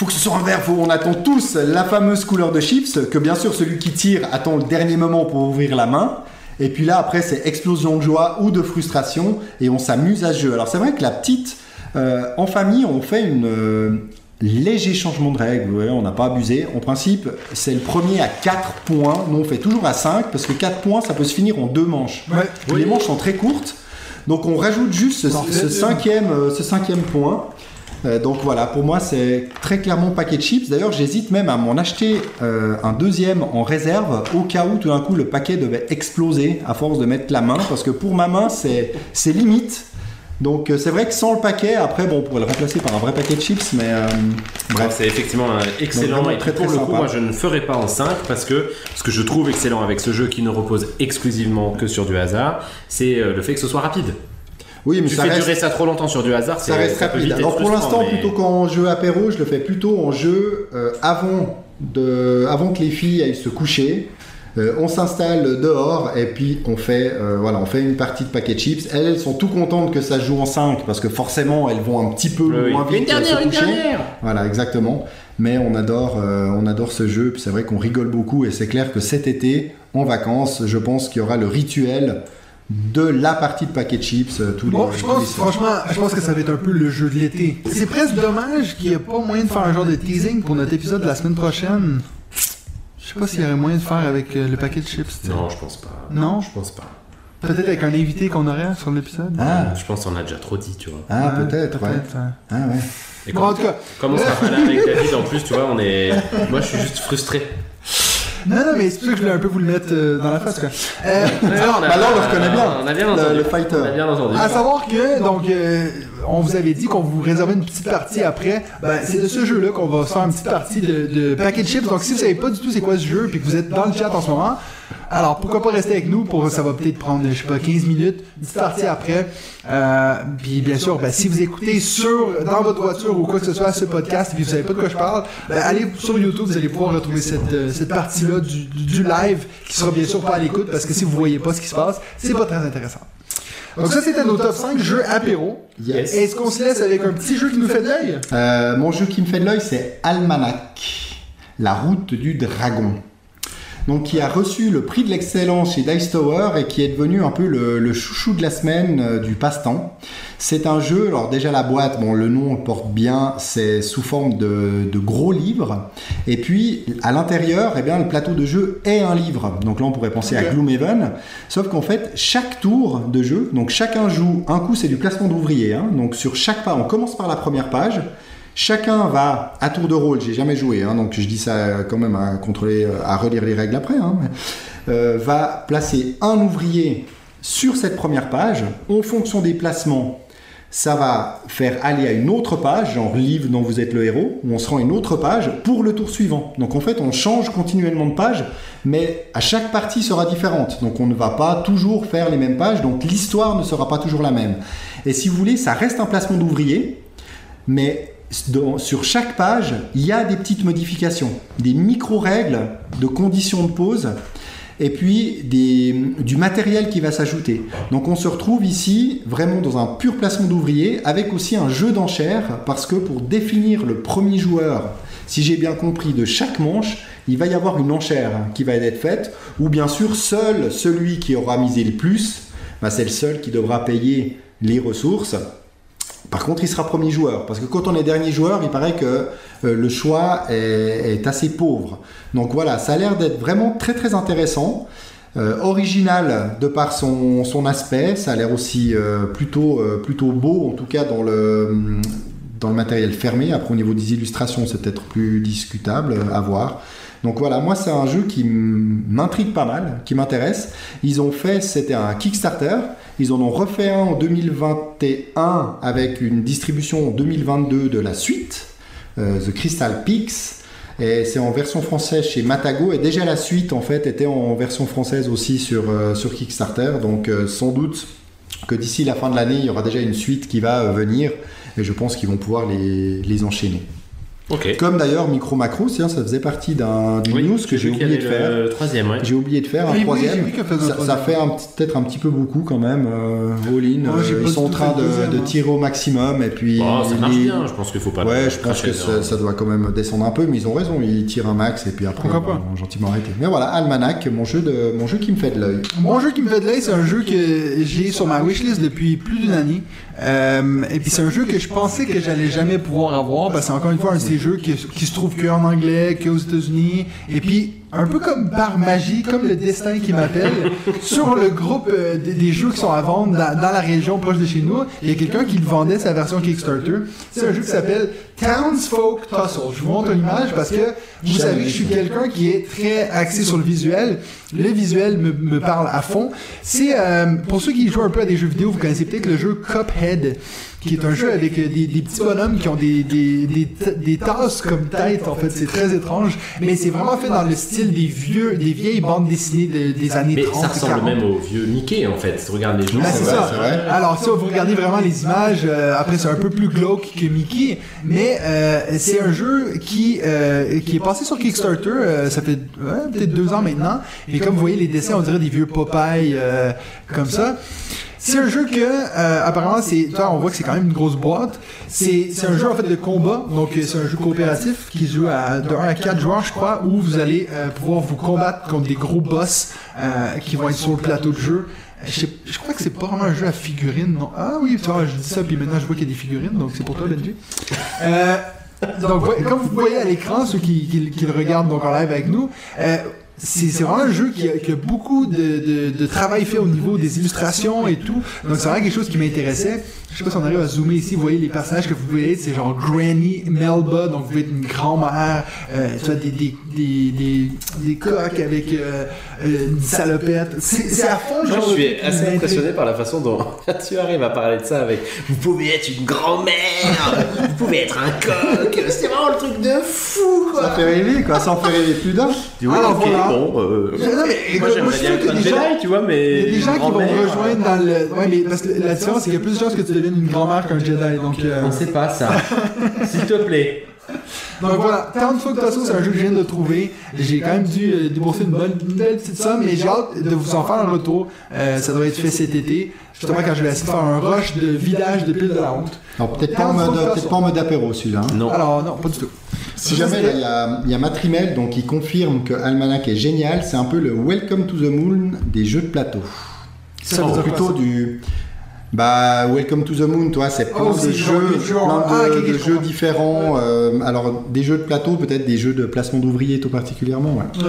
faut que ce soit un verre, faut, on attend tous la fameuse couleur de chips, que bien sûr celui qui tire attend le dernier moment pour ouvrir la main. Et puis là, après, c'est explosion de joie ou de frustration, et on s'amuse à ce jeu. Alors c'est vrai que la petite, euh, en famille, on fait une euh, léger changement de règle, on n'a pas abusé. En principe, c'est le premier à 4 points, nous on fait toujours à 5, parce que 4 points, ça peut se finir en deux manches. Ouais. Les manches sont très courtes, donc on rajoute juste ce, Parfait. ce cinquième, euh, ce cinquième point. Euh, donc voilà, pour moi c'est très clairement paquet de chips. D'ailleurs, j'hésite même à m'en acheter euh, un deuxième en réserve au cas où tout d'un coup le paquet devait exploser à force de mettre la main, parce que pour ma main c'est c'est limite. Donc euh, c'est vrai que sans le paquet, après bon, on pourrait le remplacer par un vrai paquet de chips, mais euh, Bref, c'est effectivement un excellent. Et très, pour très le coup, sympa. moi, je ne ferai pas en 5 parce que ce que je trouve excellent avec ce jeu qui ne repose exclusivement que sur du hasard, c'est euh, le fait que ce soit rapide. Oui, mais tu ça fais reste, durer ça trop longtemps sur du hasard, ça c'est- reste ça rapide. Alors pour l'instant, mais- plutôt qu'en jeu apéro, je le fais plutôt en jeu euh, avant, de, avant que les filles aillent se coucher. Euh, on s'installe dehors et puis on fait, euh, voilà, on fait une partie de paquet de chips. Elles, elles sont tout contentes que ça se joue en 5 parce que forcément elles vont un petit peu Oui. moins vite Une dernière, se une dernière Voilà, exactement. Mais on adore, euh, on adore ce jeu. Puis c'est vrai qu'on rigole beaucoup et c'est clair que cet été, en vacances, je pense qu'il y aura le rituel de la partie de paquet de chips euh, tous les. Bon, je tous les pense, franchement, je pense que ça va être un peu le jeu de l'été. C'est presque dommage qu'il n'y ait pas moyen de faire un genre de teasing pour notre épisode de la semaine prochaine. Je sais pas s'il y aurait moyen de faire avec euh, le paquet de chips. tu sais. Non, je pense pas. Non? je pense pas. Peut-être avec un invité qu'on aurait sur l'épisode? Ah, Je pense qu'on a déjà trop dit, tu vois. ah Ouais, peut-être, ouais. ouais. Ah ouais. Et Bon, comme, en tout cas, comme on sera pas là avec David en plus, tu vois, on est. Moi, je suis juste frustré. non, non, mais c'est pour ça que je voulais un peu vous le mettre euh, dans la face, quoi. Euh, on a- bah là, on le reconnaît bien, On a bien le- entendu. le fighter. On a bien entendu. À savoir que, donc, euh, on vous avait dit qu'on vous réservait une petite partie après. Ben, c'est de ce jeu-là qu'on va faire une petite partie de, de packet chips. Donc, si vous savez pas du tout c'est quoi ce jeu, puis que vous êtes dans le chat en ce moment, alors pourquoi pas rester avec nous pour ça va peut-être prendre je sais pas 15 minutes, une petite partie après. Euh, puis bien sûr, ben, si vous écoutez sur dans votre voiture ou quoi que ce soit ce podcast, puis vous savez pas de quoi je parle, ben, allez sur YouTube, vous allez pouvoir retrouver cette, euh, cette partie-là du, du live qui sera bien sûr pas à l'écoute parce que si vous voyez pas ce qui se passe, c'est pas très intéressant. Donc ça, c'était nos top 5 jeux apéro. Yes. Est-ce qu'on se laisse avec un petit jeu qui nous fait de l'œil? Euh, mon jeu qui me fait de l'œil, c'est Almanac, la route du dragon. Donc, qui a reçu le prix de l'excellence chez Dice Tower et qui est devenu un peu le, le chouchou de la semaine euh, du passe-temps. C'est un jeu, alors déjà la boîte, bon, le nom le porte bien, c'est sous forme de, de gros livres. Et puis, à l'intérieur, eh bien, le plateau de jeu est un livre. Donc là, on pourrait penser à. Gloomhaven. Sauf qu'en fait, chaque tour de jeu, donc chacun joue, un coup, c'est du placement d'ouvriers. hein. donc sur chaque page, on commence par la première page. Chacun va à tour de rôle, j'ai jamais joué, hein, donc je dis ça euh, quand même à contrôler, euh, à relire les règles après, hein, euh, va placer un ouvrier sur cette première page. En fonction des placements, ça va faire aller à une autre page, genre livre dont vous êtes le héros, où on se rend une autre page pour le tour suivant. Donc en fait, on change continuellement de page, mais à chaque partie sera différente. Donc on ne va pas toujours faire les mêmes pages, donc l'histoire ne sera pas toujours la même. Et si vous voulez, ça reste un placement d'ouvrier, mais sur chaque page, il y a des petites modifications, des micro-règles de conditions de pause, et puis du matériel qui va s'ajouter. Donc on se retrouve ici vraiment dans un pur placement d'ouvrier, avec aussi un jeu d'enchères, parce que pour définir le premier joueur, si j'ai bien compris, de chaque manche, il va y avoir une enchère qui va être faite, où bien sûr seul celui qui aura misé le plus, bah, c'est le seul qui devra payer les ressources. Par contre, il sera premier joueur. Parce que quand on est dernier joueur, il paraît que euh, le choix est, assez pauvre. Donc voilà, ça a l'air d'être vraiment très très intéressant. Euh, original de par son, aspect. Ça a l'air aussi euh, plutôt, beau, en tout cas dans le, dans le matériel fermé. Après, au niveau des illustrations, c'est peut-être plus discutable à voir. Donc voilà, moi c'est un jeu qui m'intrigue pas mal, qui m'intéresse. Ils ont fait, c'était un Kickstarter, ils en ont refait un en 2021 avec une distribution en 2022 de la suite, euh, The Crystal Peaks. Et c'est en version française chez Matago. Et déjà la suite en fait était en version française aussi sur, euh, Kickstarter. Donc euh, sans doute que d'ici la fin de l'année, il y aura déjà une suite qui va venir. Et je pense qu'ils vont pouvoir les enchaîner. Comme d'ailleurs Micro Macro, c'est-à-dire, ça faisait partie d'un d'une Oui, news que j'ai oublié de faire. Le troisième. J'ai oublié de faire un troisième. ça, fait peut-être un petit peu beaucoup quand même. Euh, All-in, euh, ils sont en train de, de hein. tirer au maximum et puis. Oh, ça marche les- bien, je pense qu'il faut pas. Ouais, je pense que ça, dedans. ça doit quand même descendre un peu, mais ils ont raison, ils tirent un max et puis après ils pas vont gentiment arrêter. Mais voilà, Almanac, mon jeu, de, mon jeu qui me fait de l'œil. Mon jeu qui me fait de l'œil, c'est un jeu que j'ai sur ma wishlist depuis plus d'une année. Euh, et puis c'est un jeu que je pensais que j'allais jamais pouvoir avoir. Parce que c'est encore une fois un de ces jeux qui, qui se trouve qu'en anglais, qu'aux États-Unis. Et puis un peu comme par magie, comme le destin qui m'appelle, sur le groupe euh, des, des jeux qui sont à vendre dans, dans la région proche de chez nous, il y a quelqu'un qui le vendait sa version Kickstarter. C'est un jeu qui s'appelle Townsfolk Tussle. Je vous montre une image parce que vous savez que je suis quelqu'un qui est très axé sur le visuel. Le visuel me, me parle à fond. C'est euh, pour ceux qui jouent un peu à des jeux vidéo, vous connaissez peut-être le jeu Cuphead, qui est un jeu avec euh, des, des petits bonhommes qui ont des, des, des, des tasses comme tête. En fait, c'est très étrange, mais c'est vraiment fait dans le style des vieux, des vieilles bandes dessinées de- des années Mais 30 ça ressemble 40. même au vieux Mickey en fait. Regarde les gens. C'est ça. c'est vrai. Alors, si vous regardez vraiment les images, euh, après c'est un peu plus glauque que Mickey, mais euh, c'est un jeu qui euh, qui est passé sur Kickstarter. euh, ça fait peut-être deux ans maintenant. Et comme vous voyez les dessins, on dirait des vieux Popeye euh, comme ça. C'est un jeu que, euh, apparemment, c'est, toi, on voit que c'est quand même une grosse boîte. C'est, c'est un jeu, en fait, de combat. Donc, euh, c'est un jeu coopératif qui joue à, de 1 à 4 joueurs, je crois, où vous allez euh, pouvoir vous combattre contre des gros boss euh, qui vont être sur le plateau de jeu. Je, je crois que c'est pas vraiment un jeu à figurines, non? Ah oui, tu vois, je dis ça, puis maintenant je vois qu'il y a des figurines, donc c'est pour toi, Benji. Euh, donc, comme vous voyez à l'écran, ceux qui, qui- qui le regardent donc en live avec nous, euh, c'est vraiment un jeu qui a, qui a beaucoup de, de, de travail fait au niveau des illustrations et tout. Donc c'est vraiment quelque chose qui m'intéressait. Je sais pas si on arrive à zoomer ici, vous voyez les personnages que vous pouvez être, c'est genre Granny Melba, donc vous pouvez être une grand-mère, euh, tu vois, des, des, des, des, des coques avec euh, euh, une salopette. C'est à fond, genre. je suis assez impressionné par la façon dont tu arrives à parler de ça avec Vous pouvez être une grand-mère, vous pouvez être un coq, c'est vraiment le truc de fou Ça quoi. fait rêver, quoi. Ça en fait rêver plus d'un. Tu vois, Alors, bon. euh, Non, mais, moi écoute, j'aimerais je bien suis sûr être qu'il y un a des Jedi, gens- tu vois, mais. Il y a des gens qui vont me rejoindre dans le. Ouais, mais parce que la différence, c'est qu'il y a plus de chances que tu deviennes une grand-mère qu'un Jedi. Donc, euh, On sait pas ça. S'il te plaît. donc voilà, Town Folk Tasso, c'est un jeu que je viens de trouver. J'ai quand même dû euh, débourser une bonne, une belle petite somme, mais j'ai hâte de vous en faire un retour. Euh, ça doit être fait cet été. Justement, quand je vais essayer de faire un rush de vidage de pile de la honte. Peut-être pas, en mode- peut-être pas en mode apéro celui-là. hein. Non. Alors, non, pas du tout. Si jamais il y a, il y a Matrimel donc qui confirme que Almanac est génial, c'est un peu le Welcome to the Moon des jeux de plateau. Ça veut dire quoi, plutôt ça du bah Welcome to the Moon, toi, c'est plein Oh, de genre jeux, plein de, ah, de je jeux différents. euh, alors des jeux de plateau, peut-être des jeux de placement d'ouvriers tout particulièrement. ouais.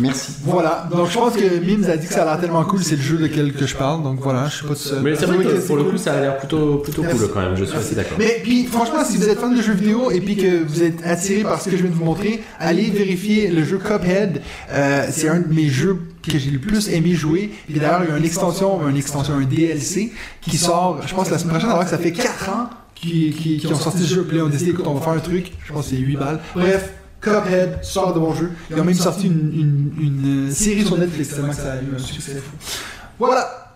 Merci. Voilà, donc je pense que Mims a dit que ça a l'air tellement cool, c'est le jeu lequel que je parle, donc voilà, je suis pas seul. Mais c'est vrai que pour le coup, ça a l'air plutôt, plutôt Merci. cool quand même, je suis assez d'accord. Mais puis franchement, si vous êtes fan de jeux vidéo et puis que vous êtes attiré par ce que je viens de vous montrer, allez vérifier le jeu Cuphead. Euh, c'est un de mes jeux que j'ai le plus aimé jouer. Et d'ailleurs, il y a une extension, une extension, un DLC qui sort, je pense la semaine prochaine, alors que ça fait 4 ans qui, qui, qui ont sorti ce jeu. Puis là, on a décidé, écoute, on va faire un truc. Je pense que c'est 8 balles. Bref. Cuphead, sort de bon jeu. Ils ont même sorti une, une, une, euh, série sur Netflix tellement que ça a eu un succès fou. Voilà.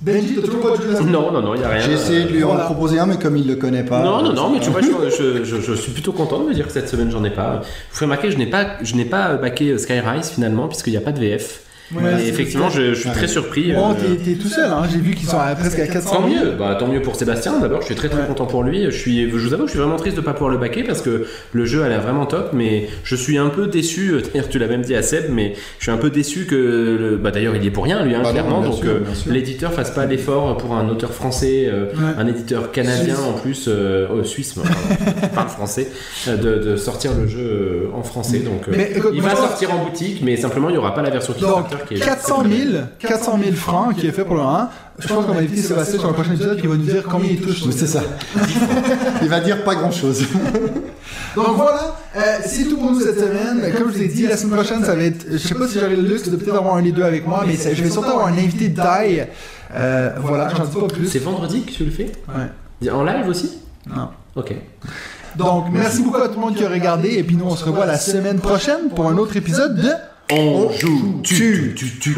Benji, t'as toujours pas de jeu Non, non, non, il n'y a rien. J'ai essayé de lui en proposer un, mais comme il le connaît pas. Non, non, non, mais tu vois, je, je, suis plutôt content de me dire que cette semaine, j'en ai pas. Vous pouvez remarquer, je n'ai pas, je n'ai pas baqué euh, Skyrise finalement, puisqu'il n'y a pas de VF. Ouais, et effectivement, je, je suis Ouais. très surpris. Bon, euh, t'es- t'es tout seul, hein. J'ai vu qu'ils sont à presque à 400 Tant 000. mieux, bah, tant mieux pour Sébastien d'abord, je suis très très Ouais. content pour lui. Je, suis, je vous avoue que je suis vraiment triste de ne pas pouvoir le baquer parce que le jeu a l'air vraiment top, mais je suis un peu déçu, euh, d'ailleurs tu l'as même dit à Seb, mais je suis un peu déçu que, le- bah, d'ailleurs il y est pour rien lui, hein, Bah non, clairement, bien donc sûr, euh, l'éditeur fasse pas l'effort pour un auteur français, euh, Ouais. un éditeur canadien Suisse. en plus, euh, oh, suisse, moi, parle français, de, de sortir le jeu en français, donc euh, Mais il va sortir en boutique, mais simplement il n'y aura pas la version Donc, Kickstarter qui est 400 000, 400 000 francs qui est fait pour le moment. Je pense qu'on va inviter Sébastien sur le prochain épisode qui va nous dire combien il touche. Oui, c'est ça. il va dire pas grand chose. Donc voilà, euh, c'est tout pour nous cette semaine. Comme je vous ai dit, la semaine prochaine, ça va être. Je sais pas si j'aurai le luxe de peut-être avoir un des deux avec moi, mais je vais surtout avoir un invité de taille. Euh, voilà, j'en dis pas plus. C'est vendredi que tu le fais Ouais. En live aussi Non. Ok. Donc, merci beaucoup à tout le monde qui a regardé. Et puis nous, on se revoit la semaine prochaine pour un autre épisode de. On joue, tu, tu, tu.